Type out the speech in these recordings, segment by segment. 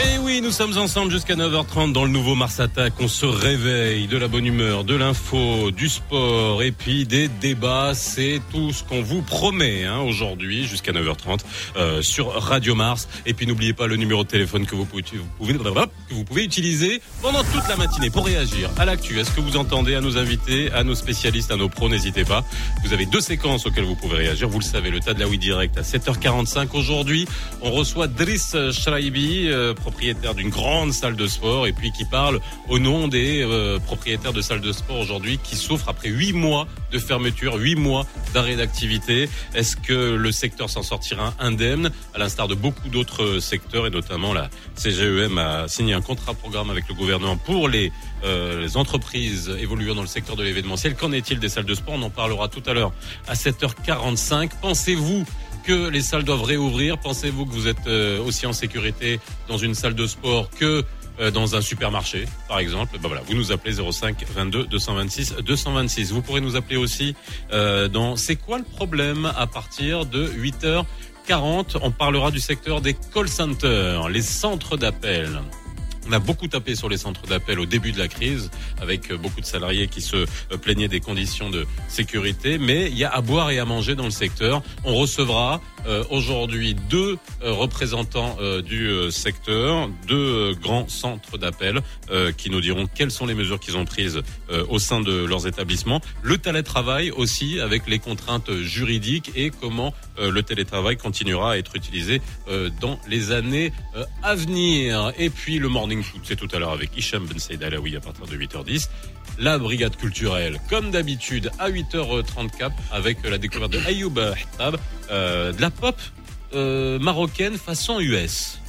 Et eh oui, nous sommes ensemble jusqu'à 9h30 dans le nouveau Mars Attack. On se réveille de la bonne humeur, de l'info, du sport et puis des débats. C'est tout ce qu'on vous promet hein, aujourd'hui jusqu'à 9h30 euh, sur Radio Mars. Et puis n'oubliez pas le numéro de téléphone que vous pouvez, que vous pouvez utiliser pendant toute la matinée pour réagir à l'actu. Est-ce que vous entendez à nos invités, à nos spécialistes, à nos pros N'hésitez pas. Vous avez deux séquences auxquelles vous pouvez réagir. Vous le savez, le tas de la oui direct à 7h45 aujourd'hui. On reçoit Driss Shraibi, euh, propriétaire d'une grande salle de sport et puis qui parle au nom des euh, propriétaires de salles de sport aujourd'hui qui souffrent après huit mois de fermeture, huit mois d'arrêt d'activité. Est-ce que le secteur s'en sortira indemne? À l'instar de beaucoup d'autres secteurs et notamment la CGEM a signé un contrat programme avec le gouvernement pour les, euh, les entreprises évoluant dans le secteur de l'événementiel. Qu'en est-il des salles de sport? On en parlera tout à l'heure à 7h45. Pensez-vous que les salles doivent réouvrir Pensez-vous que vous êtes euh, aussi en sécurité dans une salle de sport que euh, dans un supermarché, par exemple, ben voilà, vous nous appelez 05 22 226 226. Vous pourrez nous appeler aussi euh, dans C'est quoi le problème à partir de 8h40. On parlera du secteur des call centers, les centres d'appel. On a beaucoup tapé sur les centres d'appel au début de la crise, avec euh, beaucoup de salariés qui se euh, plaignaient des conditions de sécurité, mais il y a à boire et à manger dans le secteur. On recevra euh, aujourd'hui deux représentants du secteur, deux grands centres d'appel qui nous diront quelles sont les mesures qu'ils ont prises au sein de leurs établissements. Le télétravail aussi, avec les contraintes juridiques et comment le télétravail continuera à être utilisé dans les années à venir. Et puis le morning c'est tout à l'heure avec Hicham Ben Saïd à partir de 8h10. La brigade culturelle, comme d'habitude, à 8h34 avec la découverte de Ayoub Hittab, euh, de la pop euh, marocaine façon US.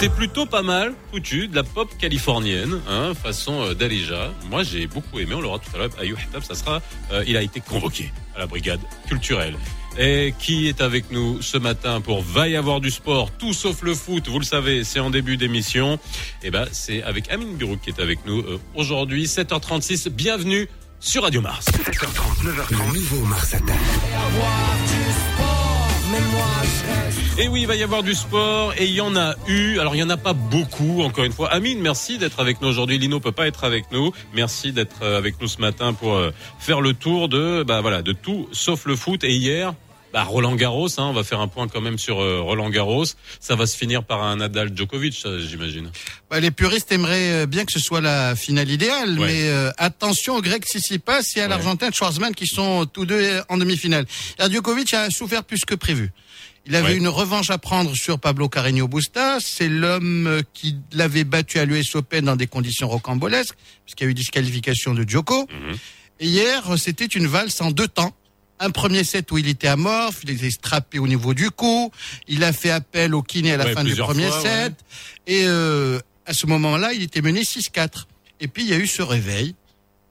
C'est plutôt pas mal foutu, de la pop californienne, hein, façon euh, Dalija. Moi, j'ai beaucoup aimé, on l'aura tout à l'heure. Ayou ça sera, euh, il a été convoqué à la brigade culturelle. Et qui est avec nous ce matin pour Va y avoir du sport, tout sauf le foot, vous le savez, c'est en début d'émission. Et eh ben, c'est avec Amine Birouk qui est avec nous euh, aujourd'hui, 7h36. Bienvenue sur Radio Mars. 7h30, 9h30, le nouveau Mars Attack. Et oui, il va y avoir du sport et il y en a eu. Alors il y en a pas beaucoup, encore une fois. Amine, merci d'être avec nous aujourd'hui. Lino peut pas être avec nous. Merci d'être euh, avec nous ce matin pour euh, faire le tour de, bah voilà, de tout sauf le foot. Et hier, bah, Roland Garros, hein, on va faire un point quand même sur euh, Roland Garros. Ça va se finir par un Nadal Djokovic, j'imagine. Bah, les puristes aimeraient bien que ce soit la finale idéale, mais attention au Grec Tsitsipas et à l'Argentin Schwarzman qui sont tous deux en demi-finale. Djokovic a souffert plus que prévu. Il avait une revanche à prendre sur Pablo Carreño Busta. C'est l'homme qui l'avait battu à l'US Open dans des conditions rocambolesques, puisqu'il y a eu disqualification de Djoko. Mhm. Et hier, c'était une valse en deux temps. Un premier set où il était amorphe, il était strappé au niveau du cou. Il a fait appel au kiné à la fin du premier set. Et euh, à ce moment-là, il était mené 6-4. Et puis, il y a eu ce réveil.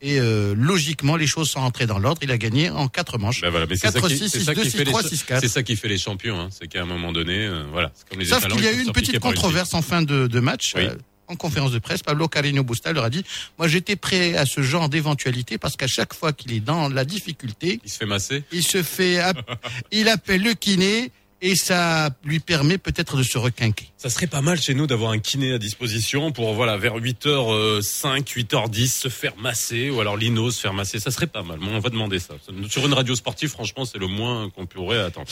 Et euh, logiquement, les choses sont rentrées dans l'ordre. Il a gagné en quatre manches. Ben voilà, mais c'est 4, ça qui, 6, 6, 2, 6, 3, 6, 4. C'est ça qui fait les champions. Hein. C'est qu'à un moment donné, euh, voilà. Comme les Sauf qu'il y a eu une petite controverse en fin de, de match. Oui. En conférence de presse, Pablo Carreño Busta leur a dit Moi, j'étais prêt à ce genre d'éventualité parce qu'à chaque fois qu'il est dans la difficulté, il se fait masser. Il se fait, il appelle le kiné et ça lui permet peut-être de se requinquer. Ça serait pas mal chez nous d'avoir un kiné à disposition pour voilà vers 8h05, 8h10 se faire masser ou alors Lino se faire masser, ça serait pas mal. on va demander ça. Sur une radio sportive, franchement, c'est le moins qu'on pourrait attendre.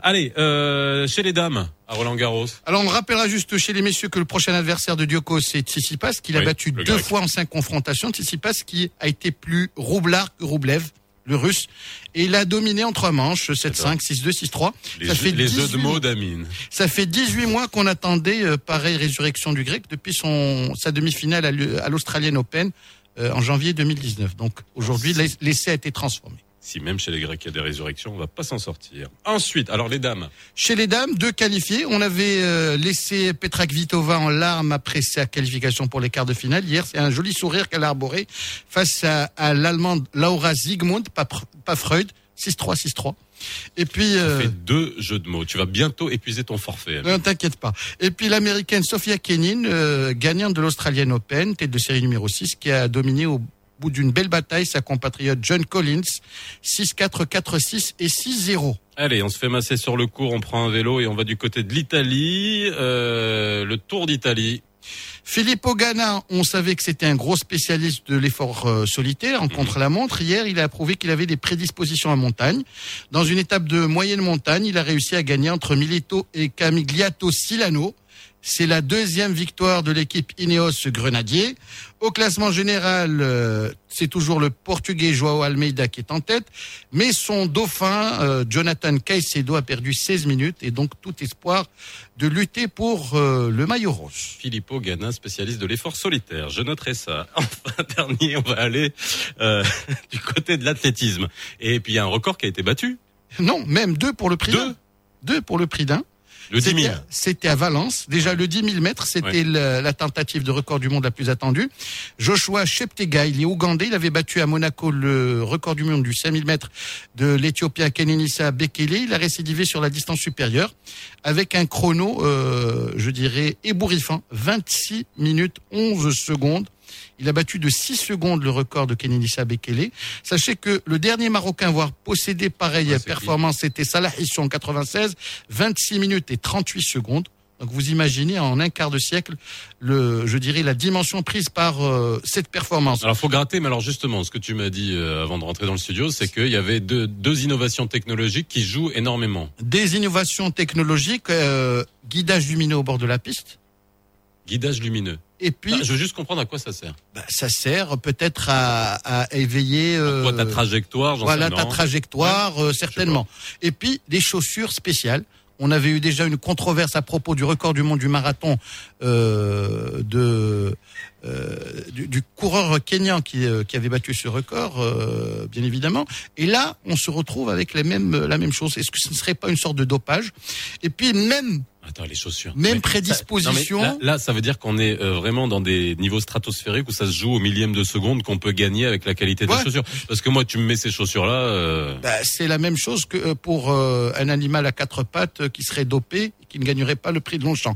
Allez, euh, chez les dames à Roland Garros. Alors on rappellera juste chez les messieurs que le prochain adversaire de Dioko c'est Tsitsipas qu'il a battu deux fois en cinq confrontations. Tsitsipas qui a été plus roublard que Roublev le russe. Et il a dominé en trois manches, 7-5, 6-2, 6-3. Les, ça fait les de mots d'Amine. Ça fait 18 mois qu'on attendait euh, pareille résurrection du grec depuis son, sa demi-finale à l'Australian Open euh, en janvier 2019. Donc aujourd'hui, l'essai a été transformé. Si même chez les Grecs il y a des résurrections, on va pas s'en sortir. Ensuite, alors les dames. Chez les dames, deux qualifiés. On avait euh, laissé Petra Kvitova en larmes après sa qualification pour les quarts de finale. Hier, c'est un joli sourire qu'elle a arboré face à, l'Allemande Laura Ziegmund, pas, pas Freud, 6-3, 6-3. Et puis. Euh, fait deux jeux de mots. Tu vas bientôt épuiser ton forfait. Ne t'inquiète pas. Et puis l'américaine Sophia Kenin, euh, gagnante de l'Australian Open, tête de série numéro 6, qui a dominé au bout d'une belle bataille sa compatriote John Collins, 6-4, 4-6 et 6-0. Allez, on se fait masser sur le cours, on prend un vélo et on va du côté de l'Italie. Euh, le Tour d'Italie. Filippo Ganna, on savait que c'était un gros spécialiste de l'effort euh, solitaire en mhm. contre-la-montre. Hier, il a prouvé qu'il avait des prédispositions à montagne. Dans une étape de moyenne montagne, il a réussi à gagner entre Milito et Camigliato Silano. C'est la deuxième victoire de l'équipe Ineos Grenadier. Au classement général, euh, c'est toujours le Portugais Joao Almeida qui est en tête, mais son dauphin euh, Jonathan Caicedo a perdu 16 minutes et donc tout espoir de lutter pour euh, le maillot rose. Filippo Ganin, spécialiste de l'effort solitaire. Je noterai ça. Enfin, dernier, on va aller du côté de l'athlétisme. Et puis il y a un record qui a été battu. Non, même deux pour le prix d'un. Deux pour le prix d'un. Le 10 000. C'était à Valence. Déjà, le 10 000 mètres, c'était la, tentative de record du monde la plus attendue. Joshua Cheptegei, il est ougandais. Il avait battu à Monaco le record du monde du 5 000 mètres de l'Éthiopien Kenenisa Bekele. Il a récidivé sur la distance supérieure avec un chrono, euh, je dirais, ébouriffant. 26 minutes 11 secondes. Il a battu de 6 secondes le record de Kenenisa Bekele. Sachez que le dernier Marocain à avoir possédé pareille performance, c'était Salah Issou en 96, 26 minutes et 38 secondes. Donc vous imaginez en un quart de siècle, le, je dirais la dimension prise par euh, cette performance. Alors faut gratter, mais alors justement, ce que tu m'as dit euh, avant de rentrer dans le studio, c'est qu'il y avait deux, deux, innovations technologiques qui jouent énormément. Des innovations technologiques, euh, guidage lumineux au bord de la piste. Guidage lumineux. Et puis, je veux juste comprendre à quoi ça sert. Bah, ça sert peut-être à, à, éveiller. Euh, ta trajectoire Voilà ta trajectoire, euh, certainement. Et puis des chaussures spéciales. On avait eu déjà une controverse à propos du record du monde du marathon euh, de euh, du, du, coureur kenyan qui, euh, qui avait battu ce record, euh, bien évidemment. Et là, on se retrouve avec la même la même chose. Est-ce que ce ne serait pas une sorte de dopage? Et puis même Attends, les chaussures. Même prédisposition. là, ça veut dire qu'on est euh, vraiment dans des niveaux stratosphériques où ça se joue au millième de seconde qu'on peut gagner avec la qualité des chaussures. Parce que moi, tu me mets ces chaussures-là. Euh... Bah, c'est la même chose que euh, pour euh, un animal à quatre pattes qui serait dopé qui ne gagnerait pas le prix de Longchamp.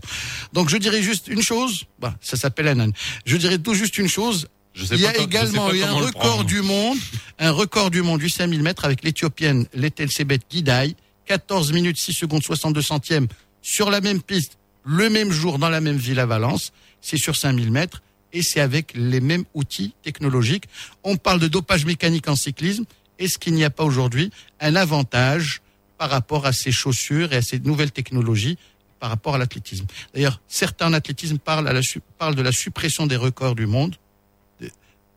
Donc je dirais juste une chose. Bah, ça s'appelle un âne. Je dirais tout juste une chose. Il y a également eu un record du monde, un record du monde du 5000 mètres avec l'Éthiopienne Letel Sebet Gidai, 14 minutes 6 secondes 62 centièmes sur la même piste, le même jour, dans la même ville à Valence. C'est sur 5000 mètres et c'est avec les mêmes outils technologiques. On parle de dopage mécanique en cyclisme. Est-ce qu'il n'y a pas aujourd'hui un avantage par rapport à ces chaussures et à ces nouvelles technologies par rapport à l'athlétisme D'ailleurs, certains en athlétisme parlent, parlent de la suppression des records du monde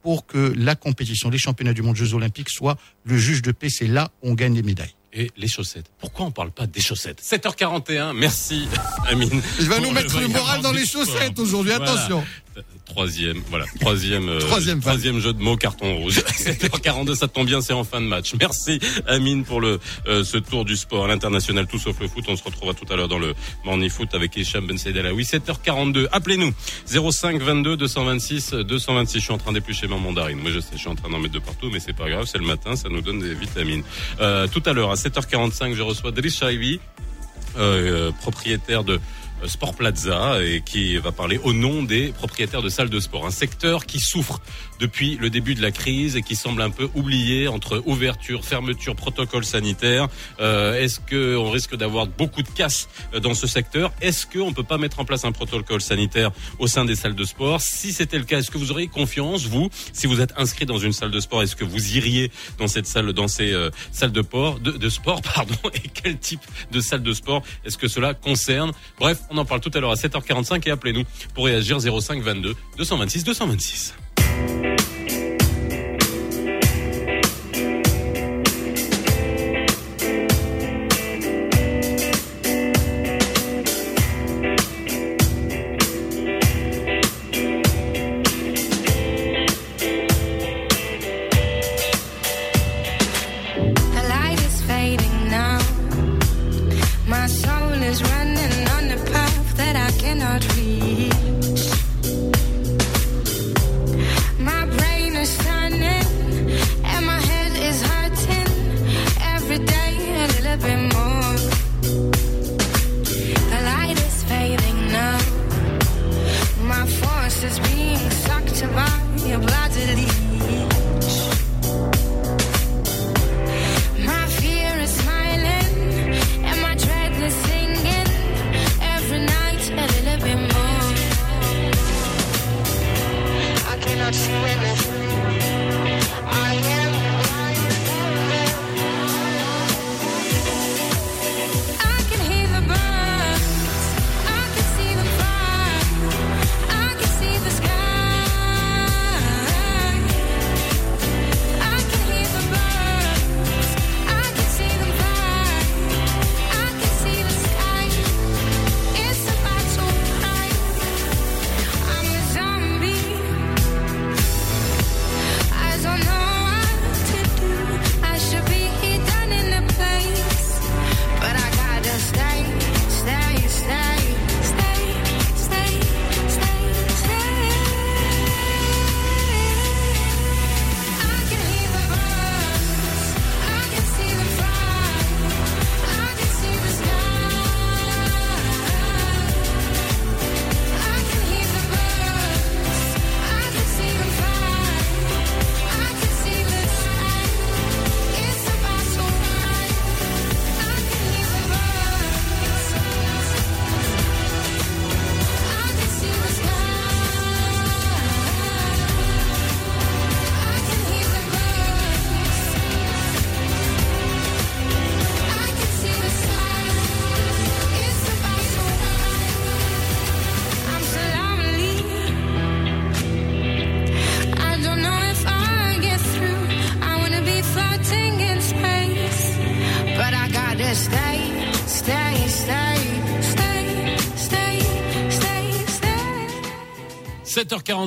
pour que la compétition, les championnats du monde, Jeux olympiques, soient le juge de paix. C'est là où on gagne les médailles et les chaussettes. Pourquoi on parle pas des chaussettes? 7h41, merci Amine. Il va nous mettre le moral dans les chaussettes aujourd'hui, attention. Troisième, voilà, troisième, euh, troisième, troisième jeu de mots carton rouge. 7h42, ça tombe bien, c'est en fin de match. Merci Amine pour le euh, ce tour du sport à l'international, tout sauf le foot. On se retrouvera tout à l'heure dans le Morning Foot avec Hicham Ben Oui, 7h42. Appelez-nous 05 22 226 226. Je suis en train d'éplucher ma mandarine. Moi, je sais, je suis en train d'en mettre de partout, mais c'est pas grave, c'est le matin, ça nous donne des vitamines. Euh, tout à l'heure à 7h45, je reçois Driss Shaibi, euh, propriétaire de euh, Sport Plaza et qui va parler au nom des propriétaires de salles de sport. Un secteur qui souffre depuis le début de la crise et qui semble un peu oublié entre ouverture, fermeture, protocole sanitaire. Euh, Est-ce qu'on risque d'avoir beaucoup de casse euh, dans ce secteur? Est-ce qu'on peut pas mettre en place un protocole sanitaire au sein des salles de sport? Si c'était le cas, est-ce que vous auriez confiance, vous, si vous êtes inscrit dans une salle de sport, est-ce que vous iriez dans cette salle, dans ces euh, salles de, port, de, de sport, pardon? Et quel type de salle de sport est-ce que cela concerne? Bref, on en parle tout à l'heure à 7h45 et appelez-nous pour réagir 05 22 226 226.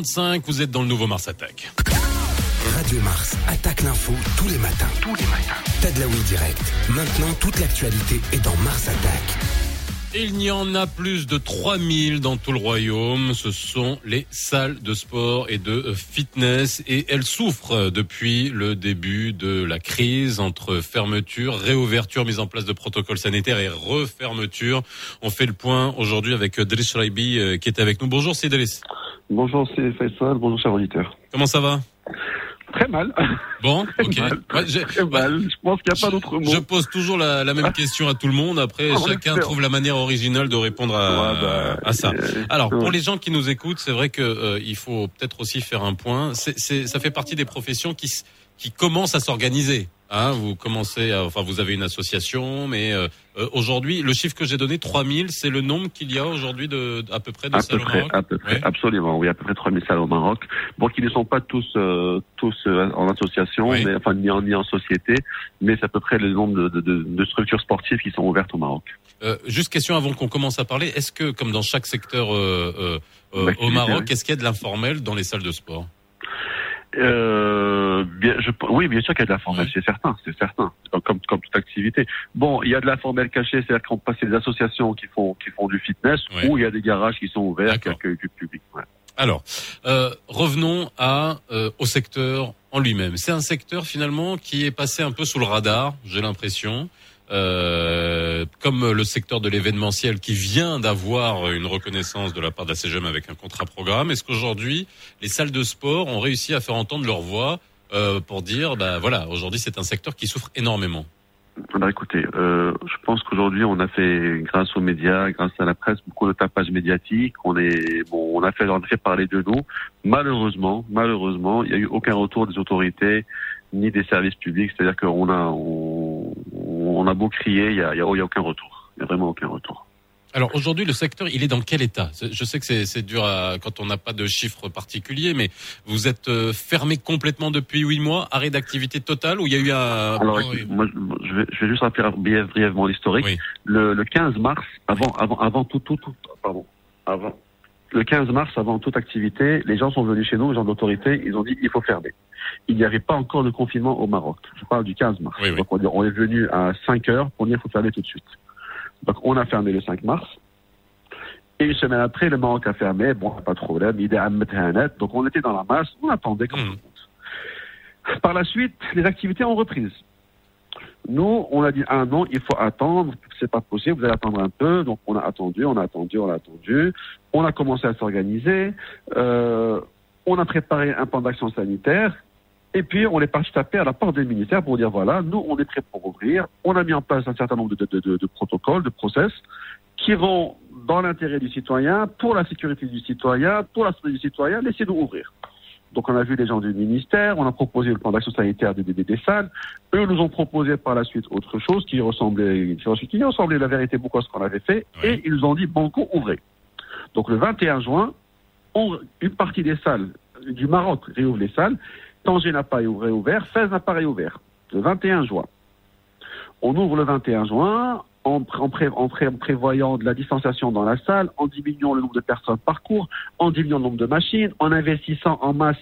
7h45, vous êtes dans le nouveau Mars Attack. Radio Mars attaque l'info tous les matins. Tous les matins. Tadlaoui direct. Maintenant, toute l'actualité est dans Mars Attack. Il n'y en a plus de 3000 dans tout le royaume. Ce sont les salles de sport et de fitness et elles souffrent depuis le début de la crise entre fermeture, réouverture, mise en place de protocoles sanitaires et refermeture. On fait le point aujourd'hui avec Driss Raibi euh, qui est avec nous. Bonjour, c'est Driss. Bonjour, c'est Faisal. Bonjour, cher auditeur. Comment ça va Très mal. Bon, ok. Mal. Très mal. Je pense qu'il n'y a pas d'autre mot. Je pose toujours la, la, même question à tout le monde. Après, Ah, chacun trouve la manière originale de répondre à, Ouais, bah, à ça. euh, Alors, pour les gens qui nous écoutent, c'est vrai que euh, il faut peut-être aussi faire un point. C'est, ça fait partie des professions qui, qui commencent à s'organiser. Hein, vous commencez, à, enfin, vous avez une association, mais euh, euh, aujourd'hui, le chiffre que j'ai donné, 3000, c'est le nombre qu'il y a aujourd'hui de, à peu près de À peu salles au Maroc. à peu près, Ouais. absolument. Oui, à peu près 3000 salles au Maroc. Bon, qui ne sont pas tous euh, tous euh, en association, Oui. mais enfin ni en ni en société, mais c'est à peu près le nombre de, de, de, de structures sportives qui sont ouvertes au Maroc. Juste question avant qu'on commence à parler. Est-ce que, comme dans chaque secteur au Maroc, oui. est-ce qu'il y a de l'informel dans les salles de sport? Euh, bien, je, oui, bien sûr qu'il y a de l'informel, Ouais. c'est certain, c'est certain, comme, toute activité. Bon, il y a de l'informel caché, c'est-à-dire qu'on passe des associations qui font qui font du fitness, Ouais. ou il y a des garages qui sont ouverts, qui accueillent du public. ouais. Alors, euh, revenons à euh, au secteur en lui-même. C'est un secteur finalement qui est passé un peu sous le radar, j'ai l'impression. Euh, comme le secteur de l'événementiel qui vient d'avoir une reconnaissance de la part de la CGM avec un contrat programme, est-ce qu'aujourd'hui les salles de sport ont réussi à faire entendre leur voix euh, pour dire, bah voilà, aujourd'hui c'est un secteur qui souffre énormément? Alors écoutez, euh, je pense qu'aujourd'hui on a fait, grâce aux médias, grâce à la presse, beaucoup de tapage médiatique. On est, on a fait, on a parler de nous. Malheureusement, malheureusement, il n'y a eu aucun retour des autorités ni des services publics. C'est-à-dire qu'on a, on a beau crier, il y a, y a, il y a aucun retour. Il n'y a vraiment aucun retour. Alors aujourd'hui, le secteur, il est dans quel état? Je sais que c'est- dur à- quand on n'a pas de chiffres particuliers, mais vous êtes euh, fermé complètement depuis huit mois, arrêt d'activité totale, ou il y a eu un... Alors, Oh, moi, je- vais, je vais juste rappeler briève- brièvement l'historique. Oui. Le, le 15 mars, avant, avant, avant tout, tout, tout, pardon, avant. Le 15 mars, avant toute activité, les gens sont venus chez nous, les gens d'autorité, ils ont dit il faut fermer. Il n'y avait pas encore de confinement au Maroc. Je parle du 15 mars. Oui, oui. Donc on, est venu à 5 heures pour dire il faut fermer tout de suite. Donc on a fermé le 5 mars. Et une semaine après, le Maroc a fermé. Bon, pas de problème. Il est à Medhanet. Donc on était dans la masse. On attendait comme Mhm. tout le monde. Par la suite, les activités ont reprise. Nous, on a dit ah non, il faut attendre, c'est pas possible, vous allez attendre un peu. Donc on a attendu, on a attendu, on a attendu. On a commencé à s'organiser. Euh, on a préparé un plan d'action sanitaire. Et puis on est parti taper à la porte des ministères pour dire voilà, nous on est prêts pour ouvrir. On a mis en place un certain nombre de, de protocoles, de process qui vont dans l'intérêt du citoyen, pour la sécurité du citoyen, pour la santé du citoyen, laissez-nous ouvrir. Donc on a vu les gens du ministère, on a proposé le plan d'action sanitaire des, des, des salles. Eux nous ont proposé par la suite autre chose qui ressemblait, qui ressemblait la vérité beaucoup à ce qu'on avait fait. Oui. Et ils nous ont dit banco ouvrez. Donc le 21 juin, on- une partie des salles du Maroc réouvre les salles. Tanger n'a pas réouvert, Fès n'a pas réouvert. Le 21 juin. On ouvre le 21 juin en, pré- en pré- en prévoyant de la distanciation dans la salle, en diminuant le nombre de personnes par cours, en diminuant le nombre de machines, en investissant en masse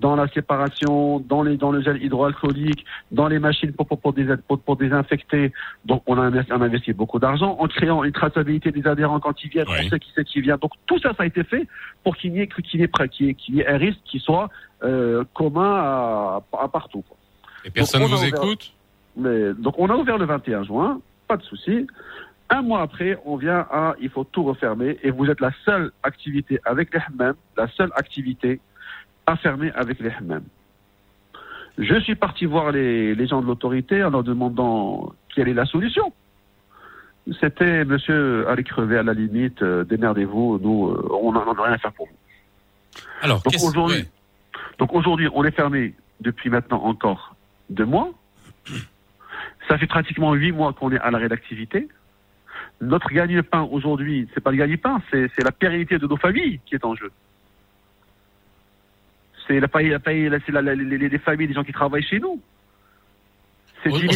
dans la séparation, dans, les, dans le gel hydroalcoolique, dans les machines pour, pour, pour, dés- pour, pour désinfecter. Donc on a, investi, on a investi beaucoup d'argent en créant une traçabilité des adhérents quand ils viennent, Oui. on sait qui c'est qui vient. Donc tout ça, ça a été fait pour qu'il n'y ait, qu'il y ait, qu'il y ait- qu'il y ait un risque qui soit euh, commun à, à partout. quoi. Et personne a vous ouvert- écoute? Mais, donc on a ouvert le 21 juin, pas de souci. Un mois après, on vient à il faut tout refermer et vous êtes la seule activité avec les hammams, la seule activité à fermer avec les hammams. Je suis parti voir les, les gens de l'autorité en leur demandant quelle est la solution. C'était monsieur, allez crever à la limite, euh, démerdez-vous, nous, euh, on n'en a rien à faire pour vous. Alors, Donc aujourd'hui, donc aujourd'hui, on est fermé depuis maintenant encore deux mois. Ça fait pratiquement huit mois qu'on est à l'arrêt d'activité. Notre gagne-pain aujourd'hui, c'est pas le gagne-pain, c'est la pérennité de nos familles qui est en jeu. C'est la, la, la- la- la- les- les familles des gens qui travaillent chez nous. Aujourd'hui,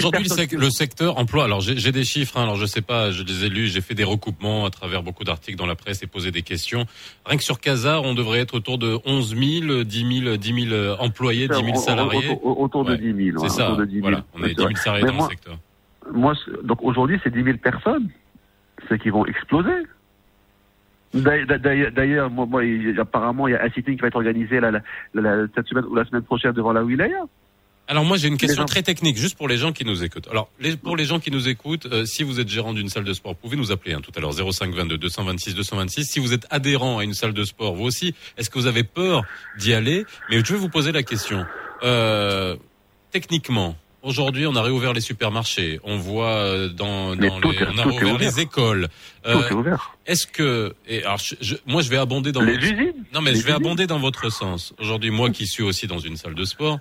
le, secteur emploi. Alors, j'ai des chiffres. Hein, alors, je sais pas. Je les ai lus. J'ai fait des recoupements à travers beaucoup d'articles dans la presse et posé des questions. Rien que sur Casar, on devrait être autour de 11 000, 10 000, 10 000 employés, 10 000 salariés. Autour, de 10 000. C'est ça. voilà. On est 10 000 salariés dans le secteur. Moi, donc aujourd'hui, c'est 10 000 personnes. C'est qui vont exploser. D'ailleurs, moi, moi, apparemment, il y a un sitting qui va être organisé la, la, cette semaine ou la semaine prochaine devant la wilaya. Alors moi j'ai une question très technique, juste pour les gens qui nous écoutent. Alors les, pour les gens qui nous écoutent, euh, si vous êtes gérant d'une salle de sport, vous pouvez nous appeler hein, tout à l'heure 05 22 226 226. Si vous êtes adhérent à une salle de sport, vous aussi, est-ce que vous avez peur d'y aller? Mais je vais vous poser la question. Euh, techniquement, Aujourd'hui, on a réouvert les supermarchés. On voit euh, dans, dans les, on a réouvert les écoles. Euh, est. Est-ce que, et alors, je, moi, je vais abonder dans les votre, usines. non, mais je vais abonder dans votre sens. Aujourd'hui, moi, qui suis aussi dans une salle de sport,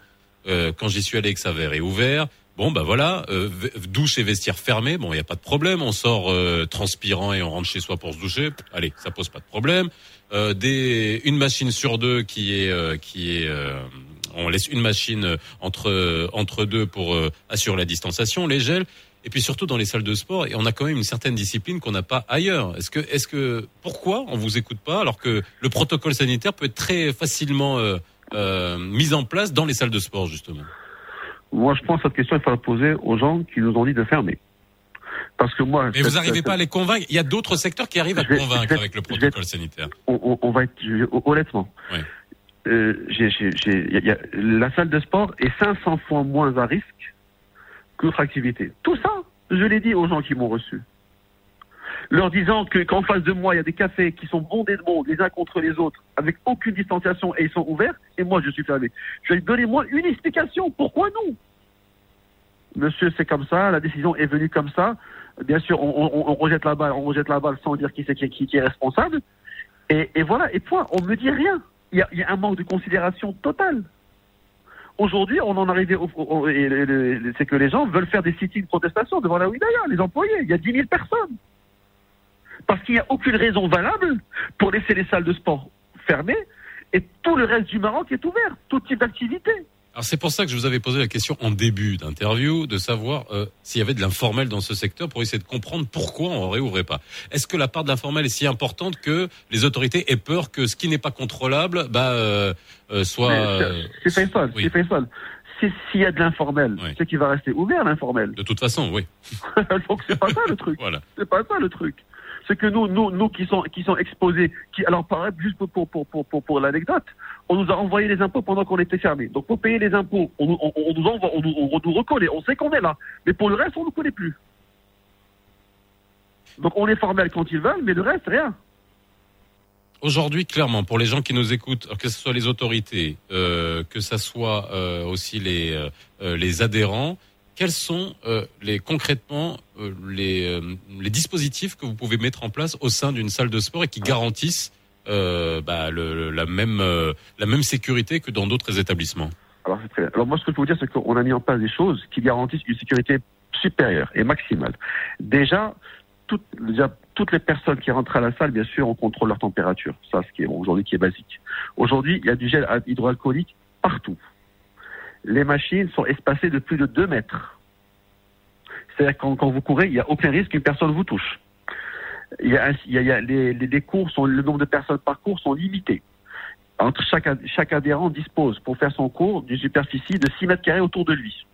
euh, quand j'y suis allé, que ça avait réouvert. Bon, bah voilà, euh, douche et vestiaire fermés. Bon, il y a pas de problème. On sort euh, transpirant et on rentre chez soi pour se doucher. Allez, ça pose pas de problème. Euh, des, une machine sur deux qui est, qui est on laisse une machine entre entre deux pour euh, assurer la distanciation, les gels. Et puis surtout dans les salles de sport, et on a quand même une certaine discipline qu'on n'a pas ailleurs. Est-ce que, est-ce que, pourquoi on vous écoute pas alors que le protocole sanitaire peut être très facilement euh, euh, mis en place dans les salles de sport justement Moi, je pense que cette question il faut la poser aux gens qui nous ont dit de fermer. Parce que moi. Mais vous n'arrivez pas à les convaincre. Il y a d'autres secteurs qui arrivent à convaincre avec le protocole sanitaire. On, va être honnêtement. Oui. Euh, la salle de sport est 500 fois moins à risque que l'autre activité. Tout ça, je l'ai dit aux gens qui m'ont reçu. Leur disant que qu'en face de moi, il y a des cafés qui sont bondés de monde les uns contre les autres, avec aucune distanciation et ils sont ouverts, et moi je suis fermé. Je vais donnez-moi une explication. Pourquoi non Monsieur, c'est comme ça, la décision est venue comme ça. Bien sûr, on, rejette la balle, on rejette la balle sans dire qui c'est qui, est responsable. Et, voilà, et point, on ne me dit rien il y, a, un manque de considération totale. Aujourd'hui, on en arrive au, c'est que les gens veulent faire des sites de protestation devant la Wilaya, les employés. Il y a 10 000 personnes. Parce qu'il n'y a aucune raison valable pour laisser les salles de sport fermées et tout le reste du Maroc est ouvert, tout type d'activité. Alors c'est pour ça que je vous avais posé la question en début d'interview de savoir euh, s'il y avait de l'informel dans ce secteur pour essayer de comprendre pourquoi on ne réouvrait pas. Est-ce que la part de l'informel est si importante que les autorités aient peur que ce qui n'est pas contrôlable bah, euh, euh soit... C'est Faisal, oui. c'est. S'il y a de l'informel, c'est qu'il va rester ouvert l'informel. De toute façon, oui. Donc c'est pas ça le truc. voilà. C'est pas ça le truc c'est que nous, nous, nous qui sont, qui sont exposés, qui, alors par juste pour, pour, pour, pour, pour l'anecdote, on nous a envoyé les impôts pendant qu'on était fermé. Donc pour payer les impôts, on, nous envoie, on, nous reconnaît, on sait qu'on est là. Mais pour le reste, on ne nous connaît plus. Donc on est formel quand ils veulent, mais le reste, rien. Aujourd'hui, clairement, pour les gens qui nous écoutent, que ce soit les autorités, euh, que ce soit euh, aussi les, euh, les adhérents, quels sont euh, les concrètement euh, les, euh, les, dispositifs que vous pouvez mettre en place au sein d'une salle de sport et qui garantissent bah, le, la même la même sécurité que dans d'autres établissements? Alors c'est très bien. Alors moi ce que je peux vous dire c'est qu'on a mis en place des choses qui garantissent une sécurité supérieure et maximale. Déjà toutes, déjà, toutes les personnes qui rentrent à la salle, bien sûr, on contrôle leur température. Ça, ce qui est aujourd'hui qui est basique. Aujourd'hui, il y a du gel hydroalcoolique partout les machines sont espacées de plus de 2 mètres. C'est-à-dire quand, quand vous courez, il n'y a aucun risque qu'une personne vous touche. Il y a, il y a, les, les, cours sont, le nombre de personnes par cours sont limités. Entre chaque, chaque adhérent dispose pour faire son cours d'une superficie de 6 mètres carrés autour de lui.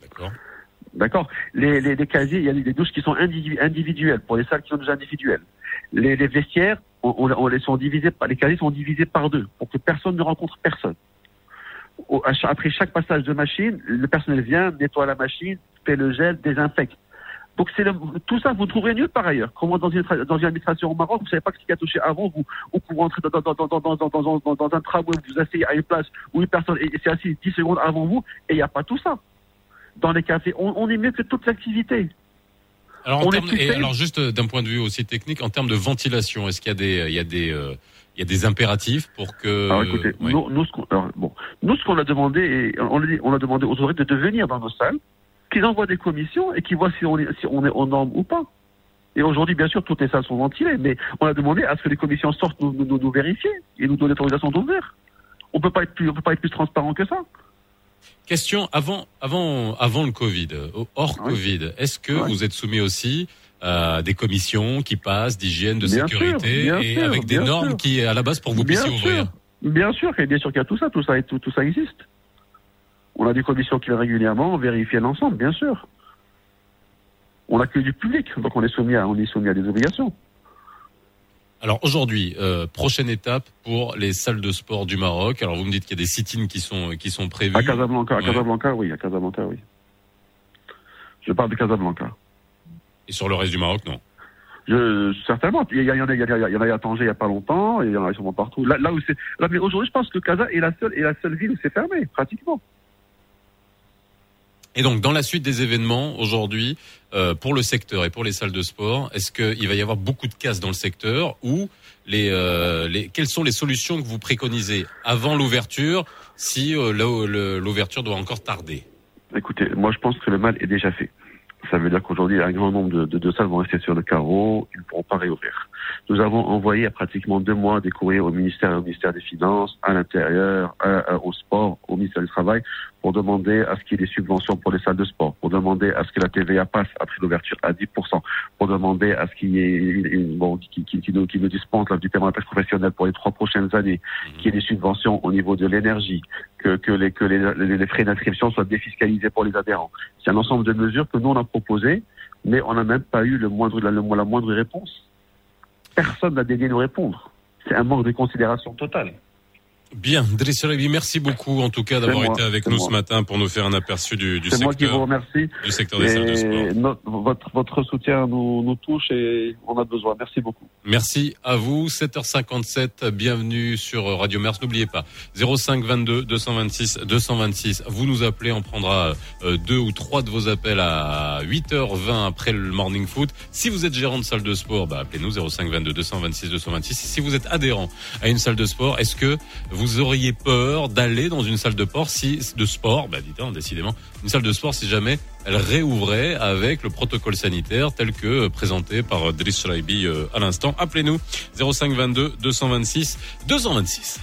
D'accord. D'accord. Les, les, les, casiers, il y a des douches qui sont individuelles pour les salles qui sont déjà individuelles. Les, les vestiaires, on, on, les sont divisés, les casiers sont divisés par deux pour que personne ne rencontre personne après chaque passage de machine, le personnel vient, nettoie la machine, fait le gel, désinfecte. Donc c'est tout ça, vous trouverez nulle par ailleurs. Comment dans une, dans une administration au Maroc, vous savez pas ce qui a touché avant, vous, ou vous rentrez dans, dans, dans, dans, un tramway, vous asseyez à une place où une personne s'est assise 10 secondes avant vous, et il n'y a pas tout ça. Dans les cafés, on, on est mieux que toute l'activité. Alors, en et alors juste euh, d'un point de vue aussi technique, en termes de ventilation, est-ce qu'il y a des, il y a des, euh, il y a des impératifs pour que. Alors écoutez, nous, nous, ce qu'on, bon, nous, ce qu'on a demandé, on, on a demandé aux autorités de venir dans nos salles, qu'ils envoient des commissions et qu'ils voient si on est, si on est aux normes ou pas. Et aujourd'hui, bien sûr, toutes les salles sont ventilées, mais on a demandé à ce que les commissions sortent nous, nous, nous vérifier et nous donner l'autorisation d'ouvrir. On peut pas être plus, on peut pas être plus transparent que ça. Question avant, avant, avant le Covid, hors Covid, est-ce que vous êtes soumis aussi à des commissions qui passent d'hygiène, de sécurité et avec des normes qui, à la base, pour vous puissiez ouvrir Bien sûr, et bien sûr qu'il y a tout ça, tout ça, tout, tout ça existe. On a des commissions qui régulièrement vérifient l'ensemble, bien sûr. On accueille du public, donc on est soumis à, on est soumis à des obligations. Alors aujourd'hui, euh, prochaine étape pour les salles de sport du Maroc. Alors vous me dites qu'il y a des sit-ins qui sont qui sont prévus. À Casablanca, à Casablanca, oui, à Casablanca, oui. Je parle de Casablanca. Et sur le reste du Maroc, non je, certainement. Il y, en a, il, y a, il y en a à Tanger il n'y a pas longtemps, et il y en a sûrement partout. Là, là où c'est. mais aujourd'hui, je pense que Casa est la seule, est la seule ville où c'est fermé, pratiquement. Et donc, dans la suite des événements aujourd'hui, euh, pour le secteur et pour les salles de sport, est-ce qu'il va y avoir beaucoup de casse dans le secteur ou les, euh, les, quelles sont les solutions que vous préconisez avant l'ouverture si euh, l'ouverture doit encore tarder? Écoutez, moi je pense que le mal est déjà fait. Ça veut dire qu'aujourd'hui, un grand nombre de, de, salles vont rester sur le carreau, ils ne pourront pas réouvrir. Nous avons envoyé à pratiquement deux mois des courriers au ministère, au ministère des Finances, à l'intérieur, au sport, au ministère du Travail, pour demander à ce qu'il y ait des subventions pour les salles de sport, pour demander à ce que la TVA passe après l'ouverture à 10%, pour demander à ce qu'il y ait une, bon, qui, qui, qui, nous, qui nous dispense du paiement de la professionnelle pour les trois prochaines années, mmh. qu'il y ait des subventions au niveau de l'énergie, que, que, les, que les, les, frais d'inscription soient défiscalisés pour les adhérents. C'est un ensemble de mesures que nous on a proposées, mais on n'a même pas eu le moindre, la, la moindre réponse. Personne n'a daigné nous répondre. C'est un manque de considération totale. Bien, Driss merci beaucoup en tout cas d'avoir été avec nous ce matin pour nous faire un aperçu du, du secteur. Moi qui vous remercie. Du secteur des salles de sport. votre, votre soutien nous, nous touche et on a besoin. Merci beaucoup. Merci à vous. 7h57, bienvenue sur Radio Mers. N'oubliez pas, 05 22 226 226. Vous nous appelez, on prendra euh, deux ou trois de vos appels à 8h20 après le morning foot. Si vous êtes gérant de salle de sport, bah, appelez-nous 05 22 226 226. Si vous êtes adhérent à une salle de sport, est-ce que vous vous auriez peur d'aller dans une salle de sport si de sport, bah dites décidément, une salle de sport si jamais elle réouvrait avec le protocole sanitaire tel que présenté par Driss Shraibi euh, à l'instant. Appelez-nous 05 22 226 226.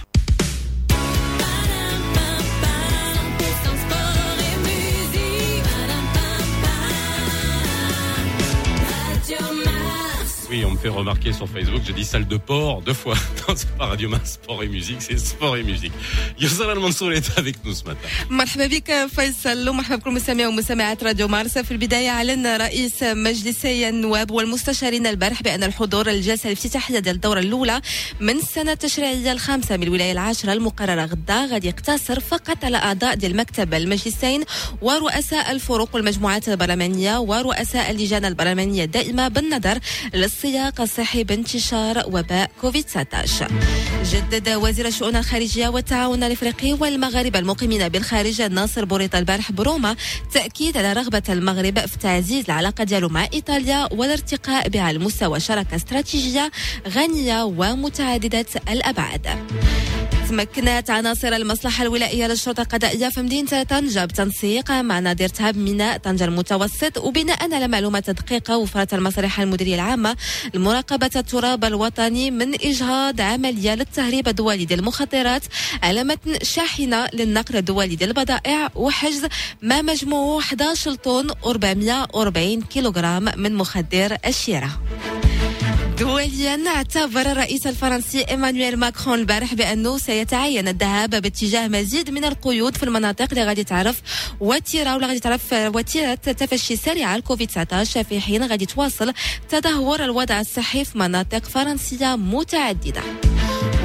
Oui, on me fait remarquer sur Facebook, j'ai dit salle de port deux fois. Non, c'est pas Radio Mars Sport et Musique, c'est Sport et Musique. يوصل المنصور est avec nous ce matin. مرحبا بك فيصل ومرحبا بكل مستمعي ومستمعات راديو مارس في البداية أعلن رئيس مجلسي النواب والمستشارين البارح بأن الحضور الجلسة الافتتاحية ديال الدورة الأولى من السنة التشريعية الخامسة من الولاية العاشرة المقررة غدا غادي يقتصر فقط على أعضاء ديال مكتب المجلسين ورؤساء الفروق والمجموعات البرلمانية ورؤساء اللجان البرلمانية الدائمة بالنظر السياق الصحي بانتشار وباء كوفيد 19 جدد وزير الشؤون الخارجية والتعاون الإفريقي والمغاربة المقيمين بالخارج ناصر بوريطة البارح بروما تأكيد على رغبة المغرب في تعزيز العلاقة ديالو مع إيطاليا والارتقاء بها على مستوى شراكة استراتيجية غنية ومتعددة الأبعاد. تمكنت عناصر المصلحة الولائية للشرطة القضائية في مدينة طنجة بتنسيق مع نادي ارتهاب ميناء طنجة المتوسط. وبناء على معلومات دقيقة وفرت المصالح المديرية العامة لمراقبة التراب الوطني من إجهاض عملية للتهريب الدولي ديال المخدرات على متن شاحنة للنقل الدولي ديال البضائع وحجز ما مجموعه 11 طن و440 كيلوغرام من مخدر الشيرة. دوليا اعتبر الرئيس الفرنسي إيمانويل ماكرون البارح بأنه سيتعين الذهاب باتجاه مزيد من القيود في المناطق اللي غادي تعرف وتيرة ولا غادي تعرف وتيرة تفشي سريعة الكوفيد 19 في حين غادي تواصل تدهور الوضع الصحي في مناطق فرنسية متعددة.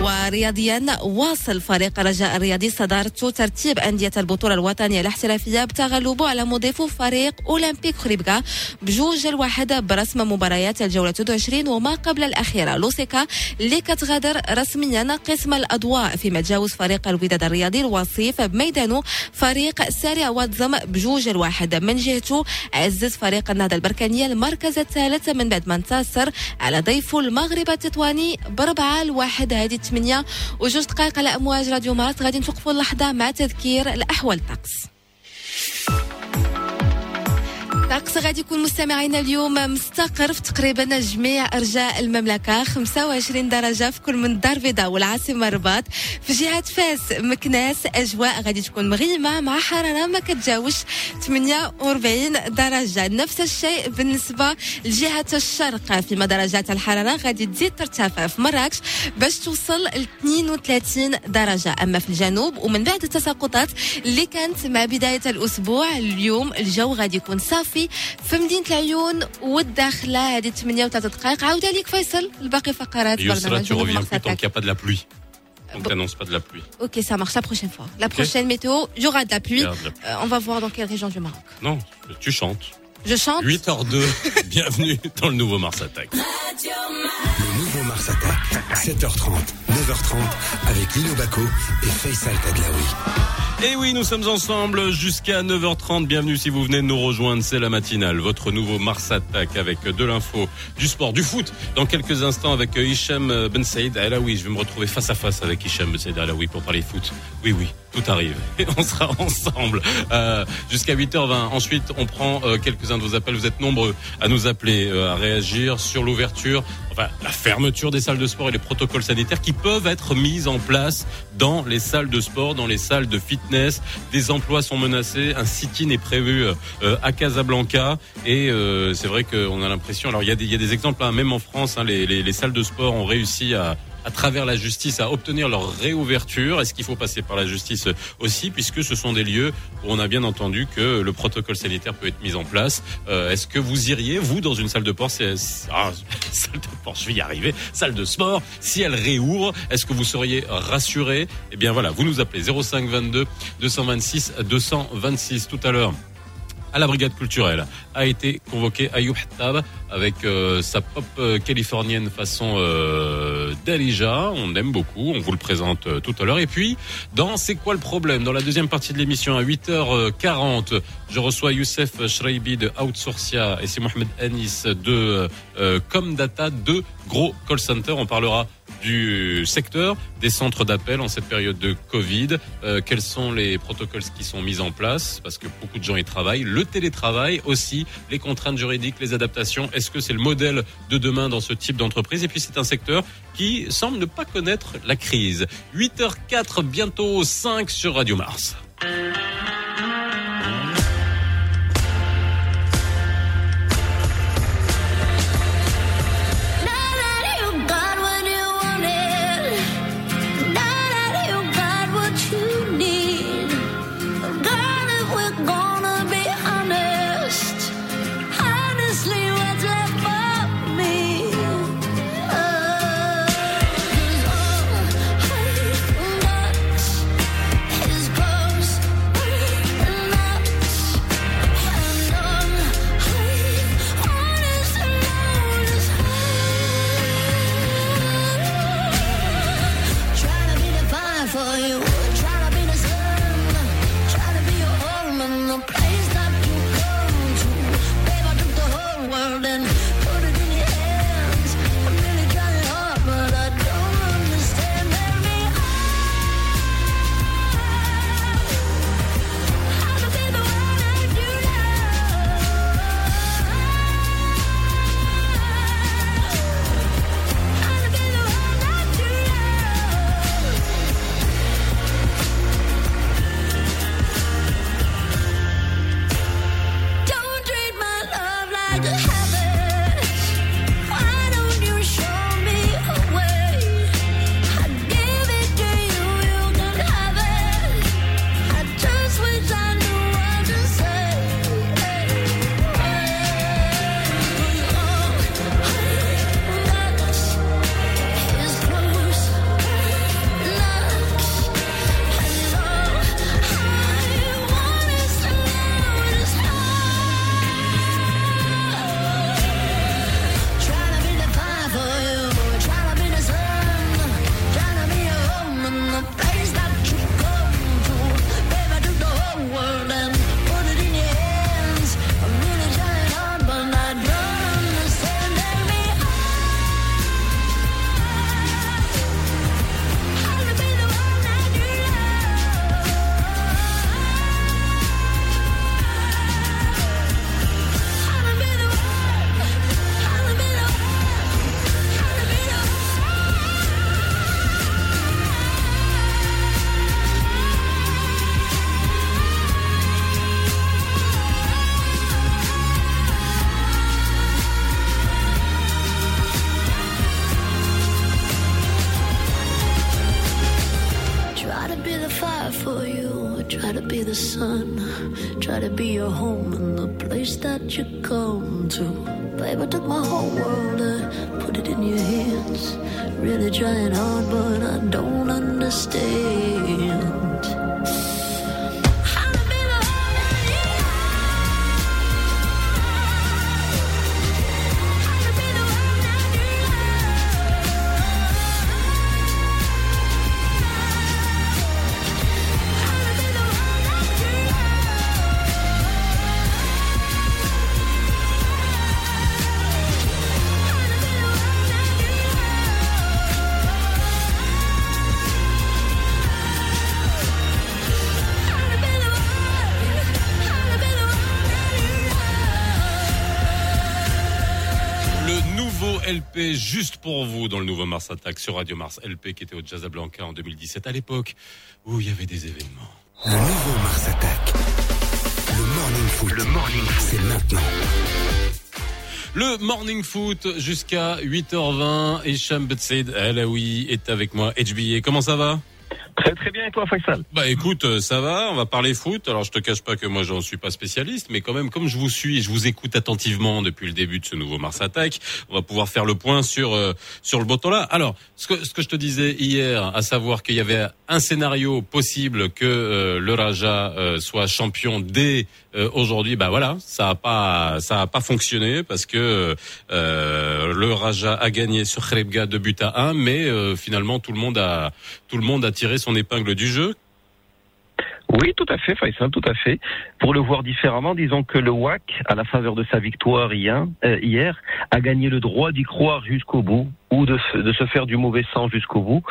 ورياضيا واصل فريق رجاء الرياضي صدارته ترتيب أندية البطولة الوطنية الاحترافية بتغلبه على مضيفه فريق أولمبيك خريبكا بجوج الواحد برسم مباريات الجولة 22 وما قبل الأخيرة. لوسيكا اللي كتغادر رسميا قسم الأضواء فيما تجاوز فريق الوداد الرياضي الوصيف بميدانه فريق سارع واتزم بجوج الواحد. من جهته عزز فريق النهضة البركانية المركز الثالث من بعد ما انتصر على ضيفه المغرب التطواني بربعة الواحد هذه 8 وجوج دقائق على أمواج راديو مارس. غادي نتوقفوا اللحظة مع تذكير الأحوال. الطقس الطقس غادي يكون مستمعينا اليوم مستقر في تقريبا جميع أرجاء المملكة. 25 درجة في كل من الدار البيضاء والعاصمة الرباط في جهة فاس مكناس أجواء غادي تكون مغيمة مع حرارة ما كتجاوش 48 درجة. نفس الشيء بالنسبة لجهة الشرق. فيما درجات الحرارة غادي تزيد ترتفع في مراكش باش توصل ل 32 درجة. أما في الجنوب ومن بعد التساقطات اللي كانت مع بداية الأسبوع اليوم الجو غادي يكون صافي في مدينه العيون والداخله هذه 8 و3 دقائق عاود عليك فيصل الباقي فقرات برنامج tu reviens plus tant qu'il n'y a pas de la pluie. On t'annonce pas de la pluie. Ok, ça marche la prochaine fois. La prochaine météo, il y aura de la pluie. Euh, on va voir dans quelle région du Maroc. Non, tu chantes. Je chante 8h02, bienvenue dans le nouveau Mars Attack. Le nouveau Mars Attack, 7h30, 9h30, avec Lino Baco et Faisal Tadlaoui. Et oui, nous sommes ensemble jusqu'à 9h30. Bienvenue si vous venez de nous rejoindre. C'est la matinale. Votre nouveau Mars Attack avec de l'info, du sport, du foot. Dans quelques instants avec Hicham Ben Saïd oui, Je vais me retrouver face à face avec Hicham Ben Saïd oui, pour parler foot. Oui, oui, tout arrive. Et on sera ensemble euh, jusqu'à 8h20. Ensuite, on prend euh, quelques-uns de vos appels. Vous êtes nombreux à nous appeler, euh, à réagir sur l'ouverture, enfin la fermeture des salles de sport et les protocoles sanitaires qui peuvent être mis en place dans les salles de sport, dans les salles de fitness des emplois sont menacés. Un sit-in est prévu euh, à Casablanca. Et euh, c'est vrai qu'on a l'impression. Alors il y, a des, exemples, hein, même en France, hein, les, salles de sport ont réussi à, à travers la justice à obtenir leur réouverture. Est-ce qu'il faut passer par la justice aussi, puisque ce sont des lieux où on a bien entendu que le protocole sanitaire peut être mis en place. Euh, est-ce que vous iriez, vous, dans une salle de sport? Ah, Salle de sport, je vais y arriver. Salle de sport, si elle réouvre, est-ce que vous seriez rassuré? Eh bien voilà, vous nous appelez 05 22 226 226 tout à l'heure à la brigade culturelle a été convoqué Ayoub Hattab avec euh, sa pop euh, californienne façon euh, Dalija. On aime beaucoup, on vous le présente tout à l'heure. Et puis, dans C'est quoi le problème? Dans la deuxième partie de l'émission, à 8h40, je reçois Youssef Shreibi de Outsourcia et c'est Mohamed Anis de Comdata, deux gros call centers. On parlera du secteur, des centres d'appel en cette période de Covid. Euh, quels sont les protocoles qui sont mis en place? Parce que beaucoup de gens y travaillent. Le télétravail aussi, les contraintes juridiques, les adaptations. Est-ce que c'est le modèle de demain dans ce type d'entreprise? Et puis c'est un secteur qui semble ne pas connaître la crise. 8h04, bientôt 5 sur Radio Mars. Mars Attack sur Radio Mars. LP qui était au Jazz Blanca en 2017 à l'époque où il y avait des événements. Le nouveau Mars Attack. Le Morning Foot. Le Morning Foot. C'est maintenant. Le Morning Foot jusqu'à 8h20. Hicham Betsaid oui est avec moi. HBA, comment ça va? Très bien et toi Faisal? Bah écoute, euh, ça va, on va parler foot. Alors je te cache pas que moi j'en suis pas spécialiste, mais quand même comme je vous suis je vous écoute attentivement depuis le début de ce nouveau Mars Attack, on va pouvoir faire le point sur euh, sur le là. Alors ce que ce que je te disais hier, à savoir qu'il y avait un scénario possible que euh, le Raja soit champion dès aujourd'hui, bah voilà, ça a pas ça a pas fonctionné parce que le Raja a gagné sur Krebga de but à 1, mais finalement tout le monde a tout le monde a tiré son épingle du jeu oui, tout à fait, Faisal, tout à fait. Pour le voir différemment, disons que le WAC, à la faveur de sa victoire hier, euh, hier a gagné le droit d'y croire jusqu'au bout ou de, de, se faire du mauvais sang jusqu'au bout.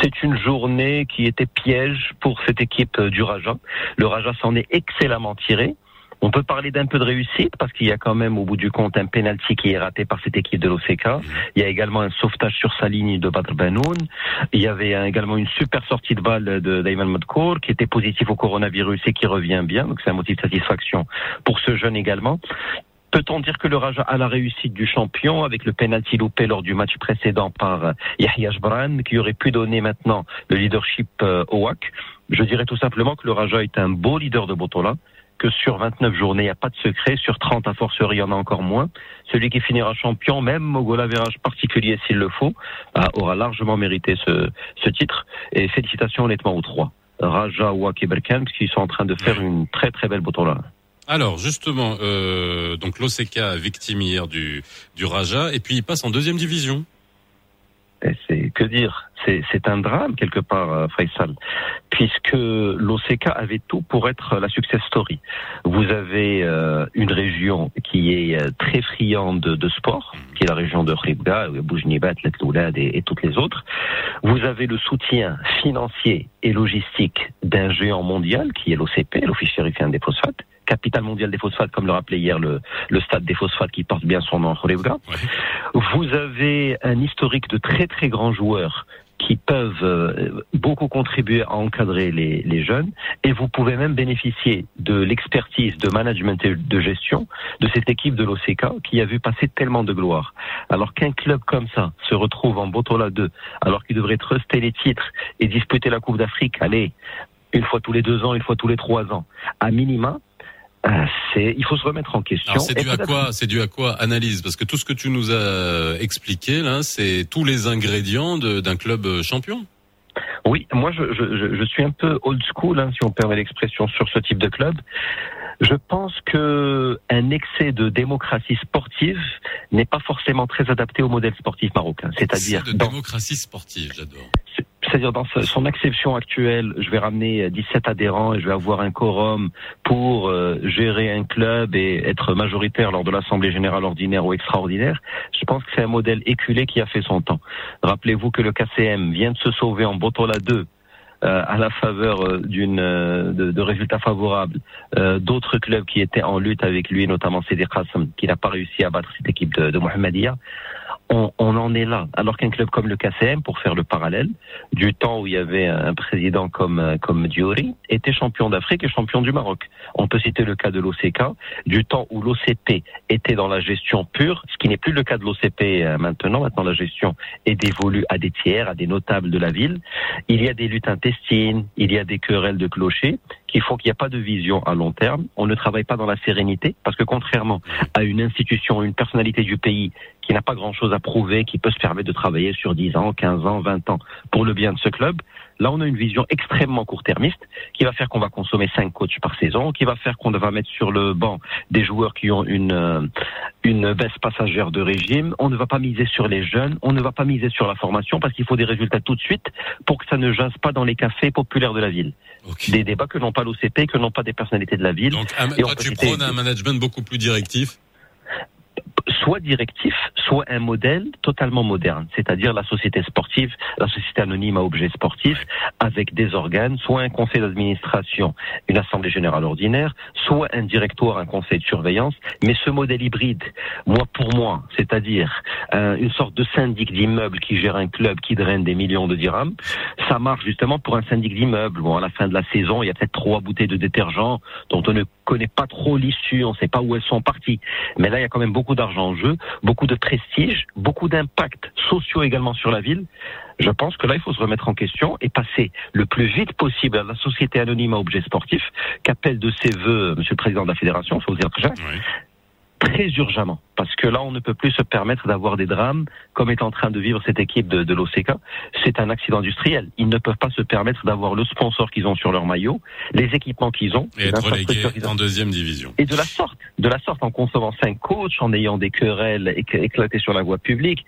C'est une journée qui était piège pour cette équipe du Raja. Le Raja s'en est excellemment tiré. On peut parler d'un peu de réussite parce qu'il y a quand même au bout du compte un penalty qui est raté par cette équipe de l'OCK. Il y a également un sauvetage sur sa ligne de Badr Benoun. Il y avait également une super sortie de balle de Dayman Madkour qui était positif au coronavirus et qui revient bien. Donc c'est un motif de satisfaction pour ce jeune également. Peut-on dire que le Raja a la réussite du champion avec le penalty loupé lors du match précédent par Yahya Jbran qui aurait pu donner maintenant le leadership euh, au WAC Je dirais tout simplement que le Raja est un beau leader de Botola que sur 29 journées, il n'y a pas de secret. Sur 30, à forcerie, il y en a encore moins. Celui qui finira champion, même au goal particulier s'il le faut, aura largement mérité ce, titre. Et félicitations honnêtement aux trois. Raja, Wak et Berkan, qui sont en train de faire une très très belle là. Alors justement, euh, donc l'OCK victime hier du, du Raja, et puis il passe en deuxième division. C'est que dire? C'est un drame quelque part, euh, Faisal, puisque l'OCK avait tout pour être la success story. Vous avez euh, une région qui est euh, très friande de, sport, qui est la région de Khibga, Boujnibat, Letloulad et, et toutes les autres. Vous avez le soutien financier et logistique d'un géant mondial qui est l'OCP, l'Office chérifien des phosphates, capitale mondiale des phosphates, comme le rappelait hier le, le stade des phosphates qui porte bien son nom, Khorevga. Vous avez un historique de très très grands joueurs qui peuvent euh, beaucoup contribuer à encadrer les, les, jeunes et vous pouvez même bénéficier de l'expertise de management et de gestion de cette équipe de l'OCK qui a vu passer tellement de gloire. Alors qu'un club comme ça se retrouve en Botola 2 alors qu'il devrait truster les titres et disputer la Coupe d'Afrique, allez, une fois tous les deux ans, une fois tous les trois ans, à minima, il faut se remettre en question. c'est dû à quoi C'est dû à quoi Analyse, parce que tout ce que tu nous as expliqué là, c'est tous les ingrédients d'un club euh, champion? Oui, moi je, je, je, suis un peu old school, hein, si on permet l'expression, sur ce type de club. Je pense que un excès de démocratie sportive n'est pas forcément très adapté au modèle sportif marocain. C'est-à-dire de démocratie sportive, j'adore c'est-à-dire dans son acception actuelle, je vais ramener 17 adhérents et je vais avoir un quorum pour euh, gérer un club et être majoritaire lors de l'Assemblée générale ordinaire ou extraordinaire. Je pense que c'est un modèle éculé qui a fait son temps. Rappelez-vous que le KCM vient de se sauver en Botola 2 euh, à la faveur euh, d'une de, de, résultats favorables d'autres clubs qui étaient en lutte avec lui, notamment Sidi Qassam, qui n'a pas réussi à battre cette équipe de, de Mohamedia on, en est là. Alors qu'un club comme le KCM, pour faire le parallèle, du temps où il y avait un président comme, comme Diori, était champion d'Afrique et champion du Maroc. On peut citer le cas de l'OCK, du temps où l'OCP était dans la gestion pure, ce qui n'est plus le cas de l'OCP euh, maintenant. Maintenant, la gestion est dévolue à des tiers, à des notables de la ville. Il y a des luttes intestines, il y a des querelles de clochers qui font qu'il n'y a pas de vision à long terme. On ne travaille pas dans la sérénité parce que contrairement à une institution, une personnalité du pays qui n'a pas grand-chose à prouver, qui peut se permettre de travailler sur 10 ans, 15 ans, 20 ans pour le bien de ce club, Là, on a une vision extrêmement court-termiste qui va faire qu'on va consommer cinq coachs par saison, qui va faire qu'on va mettre sur le banc des joueurs qui ont une euh, une baisse passagère de régime. On ne va pas miser sur les jeunes, on ne va pas miser sur la formation parce qu'il faut des résultats tout de suite pour que ça ne jase pas dans les cafés populaires de la ville. Des débats que n'ont pas l'OCP, que n'ont pas des personnalités de la ville. Donc, toi, tu prônes un management beaucoup plus directif soit directif, soit un modèle totalement moderne, c'est-à-dire la société sportive, la société anonyme à objet sportif, avec des organes, soit un conseil d'administration, une assemblée générale ordinaire, soit un directoire, un conseil de surveillance. Mais ce modèle hybride, moi pour moi, c'est-à-dire euh, une sorte de syndic d'immeuble qui gère un club qui draine des millions de dirhams, ça marche justement pour un syndic d'immeuble. Bon, à la fin de la saison, il y a peut-être trois bouteilles de détergent dont on ne connaît pas trop l'issue, on ne sait pas où elles sont parties. Mais là, il y a quand même beaucoup d'argent en jeu, beaucoup de prestige, beaucoup d'impacts sociaux également sur la ville. Je pense que là, il faut se remettre en question et passer le plus vite possible à la société anonyme à objet sportif, qu'appelle de ses voeux Monsieur le Président de la Fédération, il faut dire que très urgemment, parce que là, on ne peut plus se permettre d'avoir des drames comme est en train de vivre cette équipe de, de l'OCK. C'est un accident industriel. Ils ne peuvent pas se permettre d'avoir le sponsor qu'ils ont sur leur maillot, les équipements qu'ils ont, et être relégués en deuxième division. Et de la sorte, de la sorte, en consommant cinq coachs, en ayant des querelles éclatées sur la voie publique,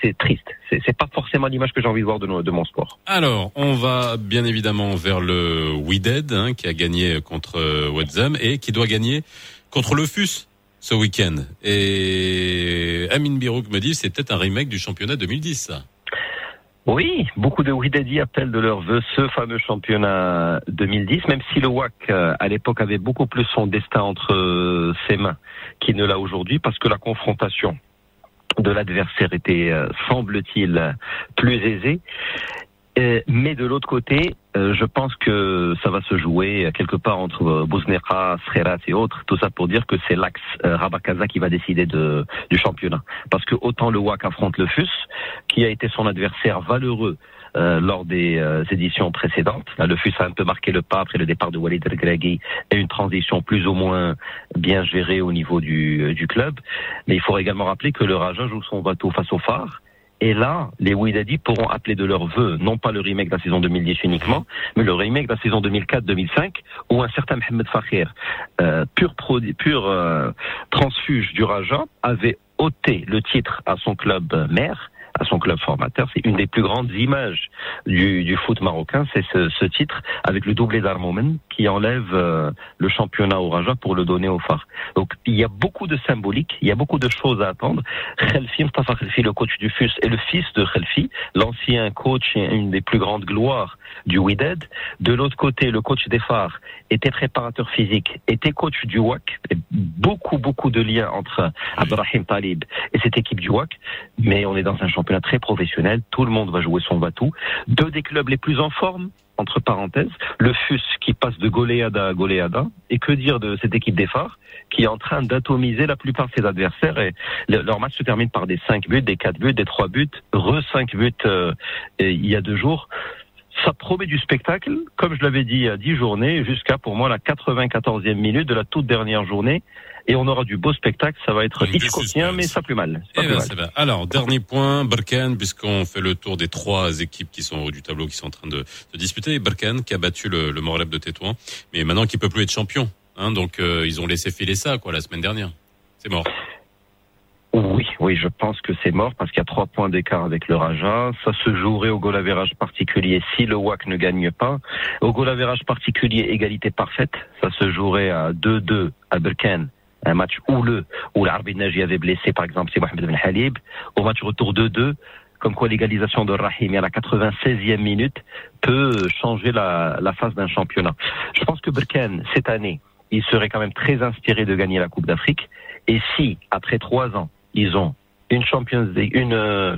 c'est triste. C'est pas forcément l'image que j'ai envie de voir de, de, mon sport. Alors, on va bien évidemment vers le We hein, qui a gagné contre euh, Wedzam et qui doit gagner contre le FUS ce week-end. Et Amin Birouk me dit c'est peut-être un remake du championnat 2010, ça. Oui, beaucoup de Ouidadi appellent de leur vœu ce fameux championnat 2010, même si le WAC euh, à l'époque avait beaucoup plus son destin entre euh, ses mains qu'il ne l'a aujourd'hui, parce que la confrontation de l'adversaire était, euh, semble-t-il, plus aisée. Mais de l'autre côté, euh, je pense que ça va se jouer quelque part entre euh, Bouznera, Srerat et autres. Tout ça pour dire que c'est l'axe euh, Rabakaza qui va décider de, du championnat. Parce que autant le WAC affronte le FUS, qui a été son adversaire valeureux euh, lors des éditions précédentes. le FUS a un peu marqué le pas après le départ de Walid El et une transition plus ou moins bien gérée au niveau du, du club. Mais il faut également rappeler que le Raja joue son bateau face au phare et là, les Ouidadi pourront appeler de leur vœu, non pas le remake de la saison 2010 uniquement, mais le remake de la saison 2004-2005, où un certain Mohamed Fakhir, euh, pur, euh, transfuge du Raja, avait ôté le titre à son club mère à son club formateur. C'est une des plus grandes images du, du foot marocain, c'est ce, ce, titre avec le doublé d'Armomen qui enlève euh, le championnat au Raja pour le donner au phare. Donc il y a beaucoup de symbolique, il y a beaucoup de choses à attendre. Khelfi, Mustafa Khelfi, le coach du FUS, est le fils de Khelfi, l'ancien coach et une des plus grandes gloires du WIDED. De l'autre côté, le coach des phares était préparateur physique, était coach du WAC, beaucoup, beaucoup de liens entre Abrahim Talib et cette équipe du WAC, mais on est dans un championnat très professionnel, tout le monde va jouer son batou. Deux des clubs les plus en forme, entre parenthèses, le FUS qui passe de goleada à goleada, et que dire de cette équipe des phares qui est en train d'atomiser la plupart de ses adversaires et leur match se termine par des 5 buts, des 4 buts, des 3 buts, re 5 buts euh, il y a deux jours ça promet du spectacle, comme je l'avais dit il y a 10 journées, jusqu'à pour moi la 94e minute de la toute dernière journée. Et on aura du beau spectacle, ça va être Hitchcockien, mais ça plus mal. Pas eh ben, mal. Alors, dernier point, Berkane, puisqu'on fait le tour des trois équipes qui sont au haut du tableau, qui sont en train de, de disputer. Berkane, qui a battu le, le de Tétouan, mais maintenant qui peut plus être champion. Hein, donc, euh, ils ont laissé filer ça, quoi, la semaine dernière. C'est mort. Oui, oui, je pense que c'est mort parce qu'il y a trois points d'écart avec le Raja. Ça se jouerait au goal particulier si le WAC ne gagne pas. Au goal particulier, égalité parfaite. Ça se jouerait à 2-2 à Berkane. Un match houleux où l'arbitre Nagy avait blessé, par exemple, c'est Mohamed Ben Halib. Au match retour 2-2, comme quoi l'égalisation de Rahim à la 96e minute peut changer la, la phase d'un championnat. Je pense que Berkane, cette année, il serait quand même très inspiré de gagner la Coupe d'Afrique. Et si, après trois ans, ils ont une Champions League, une, euh,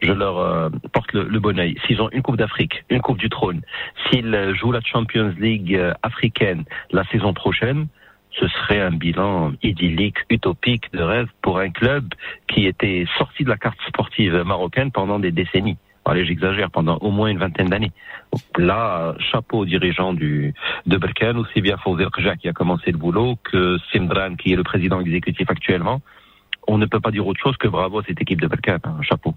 je leur euh, porte le, bon oeil. S'ils ont une Coupe d'Afrique, une Coupe du Trône, s'ils euh, jouent la Champions League africaine la saison prochaine, ce serait un bilan idyllique, utopique, de rêve pour un club qui était sorti de la carte sportive marocaine pendant des décennies. Allez, j'exagère, pendant au moins une vingtaine d'années. Là, chapeau aux dirigeants du, de Berkane, aussi bien Fawzi qui a commencé le boulot, que Simdran, qui est le président exécutif actuellement on ne peut pas dire autre chose que bravo à cette équipe de Balkan. Hein, chapeau.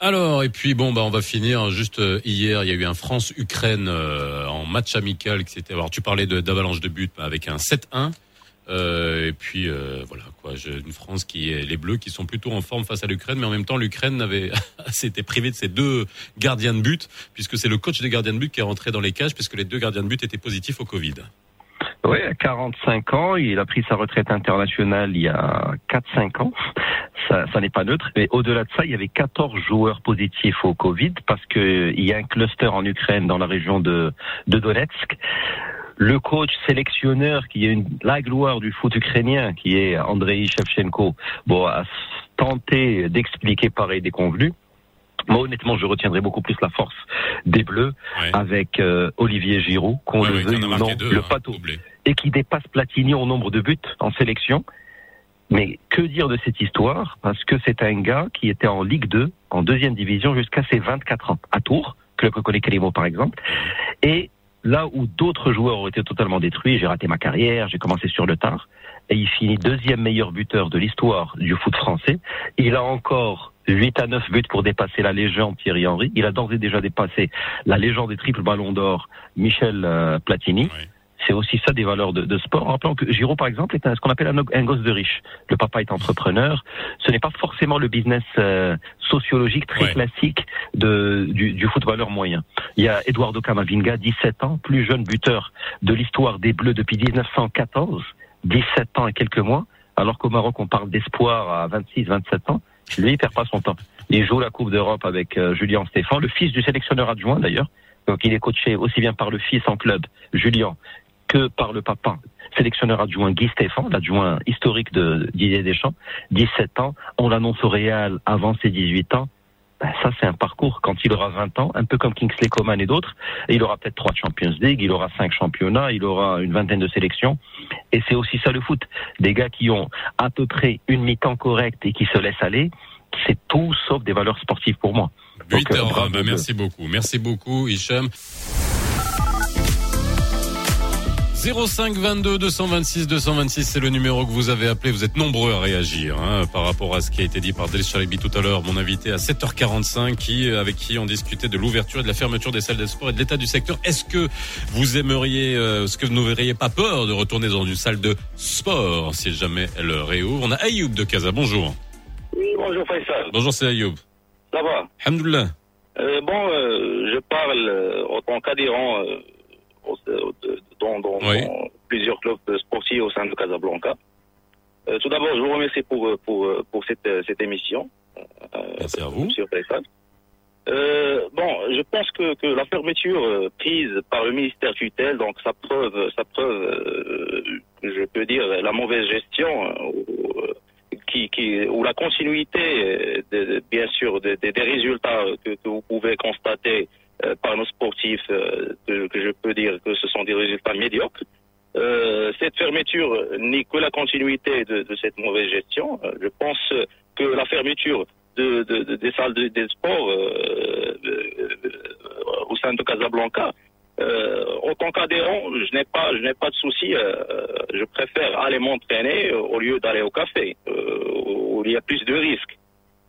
Alors et puis bon bah on va finir juste euh, hier il y a eu un France Ukraine euh, en match amical s'était alors tu parlais d'avalanche de, buts avec un 7-1 euh, et puis voilà quoi une France qui est les Bleus qui sont plutôt en forme face à l'Ukraine mais en même temps l'Ukraine avait s'était privé de ses deux gardiens de but puisque c'est le coach des gardiens de but qui est rentré dans les cages puisque les deux gardiens de but étaient positifs au Covid. Oui, à 45 ans, il a pris sa retraite internationale il y a 4-5 ans. Ça, ça n'est pas neutre. Mais au-delà de ça, il y avait 14 joueurs positifs au Covid parce qu'il y a un cluster en Ukraine dans la région de, de Donetsk. Le coach sélectionneur qui est une, la gloire du foot ukrainien, qui est Andrei Shevchenko, bon, a tenté d'expliquer pareil des convenus. Moi, honnêtement, je retiendrai beaucoup plus la force des Bleus avec euh, Olivier Giroud, qu'on le veut ou non, le hein, pato et qui dépasse Platini au nombre de buts en sélection. Mais que dire de cette histoire? Parce que c'est un gars qui était en Ligue 2, en deuxième division, jusqu'à ses 24 ans, à Tours, club que connaît Calimo par exemple. Et là où d'autres joueurs ont été totalement détruits, j'ai raté ma carrière, j'ai commencé sur le tard, et il finit deuxième meilleur buteur de l'histoire du foot français. Il a encore 8 à 9 buts pour dépasser la légende Thierry Henry. Il a d'ores et déjà dépassé la légende des triples ballons d'or Michel euh, Platini c'est aussi ça des valeurs de, de sport. Rappelons que Giro, par exemple, est ce qu'on appelle un, gosse de riche. Le papa est entrepreneur. Ce n'est pas forcément le business euh, sociologique très classique de, du, du footballeur moyen. Il y a Eduardo Camavinga, 17 ans, plus jeune buteur de l'histoire des Bleus depuis 1914, 17 ans et quelques mois, alors qu'au Maroc on parle d'espoir à 26, 27 ans. Lui, il perd pas son temps. Il joue la Coupe d'Europe avec euh, Julien Stéphane, le fils du sélectionneur adjoint d'ailleurs. Donc il est coaché aussi bien par le fils en club, Julien, que par le papa, sélectionneur adjoint Guy Stéphane, l'adjoint historique de Didier Deschamps, 17 ans, on l'annonce au Real avant ses 18 ans. Ben, ça, c'est un parcours quand il aura 20 ans, un peu comme Kingsley Coman et d'autres. il aura peut-être trois Champions League, il aura cinq championnats, il aura une vingtaine de sélections. Et c'est aussi ça le foot. Des gars qui ont à peu près une mi-temps correcte et qui se laissent aller, c'est tout sauf des valeurs sportives pour moi. Euh, ben, merci beaucoup. Merci beaucoup, Hicham. 05 22 226 226, c'est le numéro que vous avez appelé. Vous êtes nombreux à réagir hein, par rapport à ce qui a été dit par Delis Chalibi tout à l'heure, mon invité à 7h45, qui, avec qui on discutait de l'ouverture et de la fermeture des salles de sport et de l'état du secteur. Est-ce que vous aimeriez, euh, est-ce que vous n'auriez pas peur de retourner dans une salle de sport si jamais elle réouvre? On a Ayoub de Casa. Bonjour. Oui, bonjour Faisal. Bonjour, c'est Ayoub. Ça va? Alhamdoulilah. Euh, bon, euh, je parle euh, en tant qu'adhérent dans, dans, plusieurs clubs sportifs au sein de Casablanca. Euh, tout d'abord, je vous remercie pour, pour, pour cette, cette émission. Euh, Merci à vous. Sur euh, bon, je pense que, que la fermeture prise par le ministère tutelle, donc ça preuve, ça preuve, je peux dire, la mauvaise gestion qui, qui, ou la continuité, de, bien sûr, des résultats que, que, vous pouvez constater euh, par nos sportifs, euh, que, je peux dire que ce sont des résultats médiocres. Euh, cette fermeture n'est que la continuité de, cette mauvaise gestion. je pense que la fermeture de, de, des salles de, des sports au sein de Casablanca, en tant qu'adhérent, je n'ai pas, je n'ai pas de souci. je préfère aller m'entraîner au lieu d'aller au café, où il y a plus de risques.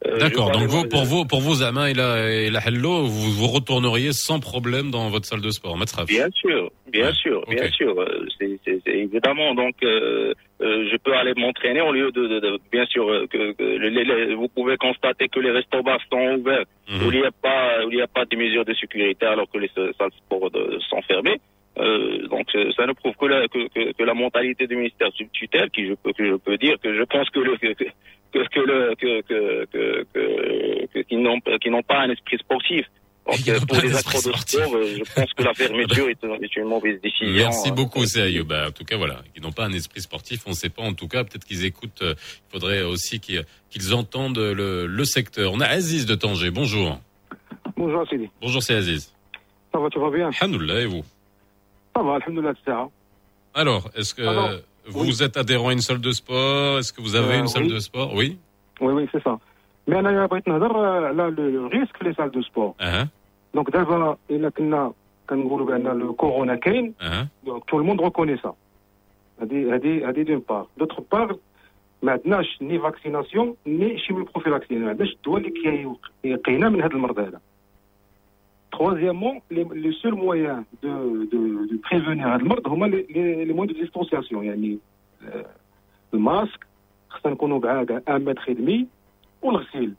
Euh, D'accord. Donc vous, pour vous, pour vos amants et la, et la hello, vous vous retourneriez sans problème dans votre salle de sport, Bien sûr, bien sûr, bien sûr. Euh, c'est évidemment. Donc, euh, je peux aller m'entraîner au lieu de, de, de bien sûr que, que vous pouvez constater que les restaurants sont ouverts mhm. où il n'y a pas, où il n'y a pas de mesures de sécurité alors que les salles de sport sont fermées. Euh, donc ça ne prouve que la, que, que, que, la mentalité du ministère tutelle, qui je peux, que je peux dire que je pense que le, que, que, que, le, que, que, que, que, qui n'ont qui n'ont pas un esprit sportif. Donc, pour les accords de sport, euh, je pense que la fermeture est, est une mauvaise décision. Merci beaucoup, c'est Ayoub. Bah, en tout cas, voilà, ils n'ont pas un esprit sportif, on ne sait pas. En tout cas, peut-être qu'ils écoutent. euh, Il faudrait aussi qu'ils qu'ils entendent le, le secteur. On a Aziz de Tanger. Bonjour. Bonjour Sidi. Bonjour, c'est Aziz. Ça va, tu vas bien? Alhamdoulilah, et vous? Ça va, alhamdoulilah, etc. Alors, est-ce que Alors, vous êtes adhérent à une salle de sport Est-ce que vous avez Euh, une salle oui. de sport Oui. Oui, oui, c'est ça. Mais انا بغيت نهضر على le risque في les salles de sport. Ah, Donc دابا الا كنا كنقولوا بان لو كورونا كاين ah, donc tout le monde reconnaît ça. هذه هذه هذه دون بار. دوتر بار ما عندناش ني فاكسيناسيون ني شيمي بروفيلاكسي ما عندناش الدواء اللي كيقينا من هذا المرض هذا. Troisièmement, les, les seuls moyens de, de, de prévenir هذا المرض هما les, les, les moyens de distanciation يعني euh, الماسك خصنا نكونوا بعاد 1 متر ودمي والغسيل.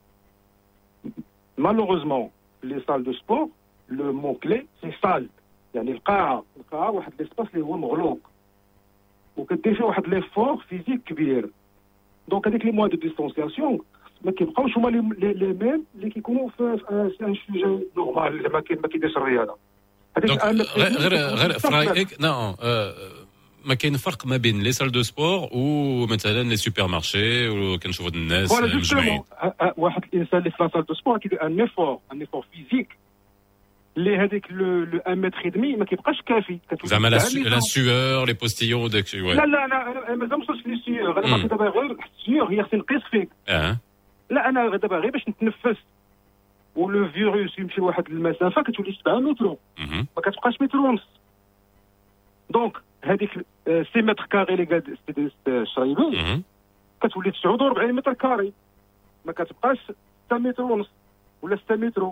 Malheureusement, les salles de sport, le mot-clé, c'est salle. يعني القاعة القاعة واحد ليسباس اللي هو مغلوق وكدير فيه واحد ليفور فيزيك كبير دونك هذيك لي موان دو ديستونسياسيون ما كيبقاوش هما لي لي لي ميم اللي كيكونوا في في ان سوجي نورمال اللي ما كي- ما كيديرش الرياضه هذيك Donc, أنا- غير غير غير في رايك non, آه، ما كاين فرق ما بين لي سال دو سبور ومثلا لي سوبر مارشي وكنشوفوا الناس فوالا مجمعين جوستومون واحد الانسان اللي في لا سال دو سبور كيدير ان ايفور ان ايفور فيزيك اللي هذيك لو لو 1 متر ودمي ما كيبقاش كافي كتولي زعما لا تاع su- اللي la فوق. sueur les postillons داك الشيء لا لا انا انا أنا مازال ما وصلتش لي سيور انا مم. باقي دابا غير السيور هي خصني نقيس فيك اه لا أنا دابا غير باش نتنفس. ولو فيروس يمشي لواحد المسافه كتولي 7 متر. ما كتبقاش متر ونص دونك هذيك آه، سي متر كاري اللي قال سيدي الشرايبي mhm. كتولي 49 متر كاري. ما كتبقاش 6 متر ونص ولا 6 متر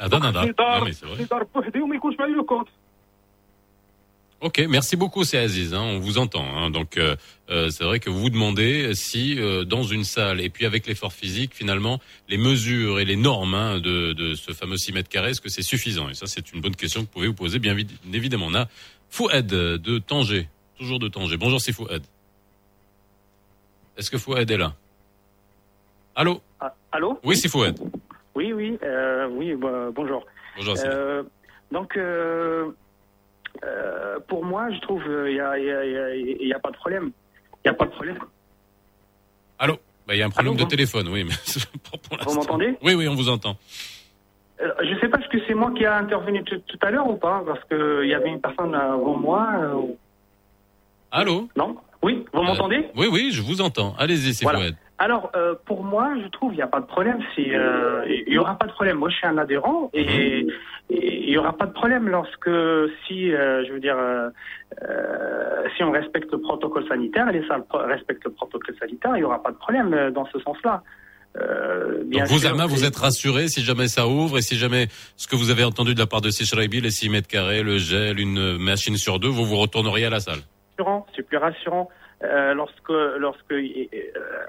هذا نظر. اللي دار بوحدي وما يكونش معايا لو كونت Ok, merci beaucoup, c'est Aziz. hein, on vous entend. hein. donc, euh, euh, c'est vrai que vous vous demandez si euh, dans une salle et puis avec l'effort physique, finalement, les mesures et les normes hein, de, de ce fameux 6 mètres carrés, est-ce que c'est suffisant? Et ça, c'est une bonne question que vous pouvez vous poser, bien vid- évidemment. On a Fouad de Tanger, toujours de Tanger. Bonjour, c'est Fouad. Est-ce que Fouad est là? Allô? Ah, allô? Oui, c'est Fouad. Oui, oui, euh, oui, bah, bonjour. Bonjour, Euh, donc, euh, euh, pour moi, je trouve il n'y a, y a- y a- y a pas de problème. Il n'y a pas de problème. Allô? Bah, Il y a un problème Allô, de téléphone, oui, mais pour l'instant. m'entendez? Oui, oui, on vous entend. Euh, je ne sais pas, que c'est moi qui a intervenu tout, tout à l'heure ou pas? Parce qu'il y avait une personne avant moi. euh, Allô? Non? Oui, vous m'entendez? Oui, oui, je vous entends. Allez-y, c'est Voilà. Fouad. Alors, euh, pour moi, je trouve il n'y a pas de problème. si, euh, Il n'y aura pas de problème. Moi, je suis un adhérent et il n'y aura pas de problème lorsque, si, euh, je veux dire, euh, euh, si on respecte le protocole sanitaire et les salles respectent le protocole sanitaire, il n'y aura pas de problème euh, dans ce sens-là. Euh, bien Donc vous, sûr, Ama, vous êtes rassuré si jamais ça ouvre et si jamais ce que vous avez entendu de la part de Sishraibi, les 6 mètres carrés, le gel, une machine sur deux, vous vous retourneriez à la salle? Rassurant, c'est plus rassurant euh, lorsque, lorsque, euh,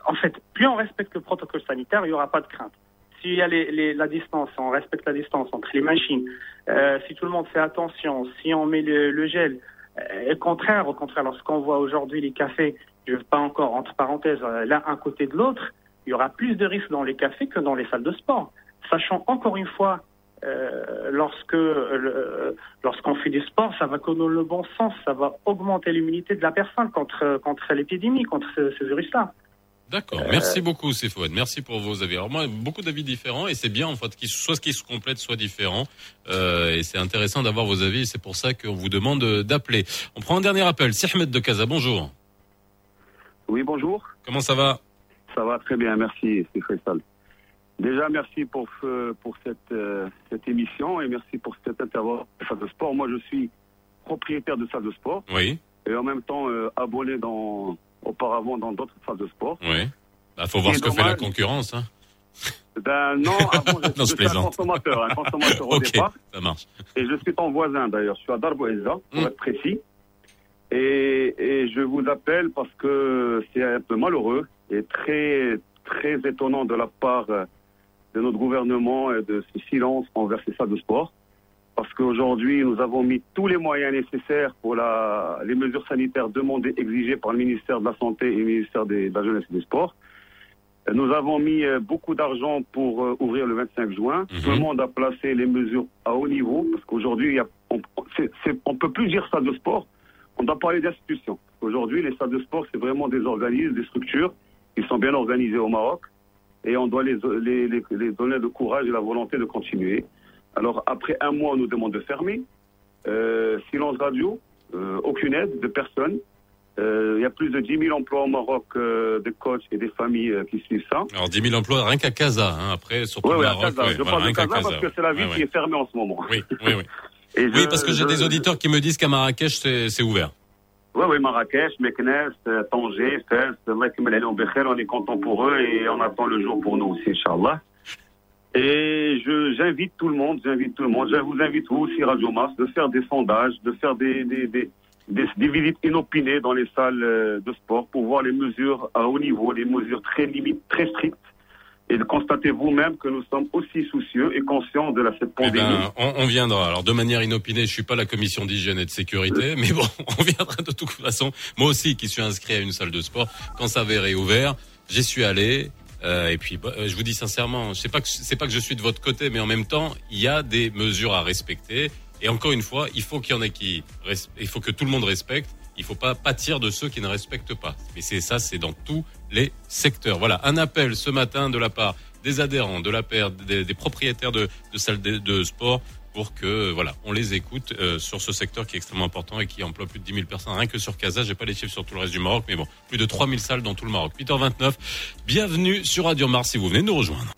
en fait, plus on respecte le protocole sanitaire, il n'y aura pas de crainte. S'il y a la distance, on respecte la distance entre les machines, euh, si tout le monde fait attention, si on met le, gel, au contraire, au contraire, lorsqu'on voit aujourd'hui les cafés, je veux pas encore entre parenthèses l'un à côté de l'autre, il y aura plus de risques dans les cafés que dans les salles de sport. Sachant encore une fois, euh, lorsque euh, lorsqu'on fait du sport, ça va dans le bon sens, ça va augmenter l'immunité de la personne contre contre l'épidémie, contre ce, ce virus-là. D'accord. Merci beaucoup, Fouad. Merci pour vos avis. Alors moi, beaucoup d'avis différents et c'est bien en fait qu'ils soit ce qui se complète, soit différent. Euh, et c'est intéressant d'avoir vos avis. et C'est pour ça qu'on vous demande euh, d'appeler. On prend un dernier appel. C'est Ahmed de Casa. Bonjour. Oui, bonjour. Comment ça va? Ça va très bien, merci, c'est Faisal. Déjà, merci pour, ce- pour cette, euh, cette émission et merci pour cette intervention de salle de sport. Moi, je suis propriétaire de salle de sport Oui. et en même temps euh, abonné dans, auparavant dans d'autres salles de sport. Oui. Bah, faut voir ce que fait la concurrence. Hein. Ben non, avant, je, Non, je je suis un consommateur, un consommateur au Ok, départ. ça marche. Et je suis ton voisin d'ailleurs, je suis à Darbo Elza, pour Mm. être précis. Et, et je vous appelle parce que c'est un peu malheureux et très, très étonnant de la part euh, de notre gouvernement et de ce silence envers ces salles de sport. Parce qu'aujourd'hui, nous avons mis tous les moyens nécessaires pour la, les mesures sanitaires demandées, exigées par le ministère de la Santé et le ministère des- de la Jeunesse et des Sports. Nous avons mis euh, beaucoup d'argent pour euh, ouvrir le 25 juin. Mhm. Tout le monde a placé les mesures à haut niveau parce qu'aujourd'hui, on ne peut plus dire salle de sport. On doit parler d'institutions. Aujourd'hui, les salles de sport, c'est vraiment des organismes, des structures qui sont bien organisées au Maroc et on doit les, les, les, les donner le courage et la volonté de continuer. Alors, après un mois, on nous demande de fermer. Euh, silence radio, euh, aucune aide de personne. Euh, Il y a plus de 10 000 emplois au Maroc euh, de coachs et des familles euh, qui suivent ça. Alors 10 000 emplois rien qu'à Casa, hein, après surtout Oui, le oui, à Maroc. Casa. ouais, Je voilà, parle de Casa parce que c'est la ville Ouais, qui ouais. est fermée en ce moment. Oui, oui, oui. Oui, parce que j'ai je- des auditeurs qui me disent qu'à Marrakech c'est ouvert. Oui, oui, Marrakech, Meknes, euh, Tanger, Fès, on est content pour eux et on attend le jour pour nous aussi, Inch'Allah. Et je, j'invite tout le monde, j'invite tout le monde, je vous invite vous aussi, Radio Mars, de faire des sondages, de faire des, des, des, des, des visites inopinées dans les salles euh, de sport pour voir les mesures à haut niveau, les mesures très limites, très strictes, et de constater vous-même que nous sommes aussi soucieux et conscients de la, cette Eh pandémie. ben, on, on viendra. Alors de manière inopinée, je suis pas la commission d'hygiène et de sécurité, mais bon, on viendra de toute façon. Moi aussi, qui suis inscrit à une salle de sport, quand ça avait réouvert, j'y suis allé. euh, et puis, bah, euh, je vous dis sincèrement, je sais pas que c'est pas que je suis de votre côté, mais en même temps, il y a des mesures à respecter. Et encore une fois, il faut qu'il y en ait qui, il faut que tout le monde respecte. Il faut pas pâtir de ceux qui ne respectent pas. Mais c'est ça, c'est dans tous les secteurs. Voilà, un appel ce matin de la part des adhérents, de la part des, propriétaires de, salles de, sport pour que euh, voilà, on les écoute euh, sur ce secteur qui est extrêmement important et qui emploie plus de 10 000 personnes. Rien que sur Casa, j'ai pas les chiffres sur tout le reste du Maroc, mais bon, plus de 3 000 salles dans tout le Maroc. 8h29, bienvenue sur Radio Mars si vous venez nous rejoindre.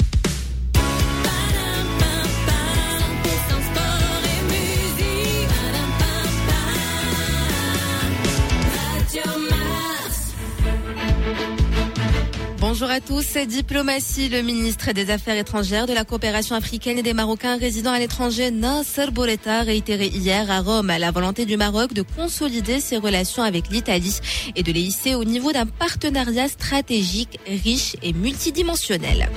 Bonjour à tous. Diplomatie, le ministre des Affaires étrangères, de la coopération africaine et des Marocains résidant à l'étranger, Nasser Bouretta, a réitéré hier à Rome la volonté du Maroc de consolider ses relations avec l'Italie et de les hisser au niveau d'un partenariat stratégique riche et multidimensionnel.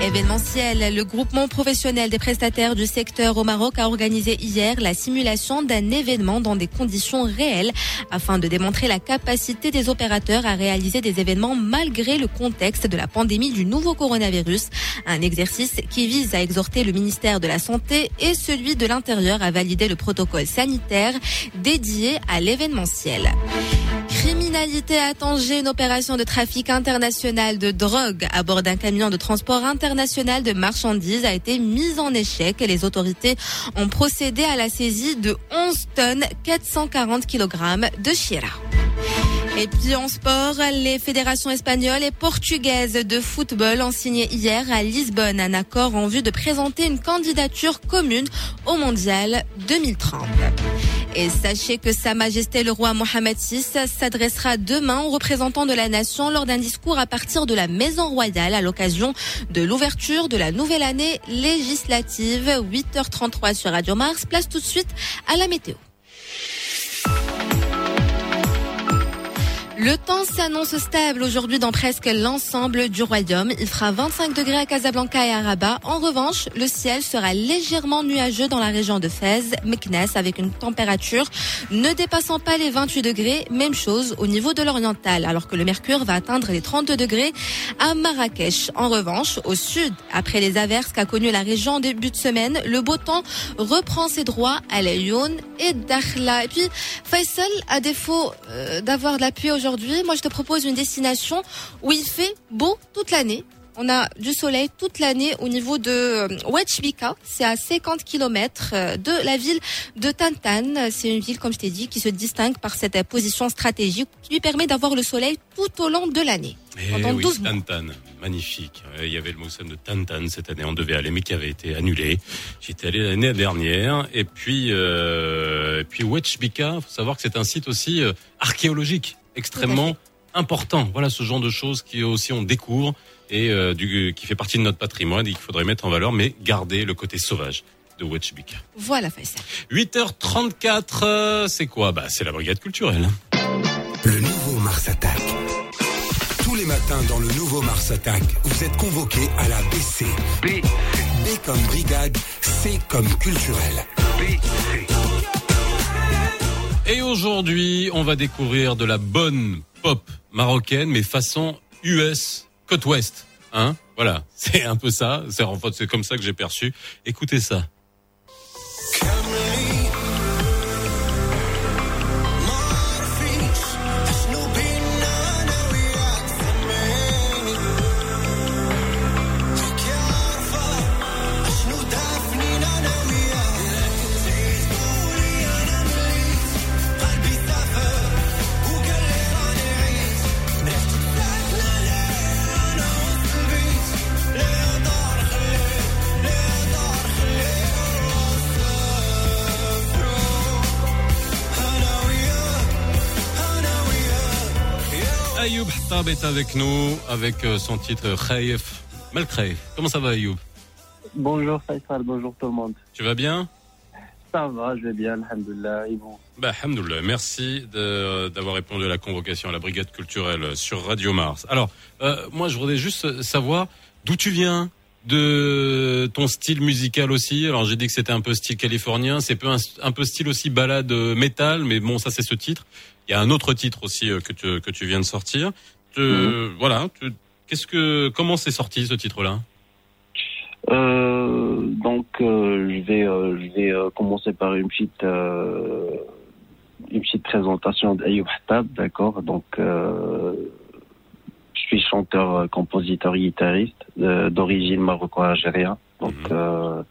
Événementiel, le groupement professionnel des prestataires du secteur au Maroc a organisé hier la simulation d'un événement dans des conditions réelles afin de démontrer la capacité des opérateurs à réaliser des événements malgré le contexte de la pandémie du nouveau coronavirus. Un exercice qui vise à exhorter le ministère de la Santé et celui de l'Intérieur à valider le protocole sanitaire dédié à l'événementiel. Criminalité à Tanger, une opération de trafic international de drogue à bord d'un camion de transport international de marchandises a été mise en échec et les autorités ont procédé à la saisie de 11 tonnes 440 kg de chira. Et puis en sport, les fédérations espagnoles et portugaises de football ont signé hier à Lisbonne un accord en vue de présenter une candidature commune au mondial 2030. Et sachez que Sa Majesté le roi Mohamed VI s'adressera demain aux représentants de la nation lors d'un discours à partir de la Maison Royale à l'occasion de l'ouverture de la nouvelle année législative. 8h33 sur Radio Mars. Place tout de suite à la météo. Le temps s'annonce stable aujourd'hui dans presque l'ensemble du royaume. Il fera 25 degrés à Casablanca et à Rabat. En revanche, le ciel sera légèrement nuageux dans la région de Fès, Meknes, avec une température ne dépassant pas les 28 degrés. Même chose au niveau de l'oriental, alors que le mercure va atteindre les 32 degrés à Marrakech. En revanche, au sud, après les averses qu'a connu la région début de semaine, le beau temps reprend ses droits à Lyon et Dakhla. Et puis, Faisal, à défaut euh, d'avoir de aujourd'hui, moi je te propose une destination où il fait beau toute l'année. On a du soleil toute l'année au niveau de euh, Ouachbika. C'est à 50 km de la ville de Tantan. C'est une ville, comme je t'ai dit, qui se distingue par cette euh, position stratégique qui lui permet d'avoir le soleil tout au long de l'année. Eh Pendant oui, 12 mois. Tantan, magnifique. Euh, Il y avait le Moussam de Tantan cette année, on devait aller, mais qui avait été annulé. J'étais allé l'année dernière. Et puis, euh, et puis Wetchbika, faut savoir que c'est un site aussi euh, archéologique, extrêmement important. Voilà ce genre de choses qui aussi on découvre et euh, du, qui fait partie de notre patrimoine et qu'il faudrait mettre en valeur, mais garder le côté sauvage de Wetchbika. Voilà, Faisal. 8h34, euh, c'est quoi? Bah, c'est la brigade culturelle. Le nouveau Mars Attack. Tous les matins dans le nouveau Mars Attack, vous êtes convoqués à la BC. B. B comme brigade, C comme culturel. Et aujourd'hui, on va découvrir de la bonne pop marocaine, mais façon US, côte ouest. Hein Voilà, c'est un peu ça. C'est en fait c'est comme ça que j'ai perçu. Écoutez ça. Est avec nous avec euh, son titre Khaïf. Mal Khaïf. Comment ça va Ayoub? Bonjour Faisal, bonjour tout le monde. Tu vas bien? Ça va, je vais bien, alhamdoulilah. Et bah, alhamdoulilah. Merci de- d'avoir répondu à la convocation à la brigade culturelle sur Radio Mars. Alors, euh, moi je voudrais juste savoir d'où tu viens de ton style musical aussi. Alors j'ai dit que c'était un peu style californien, c'est un, un peu style aussi balade euh, métal, mais bon ça c'est ce titre. Il y a un autre titre aussi euh, que tu, que tu viens de sortir. Tu- Voilà. Qu'est-ce que comment c'est sorti ce titre-là? Euh, donc, euh, je vais, euh, je vais commencer par une petite, une petite présentation d'Ayoub Hattab, d'accord? Donc, je suis chanteur, compositeur, guitariste d'origine maroco-algérien. Donc, euh,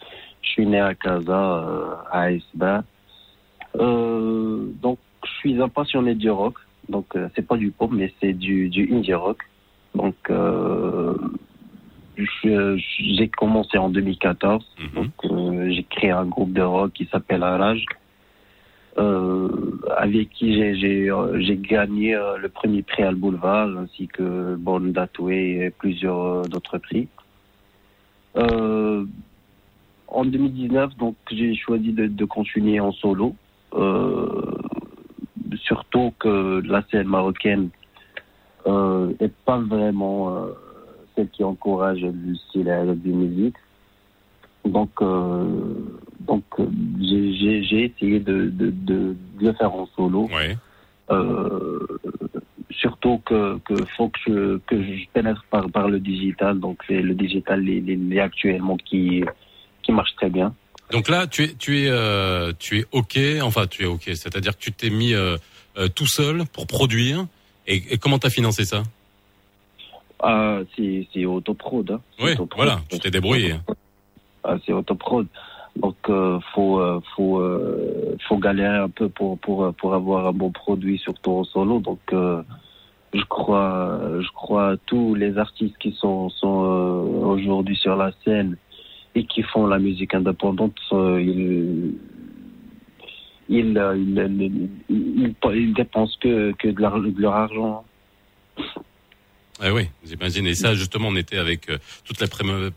je suis né à Casa, à Esba. Donc, je suis un passionné du rock. Donc, euh, c'est pas du pop, mais c'est du, du indie rock. Donc, euh, j'ai commencé en 2014. Donc, euh, j'ai créé un groupe de rock qui s'appelle Arage, euh, avec qui j'ai- euh, gagné le premier prix à le boulevard, ainsi que Born Way et plusieurs d'autres prix. Euh, en 2019, donc, j'ai choisi de, de continuer en solo. Euh, surtout que la scène marocaine euh, n'est pas vraiment euh, celle qui encourage le style et la musique. Donc, euh, donc euh, j'ai- essayé de, de, de, de le faire en solo. Euh, surtout que, que faut que je, que je pénètre par, par le digital. Donc, c'est le digital il, il est actuellement qui, qui marche très bien. Donc là, tu es, tu es, euh, tu es ok. Enfin, tu es ok. C'est-à-dire que tu t'es mis euh, euh, tout seul pour produire. Et, et comment t'as financé ça? Ah, c'est c'est autoprod. Hein. C'est Oui, autoprod. voilà. Tu t'es débrouillé. Ah, c'est autoprod. Donc euh, faut euh, faut euh, faut galérer un peu pour pour pour avoir un bon produit surtout en solo. Donc euh, je crois je crois tous les artistes qui sont sont euh, aujourd'hui sur la scène et qui font la musique indépendante, euh, euh, ils, ils, dépensent que de, de leur argent. Ah oui, j'imagine. Et ça, justement, on était avec euh, toute la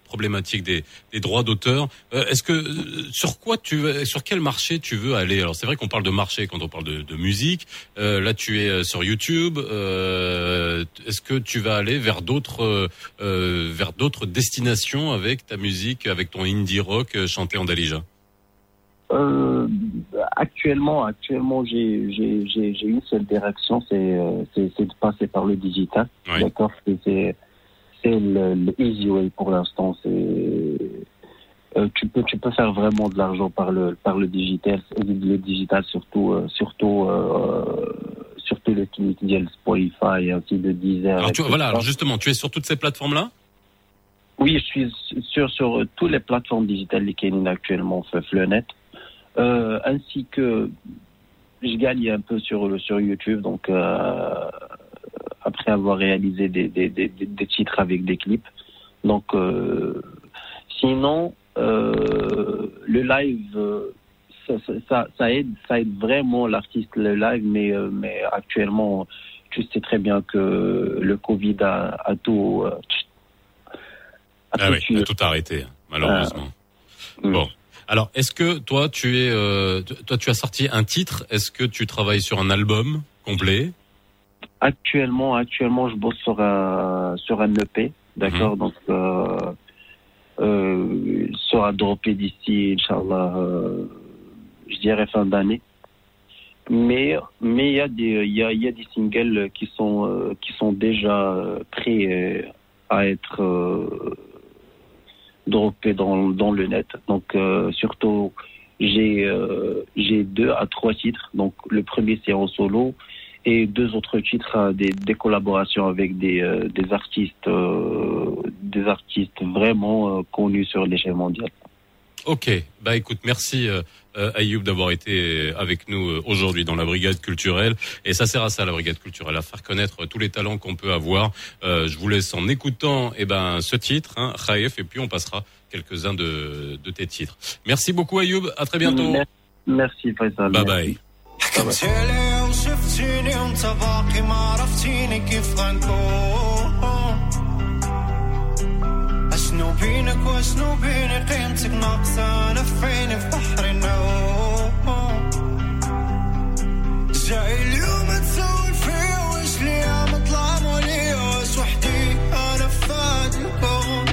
problématique des, droits d'auteur. Euh, Est-ce que euh, sur quoi tu sur quel marché tu veux aller? Alors c'est vrai qu'on parle de marché quand on parle de, de musique. Là, tu es sur YouTube. Est-ce que tu vas aller vers d'autres vers d'autres destinations avec ta musique, avec ton indie rock chanté en Dalija? Euh, actuellement, actuellement, j'ai j'ai j'ai j'ai une seule direction, c'est euh, c'est de passer par le digital. D'accord, c'est le, le easy way pour l'instant. C'est euh, tu peux tu peux faire vraiment de l'argent par le par le digital, le digital surtout euh, surtout euh, surtout le clic de Spotify et ainsi de Deezer. Alors tu, voilà. Alors justement, tu es sur toutes ces plateformes là. Oui, je suis sur, sur toutes les plateformes digitales qui sont actuellement, le net, euh, ainsi que je gagne un peu sur, sur YouTube, donc euh, après avoir réalisé des, des, des, des- titres avec des clips. Donc, euh, sinon, euh, le live, euh, ça, ça, ça, aide, ça aide vraiment l'artiste le live, mais, euh, mais actuellement, tu sais très bien que le Covid a, a tout. euh, Ah oui, a tout arrêté, malheureusement. Bon. Alors, est-ce que toi, tu es, euh, toi, tu as sorti un titre? Est-ce que tu travailles sur un album complet? Actuellement, actuellement, je bosse sur un, sur un EP, d'accord? Donc, euh, euh, il sera droppé d'ici, Inch'Allah, euh, je dirais fin d'année. Mais mais il y a des il y a, y a des singles qui sont euh, qui sont déjà euh, prêts euh, à être droppé dans, dans le net. Donc euh, surtout, j'ai euh, j'ai deux à trois titres. Donc le premier c'est en solo et deux autres titres euh, des, des collaborations avec des, des artistes des artistes vraiment connus sur l'échelle mondiale. Ok, bah écoute, merci Ayoub d'avoir été avec nous euh, aujourd'hui dans la brigade culturelle. Et ça sert à ça la brigade culturelle, à faire connaître tous les talents qu'on peut avoir. Euh, je vous laisse en écoutant eh ben, ce titre, hein, Khaïf, et puis on passera quelques-uns de, de tes titres. Merci beaucoup Ayoub, à très bientôt. Merci Faisal. Bye bye. حكمت لي وشفتيني وانت باقي ما عرفتيني كيف غنكون بينك واشنو بيني؟ قيمتك ناقصة أنا في عيني في بحر النوم جاي اليوم تسول فيا واش ليا مظلام وليا واش وحدي أنا في هاد الكون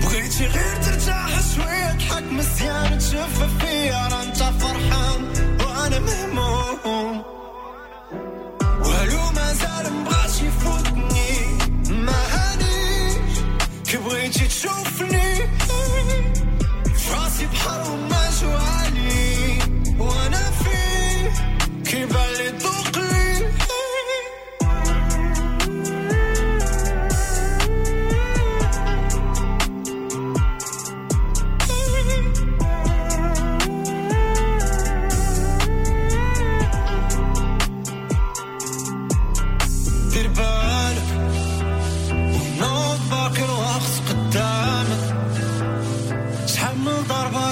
بغيتي غير ترتاح شوية تحك مزيان تشوف فيا. راه أنت فرحان وأنا مهموم. 一起祝福你，发现怕我。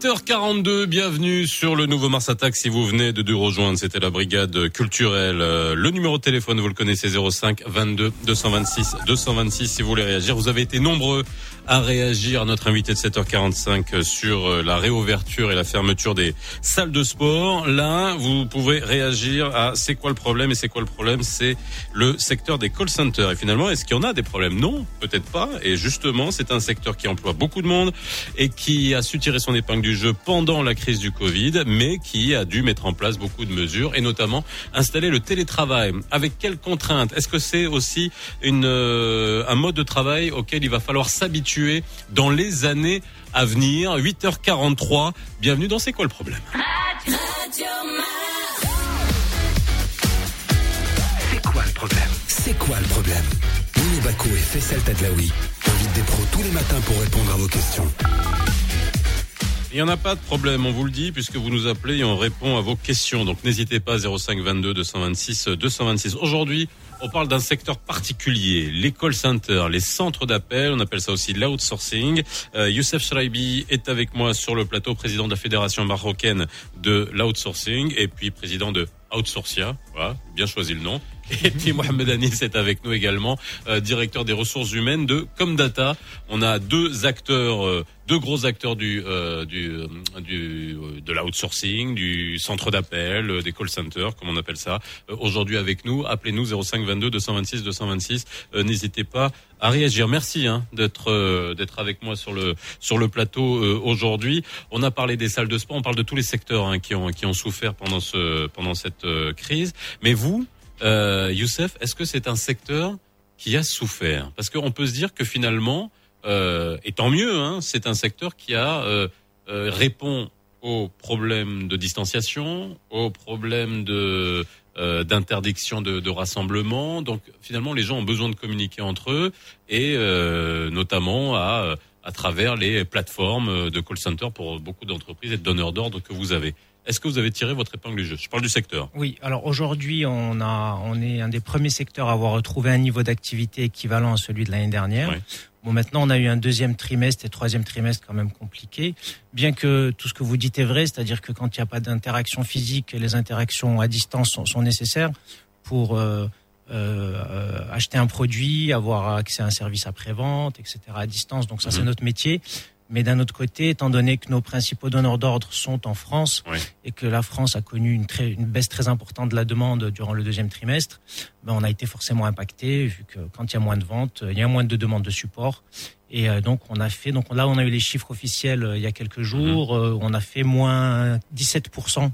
8h 8h42, bienvenue sur le nouveau Mars Attack. Si vous venez de nous rejoindre, c'était la brigade culturelle. Euh, Le numéro de téléphone, vous le connaissez, 05 22 226 226. Si vous voulez réagir, vous avez été nombreux à réagir à notre invité de 7h45 sur euh, la réouverture et la fermeture des salles de sport. Là, vous pouvez réagir à c'est quoi le problème et c'est quoi le problème C'est le secteur des call centers. Et finalement, est-ce qu'il y en a des problèmes Non, peut-être pas. Et justement, c'est un secteur qui emploie beaucoup de monde et qui a su tirer son épingle du jeu pendant la crise du Covid, mais qui a dû mettre en place beaucoup de mesures et notamment installer le télétravail. Avec quelles contraintes Est-ce que c'est aussi une, euh, un mode de travail auquel il va falloir s'habituer dans les années à venir? 8h43. Bienvenue dans C'est quoi le problème? C'est quoi le problème? C'est quoi le problème? Mini Bako et Faisal Tadlaoui invitent des pros tous les matins pour répondre à vos questions. Il n'y en a pas de problème, on vous le dit, puisque vous nous appelez et on répond à vos questions. Donc n'hésitez pas 05 22 226 226. Aujourd'hui, on parle d'un secteur particulier, les call centers, les centres d'appel, on appelle ça aussi l'outsourcing. Euh, Youssef Shraibi est avec moi sur le plateau, président de la Fédération marocaine de l'outsourcing et puis président de Outsourcia, voilà, bien choisi le nom. Et puis Mohamed Anis est avec nous également, euh, directeur des ressources humaines de Comdata. On a deux acteurs, euh, deux gros acteurs du, euh, du, euh, du euh, de l'outsourcing, du centre d'appel, euh, des call centers, comme on appelle ça. Aujourd'hui avec nous, appelez-nous 05 22 226 226. Euh, N'hésitez pas à réagir. Merci hein, d'être d'être avec moi sur le sur le plateau aujourd'hui. On a parlé des salles de sport, on parle de tous les secteurs hein, qui ont qui ont souffert pendant ce pendant cette crise. Mais vous, euh, Youssef, est-ce que c'est un secteur qui a souffert Parce qu'on peut se dire que finalement, euh, et tant mieux, hein, c'est un secteur qui a euh, euh, répond aux problèmes de distanciation, aux problèmes de euh, d'interdiction de, de rassemblement. Donc finalement, les gens ont besoin de communiquer entre eux et euh, notamment à à travers les plateformes de call center pour beaucoup d'entreprises et de donneurs d'ordre que vous avez. Est-ce que vous avez tiré votre épingle du jeu? Je parle du secteur. Oui, alors aujourd'hui, on, a, on est un des premiers secteurs à avoir retrouvé un niveau d'activité équivalent à celui de l'année dernière. Bon, maintenant, on a eu un deuxième trimestre et troisième trimestre quand même compliqué. Bien que tout ce que vous dites est vrai, c'est-à-dire que quand il n'y a pas d'interaction physique, les interactions à distance sont, sont nécessaires pour euh, euh, acheter un produit, avoir accès à un service après-vente, etc. à distance. Donc ça, c'est Mhm. notre métier. Mais d'un autre côté, étant donné que nos principaux donneurs d'ordre sont en France et que la France a connu une, très, une baisse très importante de la demande durant le deuxième trimestre, ben on a été forcément impacté vu que quand il y a moins de ventes, il y a moins de demandes de support. Et euh, donc on a fait, donc là on a eu les chiffres officiels euh, il y a quelques jours, euh, on a fait moins 17%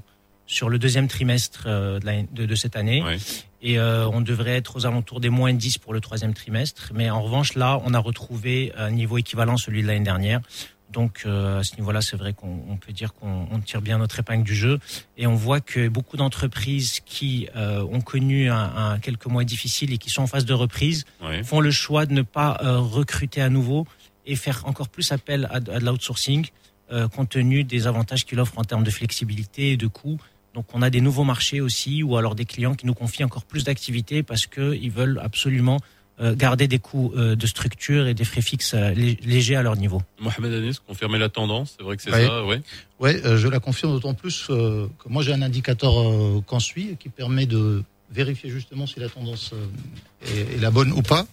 sur le deuxième trimestre euh, de, l'année- de, de cette année. Ouais. Et euh, on devrait être aux alentours des moins 10 pour le troisième trimestre. Mais en revanche, là, on a retrouvé un niveau équivalent à celui de l'année dernière. Donc euh, à ce niveau-là, c'est vrai qu'on on peut dire qu'on on tire bien notre épingle du jeu. Et on voit que beaucoup d'entreprises qui euh, ont connu un, un- quelques mois difficiles et qui sont en phase de reprise Ouais. font le choix de ne pas euh, recruter à nouveau et faire encore plus appel à, de- à de l'outsourcing euh, compte tenu des avantages qu'il offre en termes de flexibilité et de coûts. Donc on a des nouveaux marchés aussi ou alors des clients qui nous confient encore plus d'activités parce qu'ils veulent absolument euh, garder des coûts euh, de structure et des frais fixes euh, lé- légers à leur niveau. Mohamed Anis, confirmer la tendance, c'est vrai que c'est Ouais. ça. Ouais, euh, je la confirme d'autant plus euh, que moi j'ai un indicateur euh, qu'en suit qui permet de vérifier justement si la tendance euh, est, est la bonne ou pas.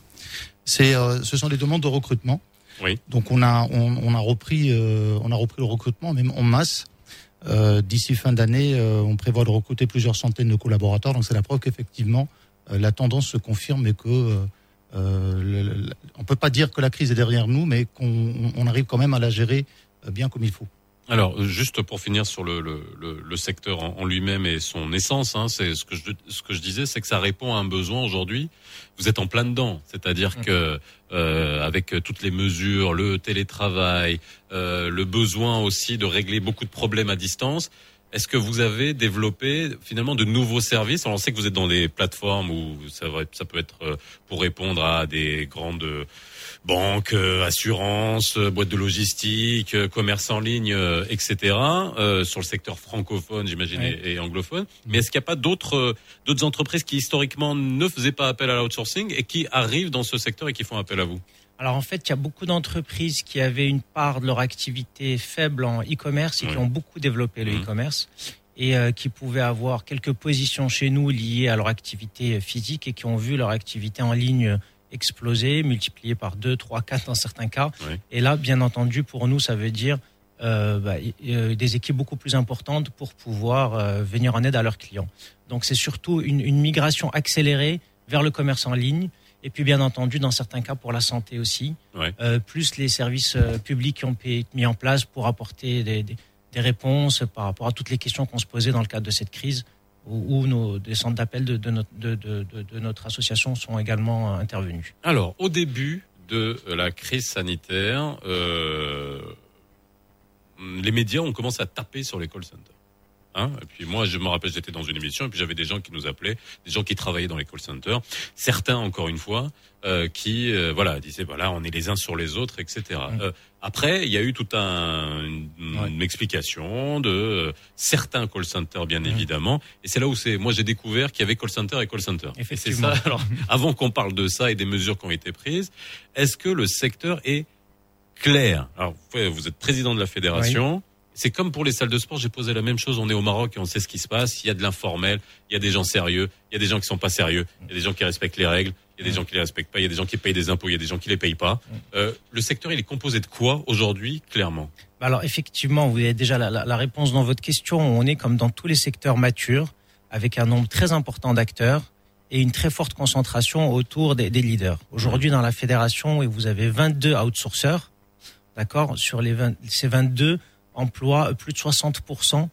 C'est, euh, ce sont les demandes de recrutement. Oui. Donc on a on, on a repris euh, on a repris le recrutement même en masse. Euh, D'ici fin d'année, euh, on prévoit de recruter plusieurs centaines de collaborateurs. Donc c'est la preuve qu'effectivement euh, la tendance se confirme et que euh, le- on peut pas dire que la crise est derrière nous, mais qu'on on arrive quand même à la gérer bien comme il faut. Alors, euh, juste pour finir sur le, le, le, le secteur en, en lui-même et son essence, hein, c'est ce que je ce que je disais, c'est que ça répond à un besoin aujourd'hui. Vous êtes en plein dedans, c'est-à-dire que euh, avec toutes les mesures, le télétravail, euh, le besoin aussi de régler beaucoup de problèmes à distance. Est-ce que vous avez développé finalement de nouveaux services? Alors, on sait que vous êtes dans des plateformes où ça, va être- ça peut être euh, pour répondre à des grandes banques, euh, assurances, euh, boîtes de logistique, euh, commerce en ligne, euh, etc. euh, sur le secteur francophone, j'imagine, Ouais. et, anglophone. Mais est-ce qu'il n'y a pas d'autres euh, d'autres entreprises qui historiquement ne faisaient pas appel à l'outsourcing et qui arrivent dans ce secteur et qui font appel à vous? Alors en fait, il y a beaucoup d'entreprises qui avaient une part de leur activité faible en e-commerce et qui ont beaucoup développé le Mhm. e-commerce et euh, qui pouvaient avoir quelques positions chez nous liées à leur activité physique et qui ont vu leur activité en ligne exploser, multipliée par 2, 3, 4 dans certains cas. Et là, bien entendu, pour nous, ça veut dire euh, bah, euh, des équipes beaucoup plus importantes pour pouvoir euh, venir en aide à leurs clients. Donc c'est surtout une, une migration accélérée vers le commerce en ligne. Et puis bien entendu, dans certains cas, pour la santé aussi, plus les services publics qui ont mis en place pour apporter des, des- des réponses par rapport à toutes les questions qu'on se posait dans le cadre de cette crise, où, nos des centres d'appel de notre association sont également euh, intervenus. Alors, au début de la crise sanitaire, euh, les médias ont commencé à taper sur les call centers. Hein et puis moi, je me rappelle, j'étais dans une émission et puis j'avais des gens qui nous appelaient, des gens qui travaillaient dans les call centers, certains encore une fois, euh, qui euh, voilà disaient voilà, on est les uns sur les autres, etc. Euh, après, il y a eu toute un, une, une explication de euh, certains call centers, bien évidemment, et c'est là où c'est. Moi, j'ai découvert qu'il y avait call center et call center. Et c'est ça. Alors, avant qu'on parle de ça et des mesures qui ont été prises, est-ce que le secteur est clair? Alors, vous êtes président de la fédération. C'est comme pour les salles de sport, j'ai posé la même chose. On est au Maroc et on sait ce qui se passe. Il y a de l'informel, il y a des gens sérieux, il y a des gens qui sont pas sérieux, il y a des gens qui respectent les règles, il y a des gens qui les respectent pas, il y a des gens qui payent des impôts, il y a des gens qui les payent pas. Euh, le secteur, il est composé de quoi aujourd'hui, clairement? Bah Alors effectivement, vous avez déjà la, la- la réponse dans votre question. On est comme dans tous les secteurs matures, avec un nombre très important d'acteurs et une très forte concentration autour des, des leaders. Aujourd'hui, dans la fédération, vous avez 22 outsourceurs, d'accord Sur les 20, ces 22 emploient plus de 60%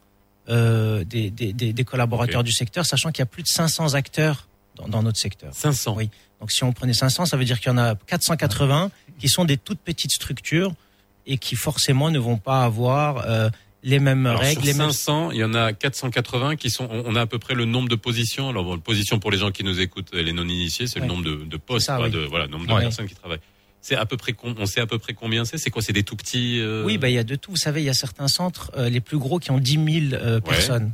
euh, des, des, des, des collaborateurs du secteur, sachant qu'il y a plus de 500 acteurs dans, dans notre secteur. 500 Oui. Donc si on prenait 500, ça veut dire qu'il y en a 480 qui sont des toutes petites structures et qui forcément ne vont pas avoir euh, les mêmes Alors, règles, sur les mêmes 500, il y en a 480 qui sont. On a à peu près le nombre de positions. Alors, bon, position pour les gens qui nous écoutent, les non-initiés, c'est le nombre de, de postes, ça, oui. de voilà, nombre de Ouais. personnes qui travaillent. C'est à peu près. On sait à peu près combien c'est. C'est quoi C'est des tout petits. euh, Oui, bah, il y a de tout. Vous savez, il y a certains centres, euh, les plus gros, qui ont 10 000 euh, personnes.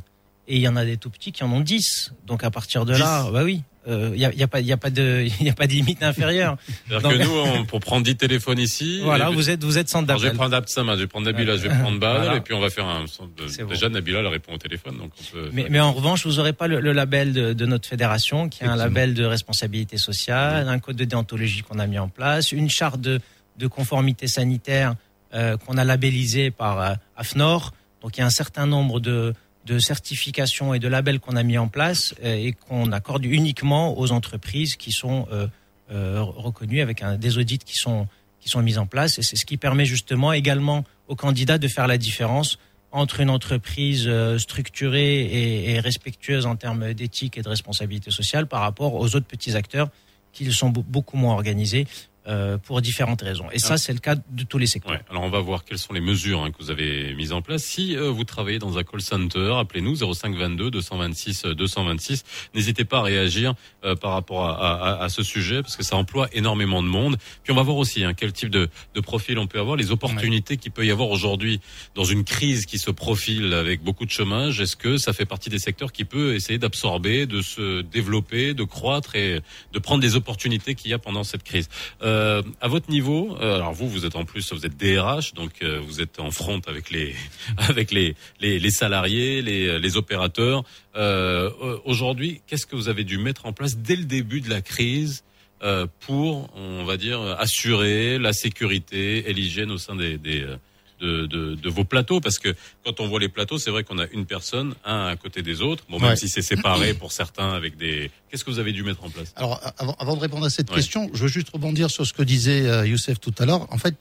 Et il y en a des tout petits qui en ont 10. Donc à partir de là, bah oui, euh, il y, a, il y a pas, il y a pas de, il y a pas de limite inférieure. C'est-à-dire que nous, on- pour prendre 10 téléphones ici. Voilà, vous êtes, vous êtes centre Alors, je vais d'appel. prendre Absama, je vais prendre Nabila, je vais prendre Badr, Voilà. et puis on va faire un. de- Déjà, Nabila, elle répond au téléphone, donc on peut. Mais, mais en revanche, vous n'aurez pas le, le label de, de notre fédération, qui est un label de responsabilité sociale, un code de déontologie qu'on a mis en place, une charte de, de conformité sanitaire euh, qu'on a labellisée par euh, AFNOR. Donc il y a un certain nombre de, de certifications et de labels qu'on a mis en place euh, et qu'on accorde uniquement aux entreprises qui sont euh, euh, reconnues avec des audits qui sont qui sont mis en place. Et c'est ce qui permet justement également aux candidats de faire la différence entre une entreprise structurée et, respectueuse en termes d'éthique et de responsabilité sociale par rapport aux autres petits acteurs qui sont be- beaucoup moins organisés euh, pour différentes raisons. Et ça, Ah. c'est le cas de tous les secteurs. Ouais, alors on va voir quelles sont les mesures hein, que vous avez mises en place. Si euh, vous travaillez dans un call center, appelez-nous 05 22 226 euh, 226. N'hésitez pas à réagir euh, par rapport à, à- à ce sujet parce que ça emploie énormément de monde. Puis on va voir aussi hein, quel type de, de profil on peut avoir, les opportunités qu'il peut y avoir aujourd'hui dans une crise qui se profile avec beaucoup de chômage. Est-ce que ça fait partie des secteurs qui peut essayer d'absorber, de se développer, de croître et de prendre des opportunités qu'il y a pendant cette crise? Euh, À votre niveau, euh, alors vous, vous êtes en plus, vous êtes DRH, donc euh, vous êtes en front avec les avec les les, salariés, les, les opérateurs. Euh, euh, Aujourd'hui, qu'est-ce que vous avez dû mettre en place dès le début de la crise euh, pour, on va dire, assurer la sécurité et l'hygiène au sein des, des euh, de, de, de vos plateaux parce que quand on voit les plateaux c'est vrai qu'on a une personne un à côté des autres bon même Ouais. si c'est séparé pour certains avec des qu'est-ce que vous avez dû mettre en place? Alors, avant, avant de répondre à cette Ouais. question, je veux juste rebondir sur ce que disait euh, Youssef tout à l'heure. En fait,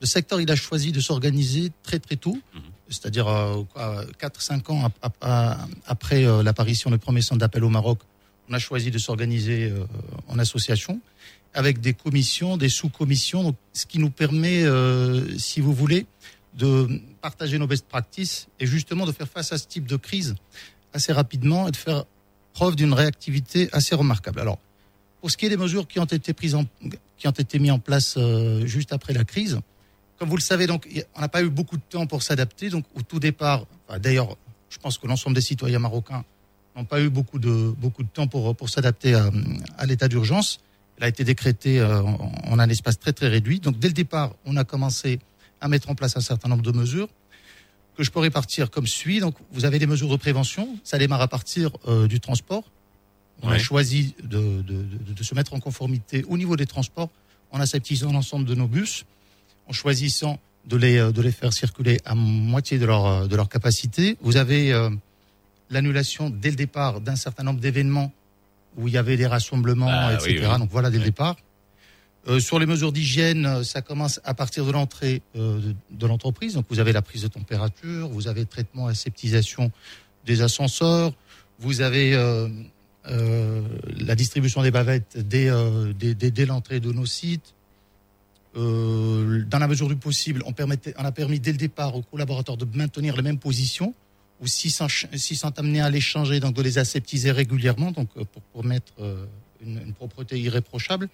le secteur, il a choisi de s'organiser très très tôt, Mhm. c'est-à-dire euh, quoi, 4-5 ans ap- ap- à- après euh, l'apparition du premier centre d'appel au Maroc. On a choisi de s'organiser euh, en association avec des commissions, des sous-commissions, ce qui nous permet, euh, si vous voulez, de partager nos best practices et justement de faire face à ce type de crise assez rapidement et de faire preuve d'une réactivité assez remarquable. Alors, pour ce qui est des mesures qui ont été prises qui ont été mises en place euh, juste après la crise, comme vous le savez, donc, on n'a pas eu beaucoup de temps pour s'adapter. Donc, au tout départ, d'ailleurs, je pense que l'ensemble des citoyens marocains n'ont pas eu beaucoup de, beaucoup de temps pour, pour s'adapter à l'état d'urgence. Elle a été décrétée euh, en, en un espace très, très réduit. Donc, dès le départ, on a commencé à mettre en place un certain nombre de mesures que je peux répartir comme suit. Donc, vous avez des mesures de prévention. Ça démarre à partir euh, du transport. On a choisi de, de, de- de se mettre en conformité au niveau des transports en aseptisant l'ensemble de nos bus, en choisissant de les, euh, de les faire circuler à moitié de leur, de leur capacité. Vous avez euh, l'annulation dès le départ d'un certain nombre d'événements où il y avait des rassemblements, Ah, oui, etc. oui. Donc voilà dès le départ. Euh, sur les mesures d'hygiène, euh, ça commence à partir de l'entrée euh, de, de l'entreprise. Donc vous avez la prise de température, vous avez traitement aseptisation des ascenseurs, vous avez euh, la distribution des bavettes dès, dès, dès- dès l'entrée de nos sites. Dans la mesure du possible, on, permettait, on a permis dès le départ aux collaborateurs de maintenir les mêmes positions ou s'ils sont, amenés à les changer, donc de les aseptiser régulièrement, donc euh, pour, pour mettre euh, une, une propreté irréprochable.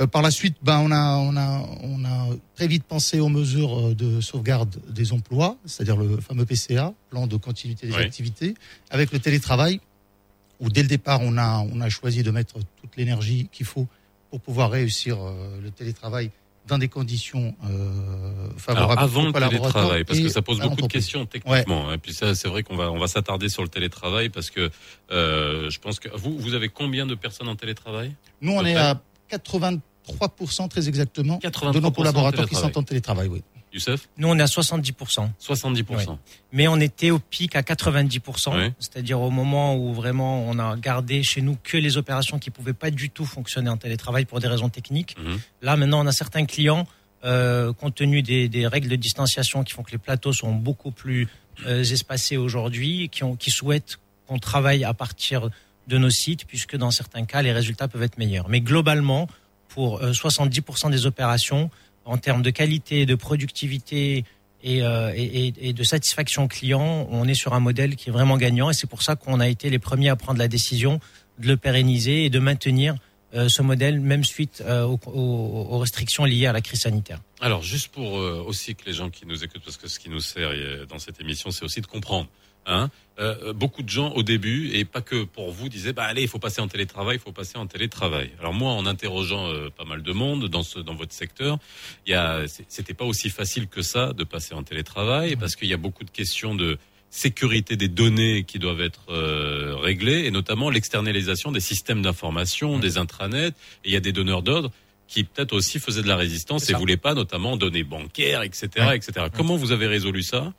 Euh, par la suite, ben, on, a, on, a, on a très vite pensé aux mesures de sauvegarde des emplois, c'est-à-dire le fameux PCA, plan de continuité des Oui. activités, avec le télétravail, où dès le départ, on a, on a choisi de mettre toute l'énergie qu'il faut pour pouvoir réussir euh, le télétravail dans des conditions euh, favorables Alors, avant le télétravail, parce que ça pose beaucoup de questions techniquement. Et puis ça, c'est vrai qu'on va on va s'attarder sur le télétravail parce que euh, je pense que vous vous avez combien de personnes en télétravail? Nous, on est à 83% très exactement 83% de nos collaborateurs qui sont en télétravail. Oui. Youssef Nous, on est à 70%. 70%. Oui. Mais on était au pic à 90%, Ouais. c'est-à-dire au moment où vraiment on a gardé chez nous que les opérations qui pouvaient pas du tout fonctionner en télétravail pour des raisons techniques. Mhm. Là, maintenant, on a certains clients, euh, compte tenu des, des règles de distanciation qui font que les plateaux sont beaucoup plus euh, espacés aujourd'hui, qui, ont, qui souhaitent qu'on travaille à partir de nos sites, puisque dans certains cas, les résultats peuvent être meilleurs. Mais globalement, pour euh, 70% des opérations en termes de qualité, de productivité et, euh, et, et- de satisfaction client. On est sur un modèle qui est vraiment gagnant et c'est pour ça qu'on a été les premiers à prendre la décision de le pérenniser et de maintenir euh, ce modèle même suite euh, aux, aux- aux restrictions liées à la crise sanitaire. Alors, juste pour euh, aussi que les gens qui nous écoutent, parce que ce qui nous sert euh, dans cette émission, c'est aussi de comprendre. Hein Euh, beaucoup de gens au début, et pas que pour vous, disaient bah allez, il faut passer en télétravail, il faut passer en télétravail. Alors moi, en interrogeant euh, pas mal de monde dans ce dans votre secteur, il y a c'était pas aussi facile que ça de passer en télétravail parce qu'il y a beaucoup de questions de sécurité des données qui doivent être euh, réglées et notamment l'externalisation des systèmes d'information, des intranets. Et il y a des donneurs d'ordre qui peut-être aussi faisaient de la résistance et voulaient pas notamment données bancaires, etc., etc. Comment vous avez résolu ça?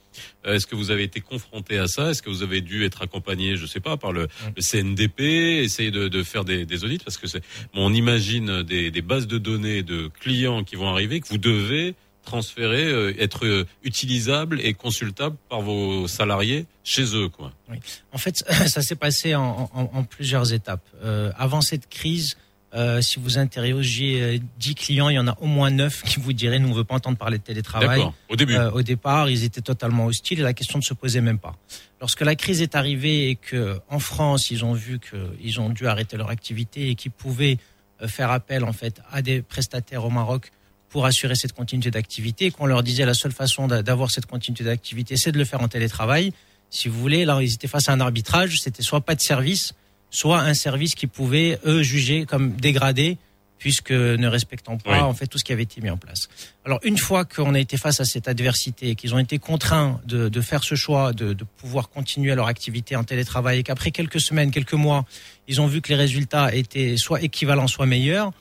Euh, Est-ce que vous avez été confronté à ça? Est-ce que vous avez dû être accompagné, je sais pas, par le, le CNDP, essayer de, de faire des, des audits? Parce que c'est, bon, on imagine des, des bases de données de clients qui vont arriver que vous devez transférer, euh, être euh, utilisable et consultable par vos salariés chez eux, quoi. Oui. En fait, ça s'est passé en, en- en plusieurs étapes. Euh, avant cette crise, euh, si vous interrogez euh, 10 clients, il y en a au moins 9 qui vous diraient nous on veut pas entendre parler de télétravail. Au début. Euh, au départ, ils étaient totalement hostiles et la question ne se posait même pas. Lorsque la crise est arrivée et que en France, ils ont vu qu'ils ont dû arrêter leur activité et qu'ils pouvaient euh, faire appel en fait à des prestataires au Maroc pour assurer cette continuité d'activité, qu'on leur disait la seule façon d'a- d'avoir cette continuité d'activité, c'est de le faire en télétravail. Si vous voulez, là, ils étaient face à un arbitrage. C'était soit pas de service, soit un service qui pouvait eux juger comme dégradé puisque ne respectant pas Oui. en fait tout ce qui avait été mis en place. Alors une fois qu'on a été face à cette adversité et qu'ils ont été contraints de, de faire ce choix de, de pouvoir continuer leur activité en télétravail et qu'après quelques semaines, quelques mois, ils ont vu que les résultats étaient soit équivalents, soit meilleurs,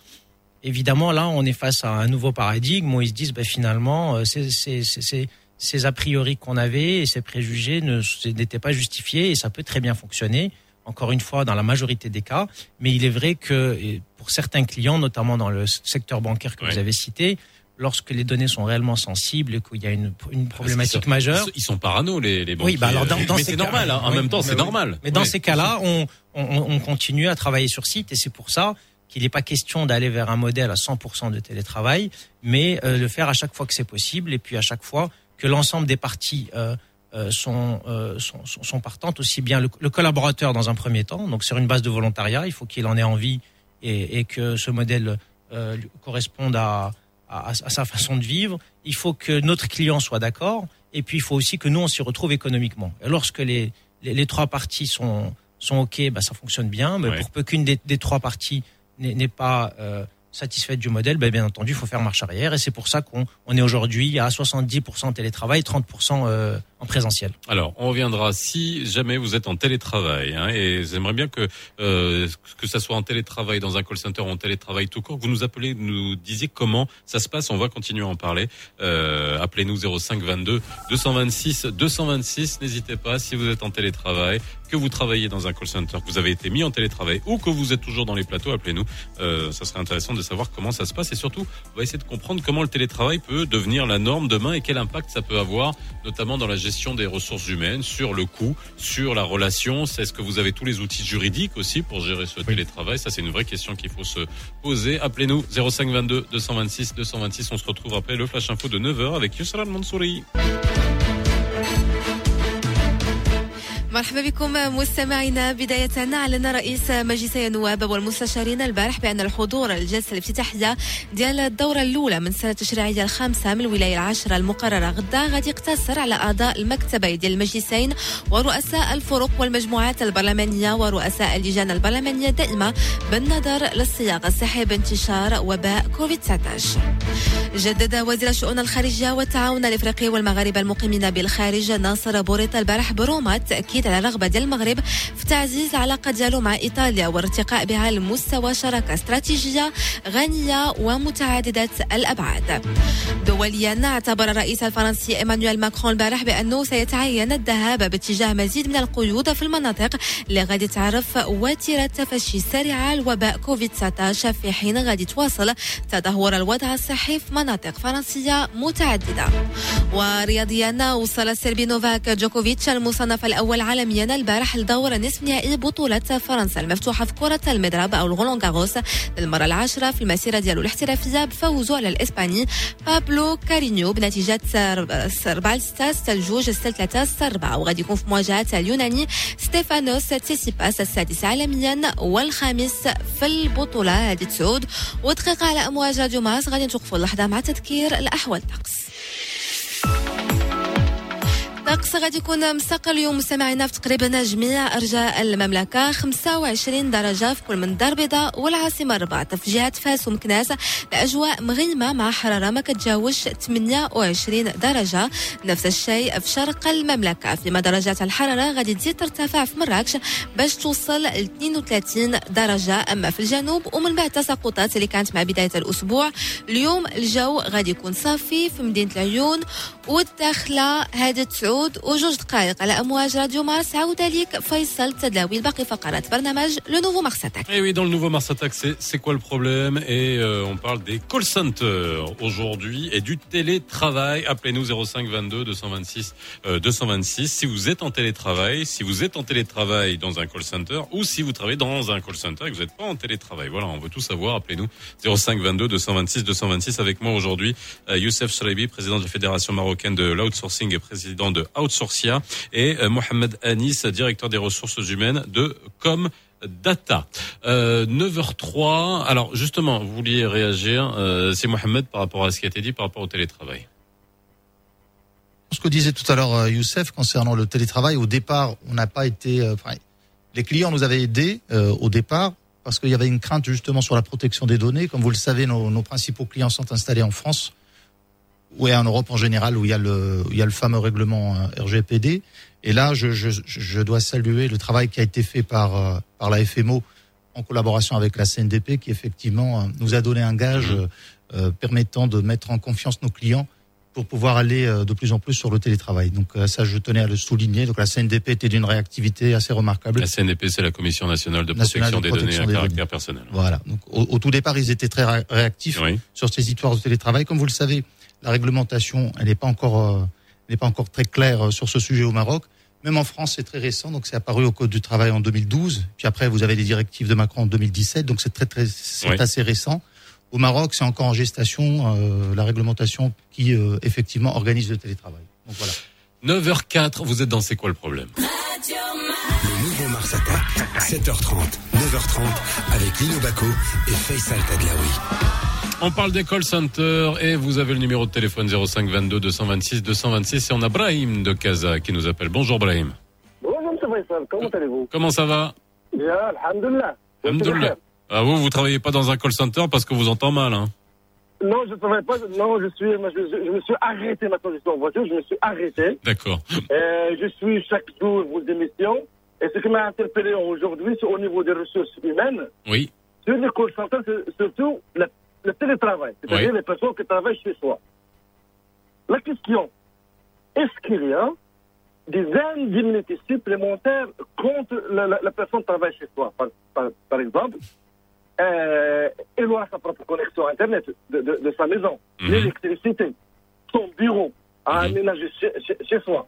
évidemment là on est face à un nouveau paradigme où ils se disent ben, finalement euh, c'est- c'est- c'est- c'est- ces a priori qu'on avait et ces préjugés ne- n'étaient pas justifiés et ça peut très bien fonctionner encore une fois dans la majorité des cas mais il est vrai que pour certains clients notamment dans le secteur bancaire que vous avez cité lorsque les données sont réellement sensibles et qu'il y a une, une problématique sont- majeure Ils sont, parano, les, les banquiers. oui, bah alors dans, dans mais ces c'est normal, hein. en Oui, même temps, mais c'est oui. normal. Mais dans Oui. ces cas-là, on, on, on continue à travailler sur site et c'est pour ça qu'il n'est pas question d'aller vers un modèle à 100% de télétravail, mais euh, le faire à chaque fois que c'est possible et puis à chaque fois que l'ensemble des parties euh, sont, euh, sont, sont, sont partantes, aussi bien le, le collaborateur dans un premier temps, donc sur une base de volontariat, il faut qu'il en ait envie et, et que ce modèle euh, corresponde à, à, à sa façon de vivre. Il faut que notre client soit d'accord et puis il faut aussi que nous on s'y retrouve économiquement. Et lorsque les, les, les trois parties sont, sont ok, bah, ça fonctionne bien. Mais Ouais. pour peu qu'une des, des trois parties n'est pas euh, satisfaite du modèle, bah, bien entendu, il faut faire marche arrière. Et c'est pour ça qu'on on est aujourd'hui à 70% télétravail, 30% euh, Alors, on reviendra si jamais vous êtes en télétravail, hein, et j'aimerais bien que euh, que ça soit en télétravail dans un call center ou en télétravail tout court, vous nous appelez, nous disiez comment ça se passe. On va continuer à en parler. Euh, Appelez-nous 05 22 226 226. N'hésitez pas si vous êtes en télétravail, que vous travaillez dans un call center, que vous avez été mis en télétravail ou que vous êtes toujours dans les plateaux. Appelez-nous. Euh, ça serait intéressant de savoir comment ça se passe et surtout, on va essayer de comprendre comment le télétravail peut devenir la norme demain et quel impact ça peut avoir, notamment dans la gestion des ressources humaines, sur le coût, sur la relation. C'est Est-ce que vous avez tous les outils juridiques aussi pour gérer ce télétravail Ça, c'est une vraie question qu'il faut se poser. Appelez-nous 05 22 226 226. On se retrouve après le flash info de 9h avec Yusra Mansouri. مرحبا بكم مستمعينا. بداية أعلن رئيس مجلس النواب والمستشارين البارح بأن الحضور الجلسة الافتتاحية ديال الدورة الأولى من السنة التشريعية الخامسة من الولاية العشرة المقررة غدا غادي يقتصر على أعضاء المكتبين ديال المجلسين ورؤساء الفرق والمجموعات البرلمانية ورؤساء اللجان البرلمانية الدائمة بالنظر للصياغة الصحية بانتشار وباء كوفيد 19 جدد وزير الشؤون الخارجية والتعاون الإفريقي والمغاربة المقيمين بالخارج ناصر بوريطه البارح بروما التاكيد على الرغبه ديال المغرب في تعزيز العلاقة ديالو مع إيطاليا وارتقاء بها لمستوى شراكة استراتيجية غنية ومتعددة الأبعاد. دوليا اعتبر الرئيس الفرنسي إيمانويل ماكرون البارح بأنه سيتعين الذهاب باتجاه مزيد من القيود في المناطق اللي غادي تعرف وتيرة تفشي سريعه لوباء كوفيد 19 في حين غادي تواصل تدهور الوضع الصحي في مناطق فرنسية متعددة. ورياضيا وصل السربي نوفاك جوكوفيتش المصنف الأول عالميا البارح لدور نصف نهائي بطولة فرنسا المفتوحة في كرة المضرب أو الغولون غاروس. للمرة العاشرة في المسيرة ديالو الاحترافية بفوزه على الإسباني بابلو كارينيو بنتيجة 4 6 6 2 6 3 6 4 وغادي يكون في مواجهة اليوناني ستيفانوس تسيسيباس السادس عالميا والخامس في البطولة. هذه تسعود. ودقيقة على راديو ماس غادي نتوقفوا اللحظة مع تذكير الأحوال. الطقس الطقس غادي يكون مساق اليوم مستمعينا في تقريبا جميع أرجاء المملكة. 25 درجة في كل من الدار البيضاء والعاصمة الرباط. في جهة فاس ومكناس الاجواء مغيمة مع حرارة ما كتجاوزش 28 درجة. نفس الشيء في شرق المملكة. فيما درجات الحرارة غادي تزيد ترتفع في مراكش باش توصل ل 32 درجة. أما في الجنوب ومن بعد تساقطات اللي كانت مع بداية الأسبوع اليوم الجو غادي يكون صافي في مدينة العيون والداخلة هذه تسعود وجوج دقائق على راديو مارس Et eh oui, dans le nouveau Mars Attack, c'est quoi le problème? Et euh, on parle des call centers aujourd'hui et du télétravail. Appelez-nous 05 22 226 euh, 226 si vous êtes en télétravail, si vous êtes en télétravail dans un call center ou si vous travaillez dans un call center et que vous n'êtes pas en télétravail. Voilà, on veut tout savoir. Appelez-nous 05 22 226 226 avec moi aujourd'hui euh, Youssef Shraibi, président de la Fédération marocaine de l'outsourcing et président de Outsourcia et euh, Mohamed Anis, directeur des ressources humaines de Com Data. Euh, 9h03. Alors justement, vous vouliez réagir, euh, c'est Mohamed par rapport à ce qui a été dit par rapport au télétravail. Ce que disait tout à l'heure euh, Youssef concernant le télétravail, au départ, on n'a pas été. euh, les clients nous avaient aidés euh, au départ parce qu'il y avait une crainte justement sur la protection des données. Comme vous le savez, nos principaux clients sont installés en France ou et en Europe en général, où il y a le, il y a le fameux règlement euh, RGPD. Et là, je, je, je dois saluer le travail qui a été fait par, euh, par la FMO en collaboration avec la CNDP, qui effectivement euh, nous a donné un gage euh, euh, permettant de mettre en confiance nos clients pour pouvoir aller de plus en plus sur le télétravail. Donc ça, je tenais à le souligner. Donc la CNDP était d'une réactivité assez remarquable. La CNDP, c'est la Commission nationale de Nationale protection de des données à caractère personnel. Voilà. Donc, au, au tout départ, ils étaient très ré- réactifs Oui. sur ces histoires de télétravail. Comme vous le savez, la réglementation, elle n'est pas encore, euh, n'est pas encore très claire euh, sur ce sujet au Maroc. Même en France, c'est très récent. Donc, c'est apparu au Code du travail en 2012. Puis après, vous avez les directives de Macron en 2017. Donc, c'est très, très, c'est Oui. assez récent. Au Maroc, c'est encore en gestation euh, la réglementation qui euh, effectivement organise le télétravail. Donc voilà. 9h04, vous êtes dans C'est quoi le problème? Le nouveau Mars Attack, 7h30, 9h30, avec Lino Baco et Faisal Tadlaoui. On parle des call centers et vous avez le numéro de téléphone 05 22 226 226 et on a Brahim de Casa qui nous appelle. Bonjour Brahim. Bonjour, M. Faisal, comment allez-vous? Comment ça va? Bien, alhamdulillah. Alhamdoulilah. Ah, vous, vous travaillez pas dans un call center parce que vous entend mal, hein? Non, je ne travaille pas. Non, je suis, je, je- je me suis arrêté maintenant. Je suis en voiture. Je me suis arrêté. D'accord. Euh, je suis chaque jour vos émissions. Et ce qui m'a interpellé aujourd'hui, c'est au niveau des ressources humaines. Oui. Sur les centers, c'est surtout le, le télétravail, c'est-à-dire Oui. les personnes qui travaillent chez soi. La question, est-ce qu'il y a des indemnités supplémentaires contre la, la- la personne qui travaille chez soi? Par, par- par exemple, euh, aura sa propre connexion Internet de, de- de sa maison, l'électricité, son bureau à aménager chez, chez- chez soi.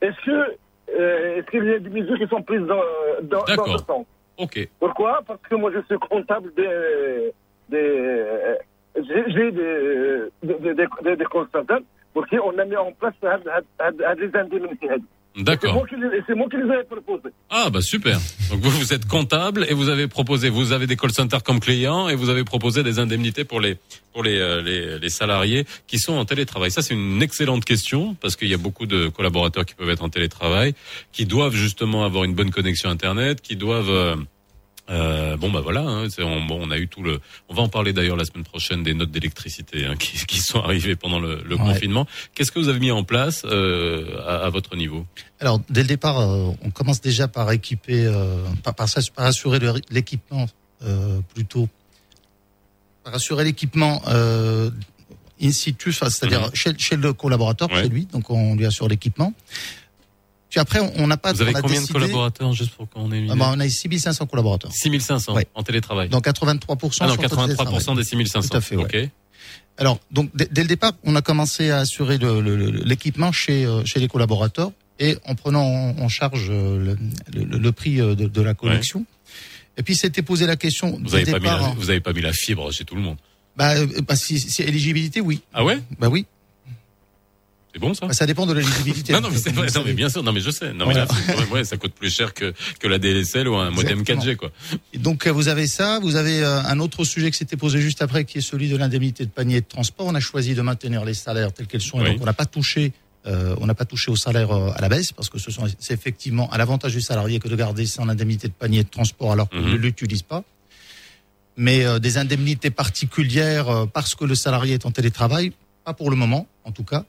Est-ce que euh, est-ce qu'il y a des mesures qui sont prises dans, dans, dans ce sens Ok. pourquoi? Parce que moi, je suis comptable des. des j'ai des, des, des, des, des constantants pour qui on a mis en place des indemnités. D'accord. c'est moi qui les avais proposés. Ah bah super. Donc vous, vous êtes comptable et vous avez proposé, vous avez des call centers comme clients et vous avez proposé des indemnités pour les pour les euh, les, les salariés qui sont en télétravail. Ça c'est une excellente question parce qu'il y a beaucoup de collaborateurs qui peuvent être en télétravail, qui doivent justement avoir une bonne connexion internet, qui doivent euh, euh, bon bah voilà, hein, on, bon, on a eu tout le. On va en parler d'ailleurs la semaine prochaine des notes d'électricité hein, qui, qui sont arrivées pendant le, le Ouais. confinement. Qu'est-ce que vous avez mis en place euh, à, à votre niveau? Alors, dès le départ, euh, on commence déjà par équiper, euh, par, par, par assurer l'équipement euh, plutôt, par assurer l'équipement euh, in situ, c'est-à-dire Mhm. chez, chez le collaborateur, Ouais. chez lui, donc on lui assure l'équipement. Puis après, on- n'a pas. Vous avez combien de collaborateurs juste pour qu'on ait une Ah bah, On a 6500 collaborateurs. 6500 en télétravail. Donc 83%. Ah non, sont en 83% télétravail. des 6500. Tout à fait. ouais. Ok. Alors, donc dès, le départ, on a commencé à assurer l'équipement chez euh, chez les collaborateurs. et en prenant en, charge euh, le, le- le prix euh, de, de la connexion. Et puis s'était posé la question Vous du avez pas mis la, hein. vous avez pas mis la fibre chez tout le monde. bah, bah, si, si éligibilité, oui. Ah ouais? Bah oui. C'est bon ça Bah, ça dépend de l'éligibilité. Non, non, mais vrai. Non, mais bien sûr. Non, mais je sais. Non, mais Voilà. la fibre, quand même, ouais, ça coûte plus cher que, que la DSL ou un modem Exactement. 4G, quoi. Et Donc euh, vous avez ça, vous avez euh, un autre sujet qui s'était posé juste après, qui est celui de l'indemnité de panier de transport. On a choisi de maintenir les salaires tels qu'ils sont, et Oui. donc on n'a pas touché, euh, on n'a pas touché au salaire euh, à la baisse, parce que ce sont c'est effectivement à l'avantage du salarié que de garder son indemnité de panier de transport alors qu'il Mhm. ne l'utilise pas. Mais euh, des indemnités particulières parce que le salarié est en télétravail, pas pour le moment, en tout cas.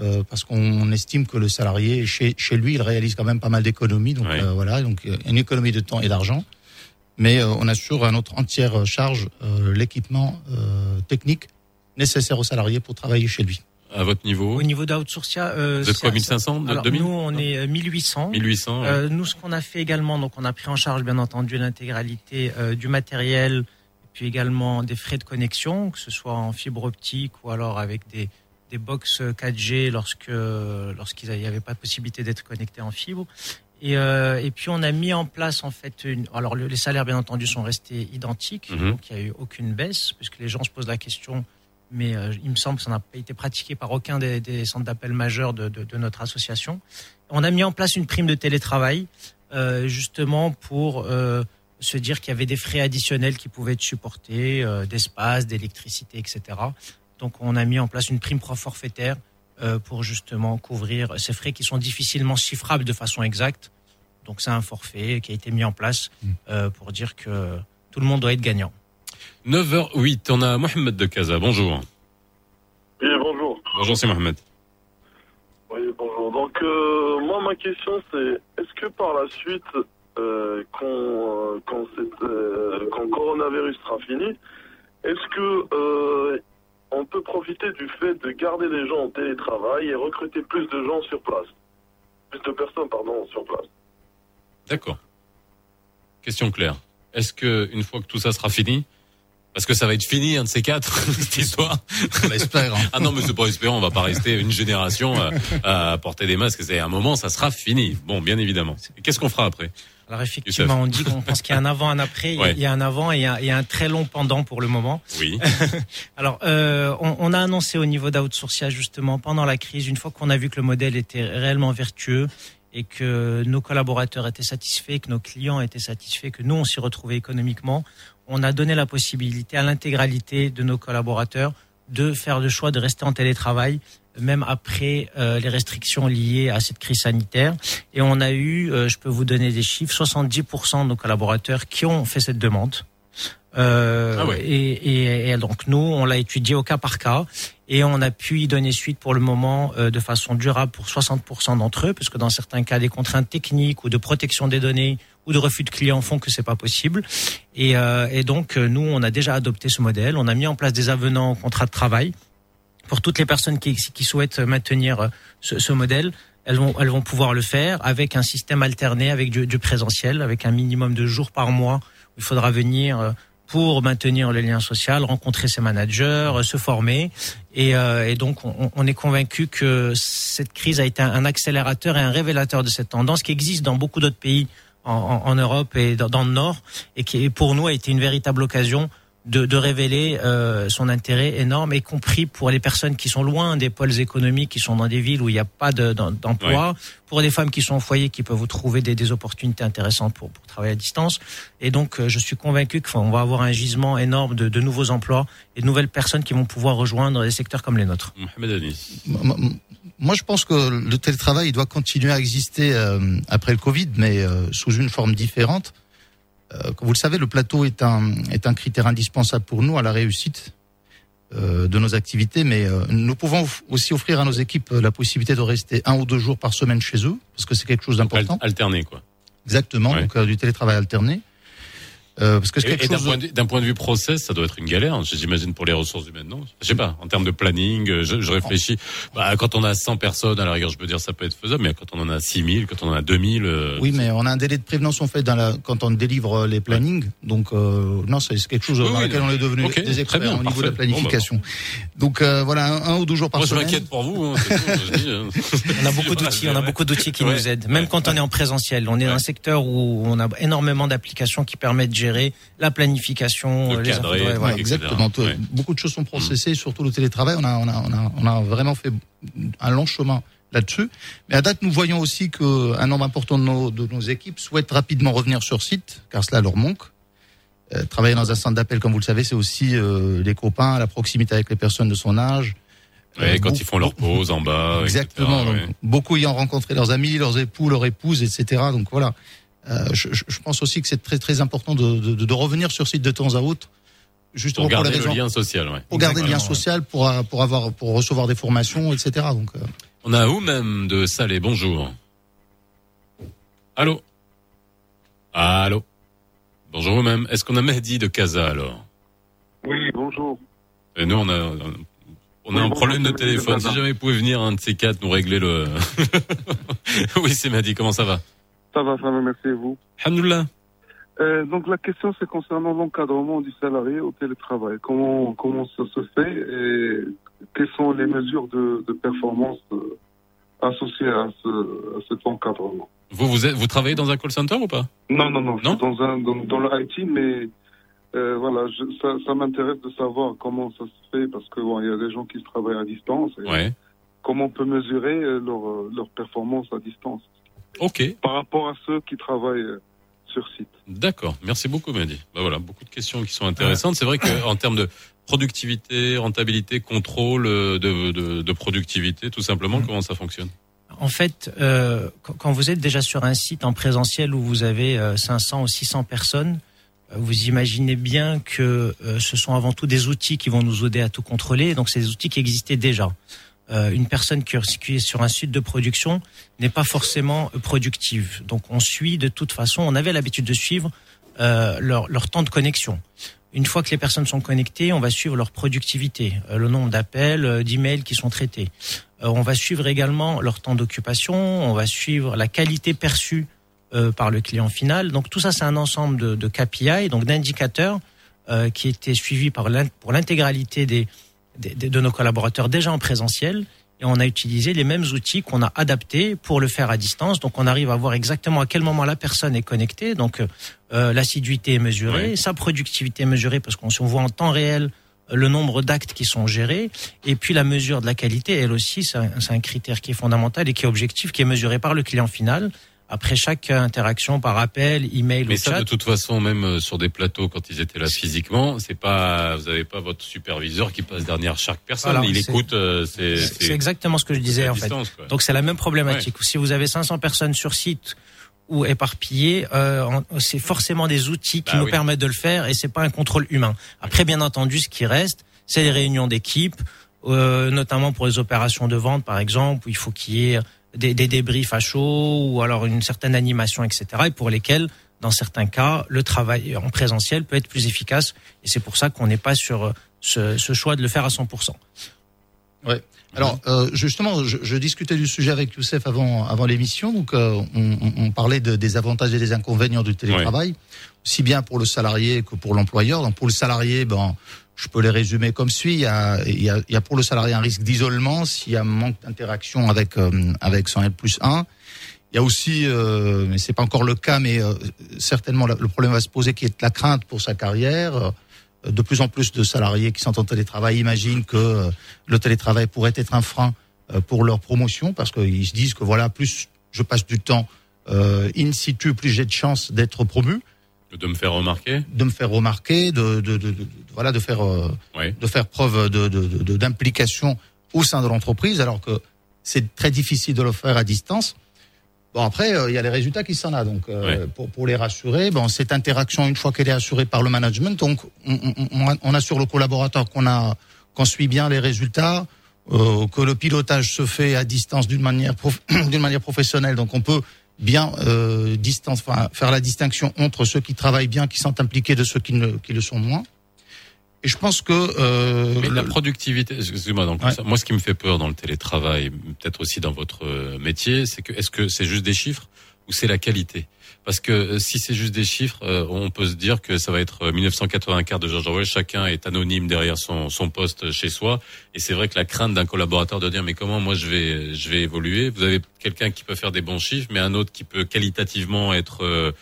Euh, parce qu'on estime que le salarié chez, chez lui il réalise quand même pas mal d'économies donc Ouais. euh, voilà donc euh, une économie de temps et d'argent mais euh, on assure à notre entière charge euh, l'équipement euh, technique nécessaire au salarié pour travailler chez lui. À votre niveau Au niveau d'Outsourcia, euh, Vous êtes quoi, ça- 1500, alors, 2000? Nous, on est euh, 1800. 1800. ouais. Euh, nous, ce qu'on a fait également, donc on a pris en charge bien entendu l'intégralité euh, du matériel, puis également des frais de connexion, que ce soit en fibre optique ou alors avec des, des box 4G lorsque lorsqu'il n'y avait pas de possibilité d'être connecté en fibre. Et, euh, et puis on a mis en place en fait une. Alors le- les salaires bien entendu sont restés identiques, Mhm. donc il n'y a eu aucune baisse puisque les gens se posent la question. Mais euh, il me semble que ça n'a pas été pratiqué par aucun des, des centres d'appel majeurs de, de, de notre association. On a mis en place une prime de télétravail euh, justement pour euh, se dire qu'il y avait des frais additionnels qui pouvaient être supportés, euh, d'espace, d'électricité, etc. Donc on a mis en place une prime forfaitaire euh, pour justement couvrir ces frais qui sont difficilement chiffrables de façon exacte. Donc c'est un forfait qui a été mis en place euh, pour dire que tout le monde doit être gagnant. 9h08, on a Mohamed de Casa. Bonjour. Oui, bonjour. Bonjour, c'est Mohamed. Oui, bonjour. Donc, euh, moi, ma question, c'est est-ce que par la suite, euh, quand, euh, quand, euh, quand le coronavirus sera fini, est-ce que euh, on peut profiter du fait de garder les gens en télétravail et recruter plus de gens sur place Plus de personnes, pardon, sur place. D'accord. Question claire. Est-ce que une fois que tout ça sera fini, parce que ça va être fini, un de ces quatre, cette histoire. On l'espère. hein. Ah non, mais c'est pas espérant, on va pas rester une génération euh, à porter des masques. C'est à un moment, ça sera fini. Bon, bien évidemment. Et Qu'est-ce qu'on fera après? Alors effectivement, on dit qu'on pense qu'il y a un avant, un après. Il y a- Ouais. Il y a un avant et il y a, il y a un très long pendant pour le moment. Oui. Alors, euh, on, on a annoncé au niveau d'Outsourcia justement pendant la crise, une fois qu'on a vu que le modèle était réellement vertueux et que nos collaborateurs étaient satisfaits, que nos clients étaient satisfaits, que nous on s'y retrouvait économiquement, on a donné la possibilité à l'intégralité de nos collaborateurs de faire le choix de rester en télétravail même après euh, les restrictions liées à cette crise sanitaire. Et on a eu, euh, je peux vous donner des chiffres, 70% de nos collaborateurs qui ont fait cette demande. Euh, Ah ouais. et, et- et donc nous, on l'a étudié au cas par cas et on a pu y donner suite pour le moment euh, de façon durable pour 60% d'entre eux, parce que dans certains cas, des contraintes techniques ou de protection des données ou de refus de clients font que c'est pas possible. Et, euh, et donc euh, nous, on a déjà adopté ce modèle. On a mis en place des avenants au contrat de travail pour toutes les personnes qui, qui souhaitent maintenir euh, ce, ce modèle. Elles vont, elles vont pouvoir le faire avec un système alterné, avec du, du présentiel, avec un minimum de jours par mois où il faudra venir euh, pour maintenir le lien social, rencontrer ses managers, euh, se former. Et, euh, et donc, on, on est convaincu que cette crise a été un, accélérateur et un révélateur de cette tendance qui existe dans beaucoup d'autres pays en, en- en Europe et dans, dans le Nord, et qui, pour nous, a été une véritable occasion de, de révéler euh, son intérêt énorme, y compris pour les personnes qui sont loin des pôles économiques, qui sont dans des villes où il n'y a pas de- d'em- d'emploi, pour des femmes qui sont au foyer, qui peuvent trouver des, des opportunités intéressantes pour, pour travailler à distance. Et donc, euh, je suis convaincu qu'on va avoir un gisement énorme de, de nouveaux emplois et de nouvelles personnes qui vont pouvoir rejoindre des secteurs comme les nôtres. Moi, je pense que le télétravail il doit continuer à exister euh, après le Covid, mais euh, sous une forme différente. Euh, comme vous le savez, le plateau est un, est un critère indispensable pour nous à la réussite euh, de nos activités, mais euh, nous pouvons aussi offrir à nos équipes la possibilité de rester un ou deux jours par semaine chez eux, parce que c'est quelque chose d'important. Alterné, quoi. Exactement, donc du télétravail alterné. Euh, parce que c'est Et, quelque et d'un chose. point, de vue- d'un point de vue process, ça doit être une galère, j'imagine, pour les ressources humaines, non? Je sais pas, en termes de planning, euh, je, je réfléchis. Bah, quand on a 100 personnes, à la rigueur, je peux dire ça peut être faisable, mais quand on en a 6000, quand on en a 2000... euh, Oui, mais on a un délai de prévenance en fait dans la, quand on délivre euh, les plannings. Donc euh, non, c'est quelque chose Oui, dans oui, lequel on est devenu ok, des très experts bien, au niveau de la. Bon, bah, planification. Donc euh, voilà, un, un ou deux jours par Moi, je semaine. m'inquiète pour vous. Hein, c'est tout, je dis, hein. On a beaucoup d'outils, on a beaucoup d'outils qui Ouais. nous aident, même quand on est en présentiel. On est dans un secteur où on a énormément d'applications qui permettent de gérer la planification, euh, les cadrer, infos- ouais, voilà. Ouais, exactement. Tout- Beaucoup de choses sont processées, surtout le télétravail. On a, on a, on a, on a vraiment fait un long chemin là-dessus. Mais à date, nous voyons aussi qu'un nombre important de nos, de nos équipes souhaitent rapidement revenir sur site, car cela leur manque. Euh, travailler dans un centre d'appel, comme vous le savez, c'est aussi euh, les copains, la proximité avec les personnes de son âge. Ouais, Euh, quand beaucoup- ils font leur pause en bas. Exactement. etc., donc, ouais. Beaucoup ayant rencontré leurs amis, leurs époux, leurs épouses, etc. Donc voilà. Euh, je, pense aussi que c'est très très important de, de, de revenir sur site de temps à autre, justement Pour pour, les garder le lien social, ouais. pour garder le lien social, pour euh, pour avoir pour recevoir des formations, etc. Donc euh, On a où même de Salé, bonjour. Allô? Allô? Bonjour vous-même. Est-ce qu'on a Mehdi de Casa alors? Oui, bonjour. Et nous, on a, on a Oui, un problème de téléphone. Si jamais vous pouvez venir, un de ces quatre, nous régler le... oui, c'est Mehdi, comment ça va? Ça va, ça va, merci et vous. Alhamdoulilah. Euh, donc la question c'est concernant l'encadrement du salarié au télétravail. Comment comment ça se fait et quelles sont les mesures de, de performance euh, associées à, ce, à cet encadrement? Vous, vous, êtes, vous travaillez dans un call center ou pas? Non, non, non, je suis dans, un, dans, dans le IT, mais euh, voilà, je, ça, ça m'intéresse de savoir comment ça se fait parce que bon, il y a des gens qui travaillent à distance. Et Ouais. Comment on peut mesurer leur, leur performance à distance Ok. par rapport à ceux qui travaillent euh, sur site D'accord, merci beaucoup Mehdi. Bah voilà, beaucoup de questions qui sont intéressantes. C'est vrai qu'en termes de productivité, rentabilité, contrôle euh, de, de, de productivité, tout simplement, comment ça fonctionne? En fait, euh, quand- quand vous êtes déjà sur un site en présentiel où vous avez euh, 500 ou 600 personnes, euh, vous imaginez bien que euh, ce sont avant tout des outils qui vont nous aider à tout contrôler. Donc, c'est des outils qui existaient déjà. Euh, une personne qui est sur un site de production n'est pas forcément productive. Donc, on suit de toute façon. On avait l'habitude de suivre euh, leur, leur temps de connexion. Une fois que les personnes sont connectées, on va suivre leur productivité, euh, le nombre d'appels, euh, d'emails qui sont traités. Euh, on va suivre également leur temps d'occupation, on va suivre la qualité perçue euh, par le client final. Donc tout ça, c'est un ensemble de, de KPI, donc d'indicateurs qui étaient suivis par pour l'intégralité des, des- de nos collaborateurs déjà en présentiel. Et on a utilisé les mêmes outils qu'on a adaptés pour le faire à distance. Donc on arrive à voir exactement à quel moment la personne est connectée. Donc euh, l'assiduité est mesurée, sa productivité est mesurée parce qu'on on voit en temps réel euh, le nombre d'actes qui sont gérés et puis la mesure de la qualité, elle aussi, c'est un, c'est un critère qui est fondamental et qui est objectif, qui est mesuré par le client final après chaque interaction par appel, email Mais ou ça, chat. de toute façon, même euh, sur des plateaux, quand ils étaient là physiquement, c'est pas, vous avez pas votre superviseur qui passe derrière chaque personne. Voilà, Il écoute. euh, c'est exactement ce que je disais en fait. quoi. Donc c'est la même problématique. Si vous avez 500 personnes sur site ou éparpillées, euh, c'est forcément des outils qui Bah nous oui. permettent de le faire et c'est pas un contrôle humain. Après, bien entendu, ce qui reste, c'est les réunions d'équipe, euh, notamment pour les opérations de vente, par exemple, où il faut qu'il y ait des, des débriefs à chaud ou alors une certaine animation, etc. Et pour lesquels, dans certains cas, le travail en présentiel peut être plus efficace. Et c'est pour ça qu'on n'est pas sur ce, ce choix de le faire à 100%. Ouais. Alors euh, justement, je, je discutais du sujet avec Youssef avant avant l'émission, donc euh, on, parlait de- des avantages et des inconvénients du télétravail, aussi bien pour le salarié que pour l'employeur. Donc pour le salarié, ben je peux les résumer comme suit. Il y a, il y a, il y a pour le salarié un risque d'isolement s'il y a un manque d'interaction avec euh, avec son L plus 1. Il y a aussi, euh, mais c'est pas encore le cas, mais euh, certainement le problème va se poser qui est la crainte pour sa carrière. Euh, de plus en plus de salariés qui sont en télétravail imaginent que euh, le télétravail pourrait être un frein euh, pour leur promotion parce qu'ils se disent que voilà, plus je passe du temps in situ, plus j'ai de chances d'être promu, De me faire remarquer. de me faire remarquer, de, de, de- de- voilà, de faire euh, de faire preuve de d'implication au sein de l'entreprise, alors que c'est très difficile de le faire à distance. Bon après, euh, il y a les résultats qui s'en a. Donc euh, pour, pour les rassurer, bon cette interaction une fois qu'elle est assurée par le management, donc on, on- on, assure le collaborateur qu'on a qu'on suit bien les résultats, euh, que le pilotage se fait à distance d'une manière d'une manière professionnelle. Donc on peut bien euh, distance, enfin, faire la distinction entre ceux qui travaillent bien, qui sont impliqués, de ceux qui, ne, qui le sont moins. Et je pense que euh, Mais la productivité, excusez-moi, donc moi ce qui me fait peur dans le télétravail, peut-être aussi dans votre euh, métier, c'est que est-ce que c'est juste des chiffres ou c'est la qualité? Parce que euh, si c'est juste des chiffres, euh, on peut se dire que ça va être euh, 1984 de George Orwell, chacun est anonyme derrière son, son poste chez soi, et c'est vrai que la crainte d'un collaborateur de dire mais comment moi je vais je vais évoluer? Vous avez quelqu'un qui peut faire des bons chiffres, mais un autre qui peut qualitativement être euh,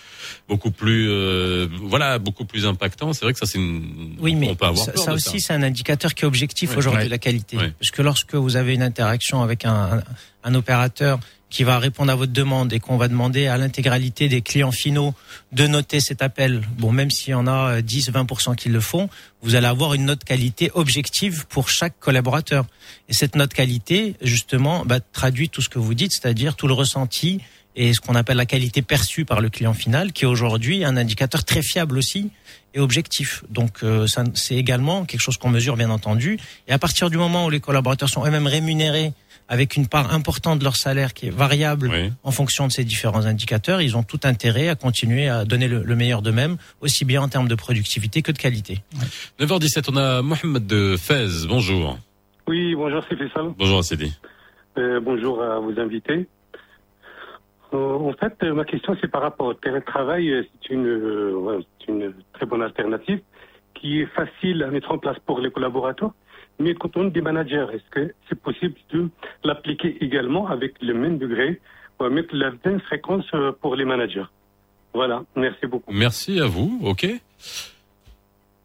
beaucoup plus euh, voilà beaucoup plus impactant. C'est vrai que ça c'est une Oui, mais on peut avoir ça, aussi, c'est un indicateur qui est objectif aujourd'hui, Ouais. la qualité. Ouais. Parce que lorsque vous avez une interaction avec un, un, un opérateur qui va répondre à votre demande et qu'on va demander à l'intégralité des clients finaux de noter cet appel, bon, même s'il y en a euh, 10, 20% qui le font, vous allez avoir une note qualité objective pour chaque collaborateur. Et cette note qualité, justement, bah, traduit tout ce que vous dites, c'est-à-dire tout le ressenti et ce qu'on appelle la qualité perçue par le client final, qui est aujourd'hui un indicateur très fiable aussi et objectif. Donc euh, c'est également quelque chose qu'on mesure bien entendu. Et à partir du moment où les collaborateurs sont eux-mêmes rémunérés avec une part importante de leur salaire qui est variable en fonction de ces différents indicateurs, ils ont tout intérêt à continuer à donner le, le meilleur d'eux-mêmes, aussi bien en termes de productivité que de qualité. 9h17, on a Mohamed de Fez. Bonjour. Oui, bonjour, c'est Faisal. Bonjour Sidi. Euh, bonjour à vos invités. Euh, en fait, euh, ma question, c'est par rapport au télétravail. Euh, C'est une, euh, une très bonne alternative qui est facile à mettre en place pour les collaborateurs. Mais quand on est des managers, est-ce que c'est possible de l'appliquer également avec le même degré ou avec la même fréquence euh, pour les managers? Voilà, merci beaucoup. Merci à vous. Ok.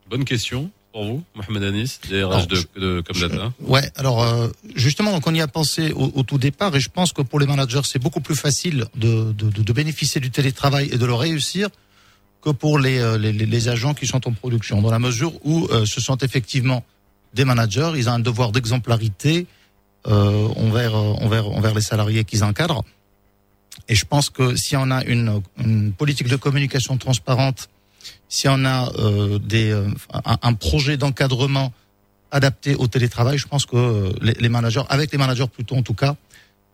Bonne question pour vous, Mohamed Anis, DRH de, de Comdata. Ouais, alors euh, justement, donc on y a pensé au, au tout départ, et je pense que pour les managers, c'est beaucoup plus facile de, de, de, de bénéficier du télétravail et de le réussir que pour les, euh, les, les- les agents qui sont en production, dans la mesure où euh, ce sont effectivement des managers, ils ont un devoir d'exemplarité euh, envers, euh, envers, envers les salariés qu'ils encadrent. Et je pense que si on a une, une politique de communication transparente, si on a euh, des, euh, un, un projet d'encadrement adapté au télétravail, je pense que euh, les, les managers, avec les managers plutôt en tout cas,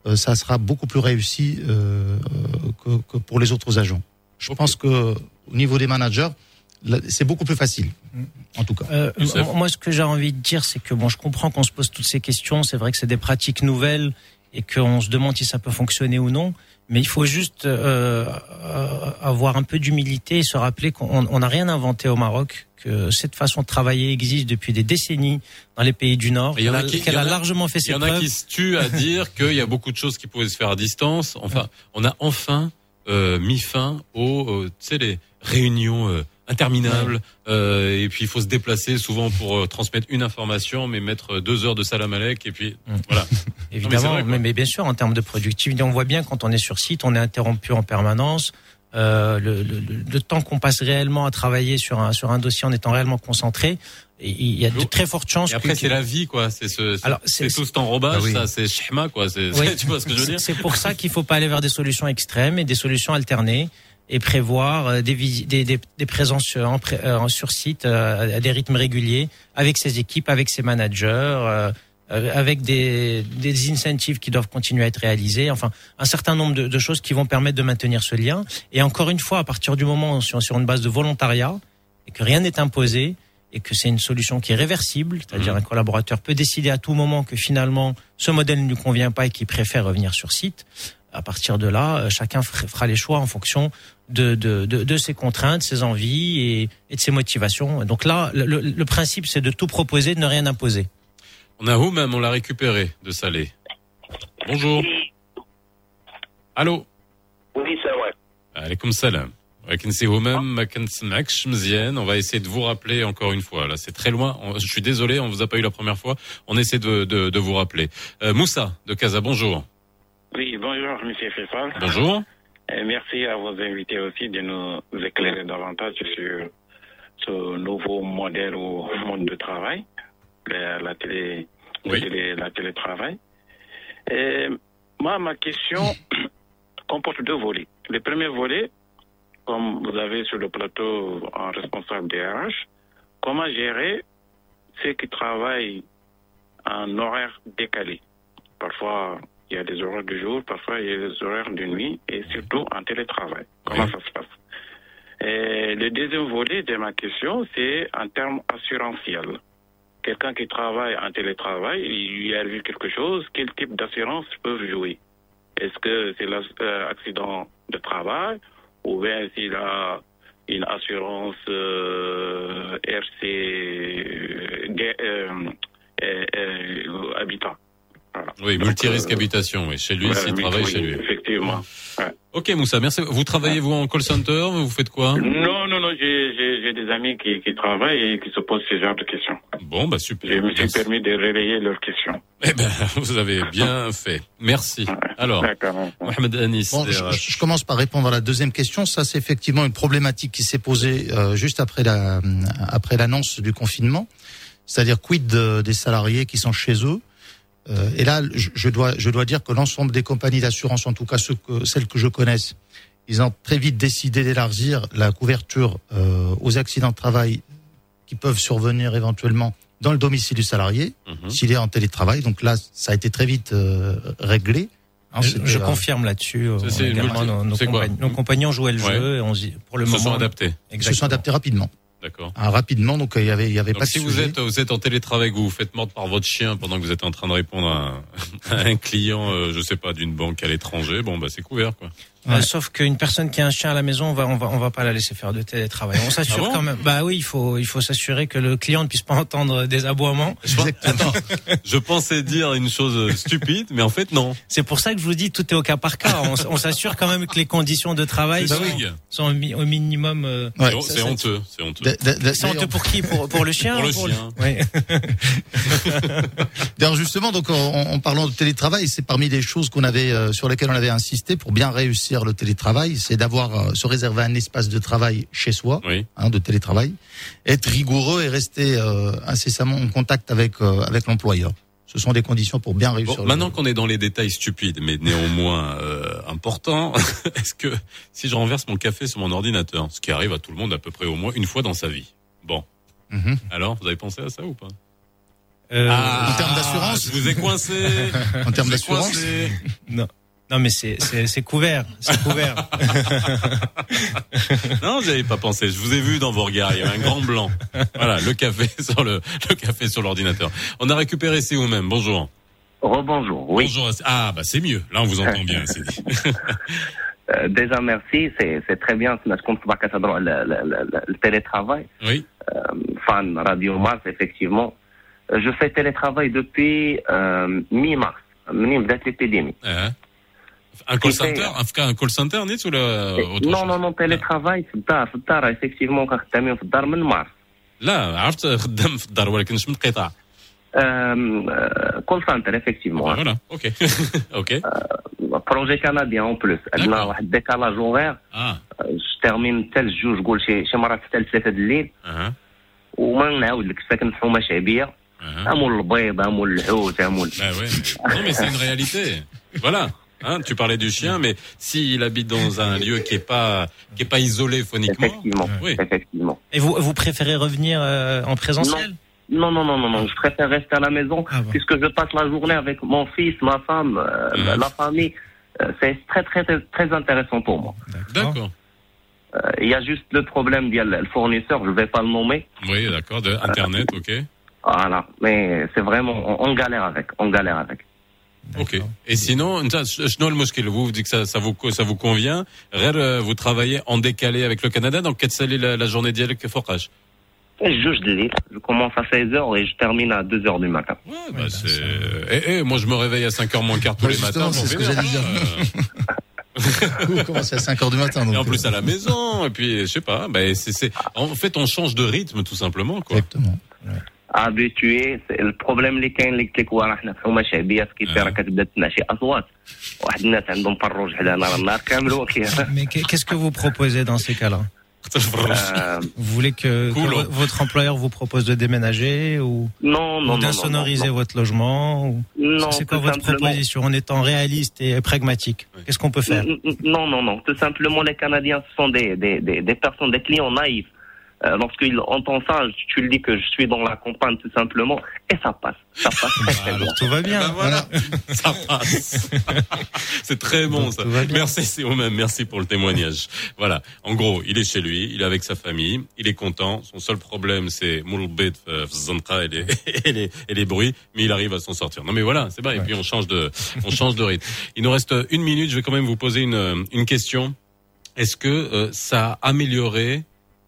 euh, ça sera beaucoup plus réussi que, que pour les autres agents. Je pense que au niveau des managers, c'est beaucoup plus facile, en tout cas. Euh, moi, ce que j'ai envie de dire, c'est que bon, je comprends qu'on se pose toutes ces questions. C'est vrai que c'est des pratiques nouvelles et qu'on se demande si ça peut fonctionner ou non. Mais il faut juste euh, euh, avoir un peu d'humilité et se rappeler qu'on on n'a rien inventé au Maroc, que cette façon de travailler existe depuis des décennies dans les pays du Nord, Et il y en qu'elle a il largement fait Il ses y en a preuves. qui se tuent à dire qu'il y a beaucoup de choses qui pouvaient se faire à distance. Enfin, on a enfin euh, mis fin aux, tu sais, les réunions euh, interminables. Euh, et puis il faut se déplacer souvent pour euh, transmettre une information, mais mettre deux heures de salam alek et puis voilà. Non, mais c'est Évidemment, mais, mais bien sûr, en termes de productivité, on voit bien quand on est sur site, on est interrompu en permanence. Euh, le, le- le- temps qu'on passe réellement à travailler sur un, sur un dossier en étant réellement concentré, il y a de très fortes chances Et après, que- c'est la vie, quoi. C'est ce, c'est- Alors, c'est c'est- tout cet enrobage, Bah oui. ça, c'est shma, quoi. C'est, Oui. tu vois ce que je veux dire C'est pour ça qu'il faut pas aller vers des solutions extrêmes et des solutions alternées et prévoir euh, des, des, des, des présences en, pré- euh, sur site euh, à des rythmes réguliers avec ses équipes, avec ses managers, avec des, des incentives qui doivent continuer à être réalisés. Enfin, un certain nombre de, de choses qui vont permettre de maintenir ce lien. Et encore une fois, à partir du moment où sur, sur une base de volontariat et que rien n'est imposé et que c'est une solution qui est réversible, c'est-à-dire un collaborateur peut décider à tout moment que finalement ce modèle ne lui convient pas et qu'il préfère revenir sur site à partir de là, euh, chacun fera les choix en fonction de, de, de, de ses contraintes, ses envies et, de ses motivations. Donc là, le, principe, c'est de tout proposer, de ne rien imposer. On a où même, on l'a récupéré de Salé. Bonjour. Allô Oui, c'est vrai. Alaikum salam. On va essayer de vous rappeler encore une fois. Là, c'est très loin. Je suis désolé, on vous a pas eu la première fois. On essaie de, vous rappeler. Euh, Moussa de Casa, bonjour. Oui, bonjour, Monsieur Fessal. bonjour Et merci à vos invités aussi de nous éclairer davantage sur ce nouveau modèle au monde de travail, la, la télé, la télétravail. Et moi, ma question comporte deux volets. Le premier volet, comme vous avez sur le plateau en responsable DRH, comment gérer ceux qui travaillent en horaire décalé. Parfois, Il y a des horaires de jour, parfois il y a des horaires de nuit, et surtout en télétravail. Comment ça se passe? Et Le deuxième volet de ma question, c'est en termes assurantiels. Quelqu'un qui travaille en télétravail, il lui arrive quelque chose, quel type d'assurance peuvent jouer? Est-ce que c'est l'accident de travail ou bien s'il a une assurance euh, RC euh, euh, euh, euh, habitant? Oui, multirisque habitation, oui. Chez lui, s'il travaille chez lui. Effectivement. Ouais. Ok, Moussa, merci. Vous travaillez, vous, en call center Vous faites quoi? Non, non, non, j'ai- j'ai j'ai des amis qui, qui travaillent et qui se posent ce genre de questions. Bon, bah super. Je me suis permis de relayer leurs questions. Eh ben, vous avez bien fait. Merci. Alors, Mohamed Anis. Bon, je, commence par répondre à la deuxième question. Ça, c'est effectivement une problématique qui s'est posée euh, juste après la après l'annonce du confinement. C'est-à-dire quid de- des salariés qui sont chez eux? Euh, et là, je, je dois je dois dire que l'ensemble des compagnies d'assurance, en tout cas ceux que, celles que je connaisse, ils ont très vite décidé d'élargir la couverture euh, aux accidents de travail qui peuvent survenir éventuellement dans le domicile du salarié, Mhm. s'il est en télétravail. Donc là, ça a été très vite euh, réglé. Hein, Je, euh, confirme là-dessus. euh, nos, nos nos compagnons jouaient le Ouais. jeu et on pour le Ils se moment. sont adaptés. Ils se sont adaptés rapidement. D'accord. Ah, rapidement, donc il y avait, il y avait Donc pas de si vous sujet. êtes, vous êtes en télétravail, que vous vous faites mordre par votre chien pendant que vous êtes en train de répondre à un, à un client, euh, je sais pas, d'une banque à l'étranger, bon bah c'est couvert quoi. Euh, sauf qu'une personne qui a un chien à la maison, on va, on va, on va pas la laisser faire de télétravail. On s'assure Ah bon quand même. Bah oui, il faut, il faut s'assurer que le client ne puisse pas entendre des aboiements. Attends, je pensais dire une chose stupide, mais en fait non. C'est pour ça que je vous dis tout est au cas par cas. On, s'assure quand même que les conditions de travail sont, au, mi- au minimum. euh, C'est- honteux, c'est honteux. C'est honteux pour qui? Pour, pour le chien Pour le chien. Oui. D'ailleurs, justement, donc en, en parlant de télétravail, c'est parmi les choses qu'on avait euh, sur lesquelles on avait insisté pour bien réussir le télétravail, c'est d'avoir euh, se réserver un espace de travail chez soi, hein, de télétravail, être rigoureux et rester euh, incessamment en contact avec euh, avec l'employeur. Ce sont des conditions pour bien réussir. Bon, le- maintenant qu'on est dans les détails stupides, mais néanmoins euh, importants, est-ce que si je renverse mon café sur mon ordinateur, ce qui arrive à tout le monde à peu près au moins une fois dans sa vie, bon, Mhm. alors vous avez pensé à ça ou pas? Euh, Ah, en termes d'assurance? Je vous ai coincé. En termes Je vous ai d'assurance? coincé. Non. Non, mais c'est, couvert, c'est couvert. non, vous n'avez pas pensé. Je vous ai vu dans vos regards. Il y avait un grand blanc. Voilà, le café sur le, le café sur l'ordinateur. On a récupéré c'est vous-même. Bonjour. Rebonjour. Oui. Bonjour. Ah, bah c'est mieux. Là, on vous entend bien. C'est euh, déjà, merci. C'est, très bien. Je compte pas qu'à le télétravail. Oui. Euh, fan Radio Mars, effectivement. Euh, je fais télétravail depuis mi-mars, l'épidémie. Uh-huh. Ah, hein. Un call center, un, un call center, نيت ولا autre Non, non, non, télétravail في الدار في الدار effectivement كان خدامين في الدار من مارس. لا عرفت خدام في الدار ولكن مش من القطاع كول سنتر effectivement. Voilà, ok. ok. بروجي كنديان اون بلوس عندنا واحد ديكالاج اوغير اه جو تيرمين حتى الجوج قول شي شي مرات حتى لثلاثة د الليل اها وما نعاود لك ساكن في حومه شعبيه امول البيض امول الحوت امول Bah ouais. Non, mais c'est une réalité. Hein, tu parlais du chien, mais s'il habite dans un lieu qui est pas qui est pas isolé phoniquement, effectivement, oui. effectivement. Et vous, vous préférez revenir euh, en présentiel? Non, non, non, non, non. Je préfère rester à la maison puisque je passe la journée avec mon fils, ma femme, euh, la famille. Euh, c'est très, très, très, intéressant pour moi. D'accord. Euh, Il y a juste le problème du le fournisseur, je vais pas le nommer. Oui, d'accord. De Internet, ok. Voilà. Mais c'est vraiment, on, on galère avec, on galère avec. Ok. Et sinon, vous vous dites que ça, ça vous ça vous convient. Euh, vous travaillez en décalé avec le Canada. Donc, quelle est la, la journée d'hialet que forage je commence à 16h et je termine à 2h du matin. Ouais, bah ouais, c'est... Eh, eh, moi, je me réveille à 5h moins quart tous les matins. C'est ce que j'allais dire. Euh. Vous commencez à 5 heures du matin. Donc. Et en plus à la maison, et puis je sais pas. Bah, c'est, c'est... En fait, on change de rythme tout simplement. Quoi. Exactement. Ouais. habitué البروبليم اللي كاين اللي قلت لك هو راه حنا في حومه شعبيه كيف راه كتبدا تسمع شي اصوات واحد الناس عندهم فروج حدانا راه النهار كامل وكي Mais qu'est- qu'est-ce que vous proposez dans ces cas-là Euh, Vous voulez que, que Cool. vo- votre employeur vous propose de déménager ou, Non, non, ou non, d'insonoriser non, non. votre logement ou... Non, C'est quoi tout votre simplement. proposition en étant réaliste et pragmatique Qu'est-ce qu'on peut faire N- n- Non, non, non. Tout simplement, les Canadiens ce sont des, des, des, des personnes, des clients naïfs. Euh, Lorsqu'il entend ça, tu lui dis que je suis dans la campagne tout simplement, et ça passe. Ça passe très très bien. Tout va bien. Ben voilà, ça passe. c'est très bon ça. Merci c'est au même, merci pour le témoignage. Voilà, en gros, il est chez lui, il est avec sa famille, il est content. Son seul problème c'est Moulbet, et les, et les et les bruits, mais il arrive à s'en sortir. Non mais voilà, c'est bon. Et puis on change de on change de rythme. Il nous reste une minute. Je vais quand même vous poser une une question. Est-ce que euh, ça a amélioré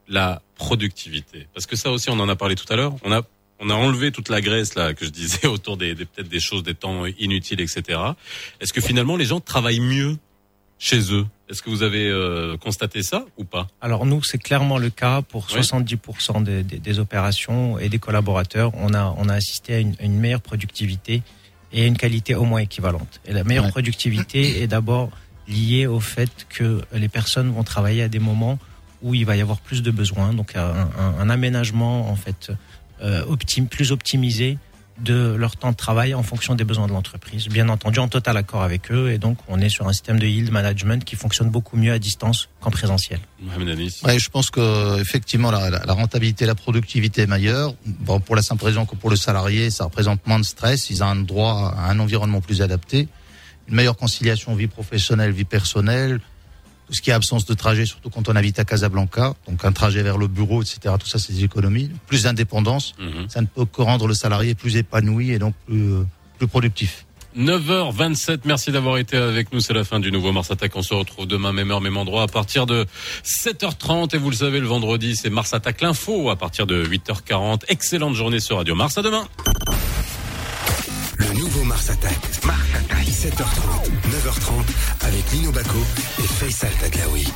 la productivité Parce que ça aussi, on en a parlé tout à l'heure. On a on a enlevé toute la graisse là que je disais autour des, des peut-être des choses, des temps inutiles, etc. Est-ce que finalement les gens travaillent mieux chez eux? Est-ce que vous avez euh, constaté ça ou pas? Alors nous, c'est clairement le cas pour 70% des, des, des opérations et des collaborateurs. On a, on a assisté à une, une meilleure productivité et une qualité au moins équivalente. Et la meilleure Ouais. productivité est d'abord liée au fait que les personnes vont travailler à des moments où il va y avoir plus de besoins, donc un, un- un aménagement en fait euh, optim, plus optimisé de leur temps de travail en fonction des besoins de l'entreprise. Bien entendu, en total accord avec eux, et donc on est sur un système de yield management qui fonctionne beaucoup mieux à distance qu'en présentiel. Ouais, je pense que effectivement la, la- la rentabilité, la productivité est meilleure. Bon, pour la simple raison que pour le salarié, ça représente moins de stress. Ils ont un droit à un environnement plus adapté, une meilleure conciliation vie professionnelle, vie personnelle. Tout ce qui est absence de trajet, surtout quand on habite à Casablanca, donc un trajet vers le bureau, etc. Tout ça, c'est des économies. Plus d'indépendance, ça ne peut que rendre le salarié plus épanoui et donc plus, euh, plus productif. 9h27, merci d'avoir été avec nous. C'est la fin du nouveau Mars Attack. On se retrouve demain, même heure, même endroit, à partir de 7h30. Et vous le savez, le vendredi, c'est Mars Attack l'info à partir de 8h40. Excellente journée sur Radio Mars. À demain. Le nouveau Mars Attack. Mars Attack. 7h30, 9h30 avec Lino Baco et Faisal Taglaoui.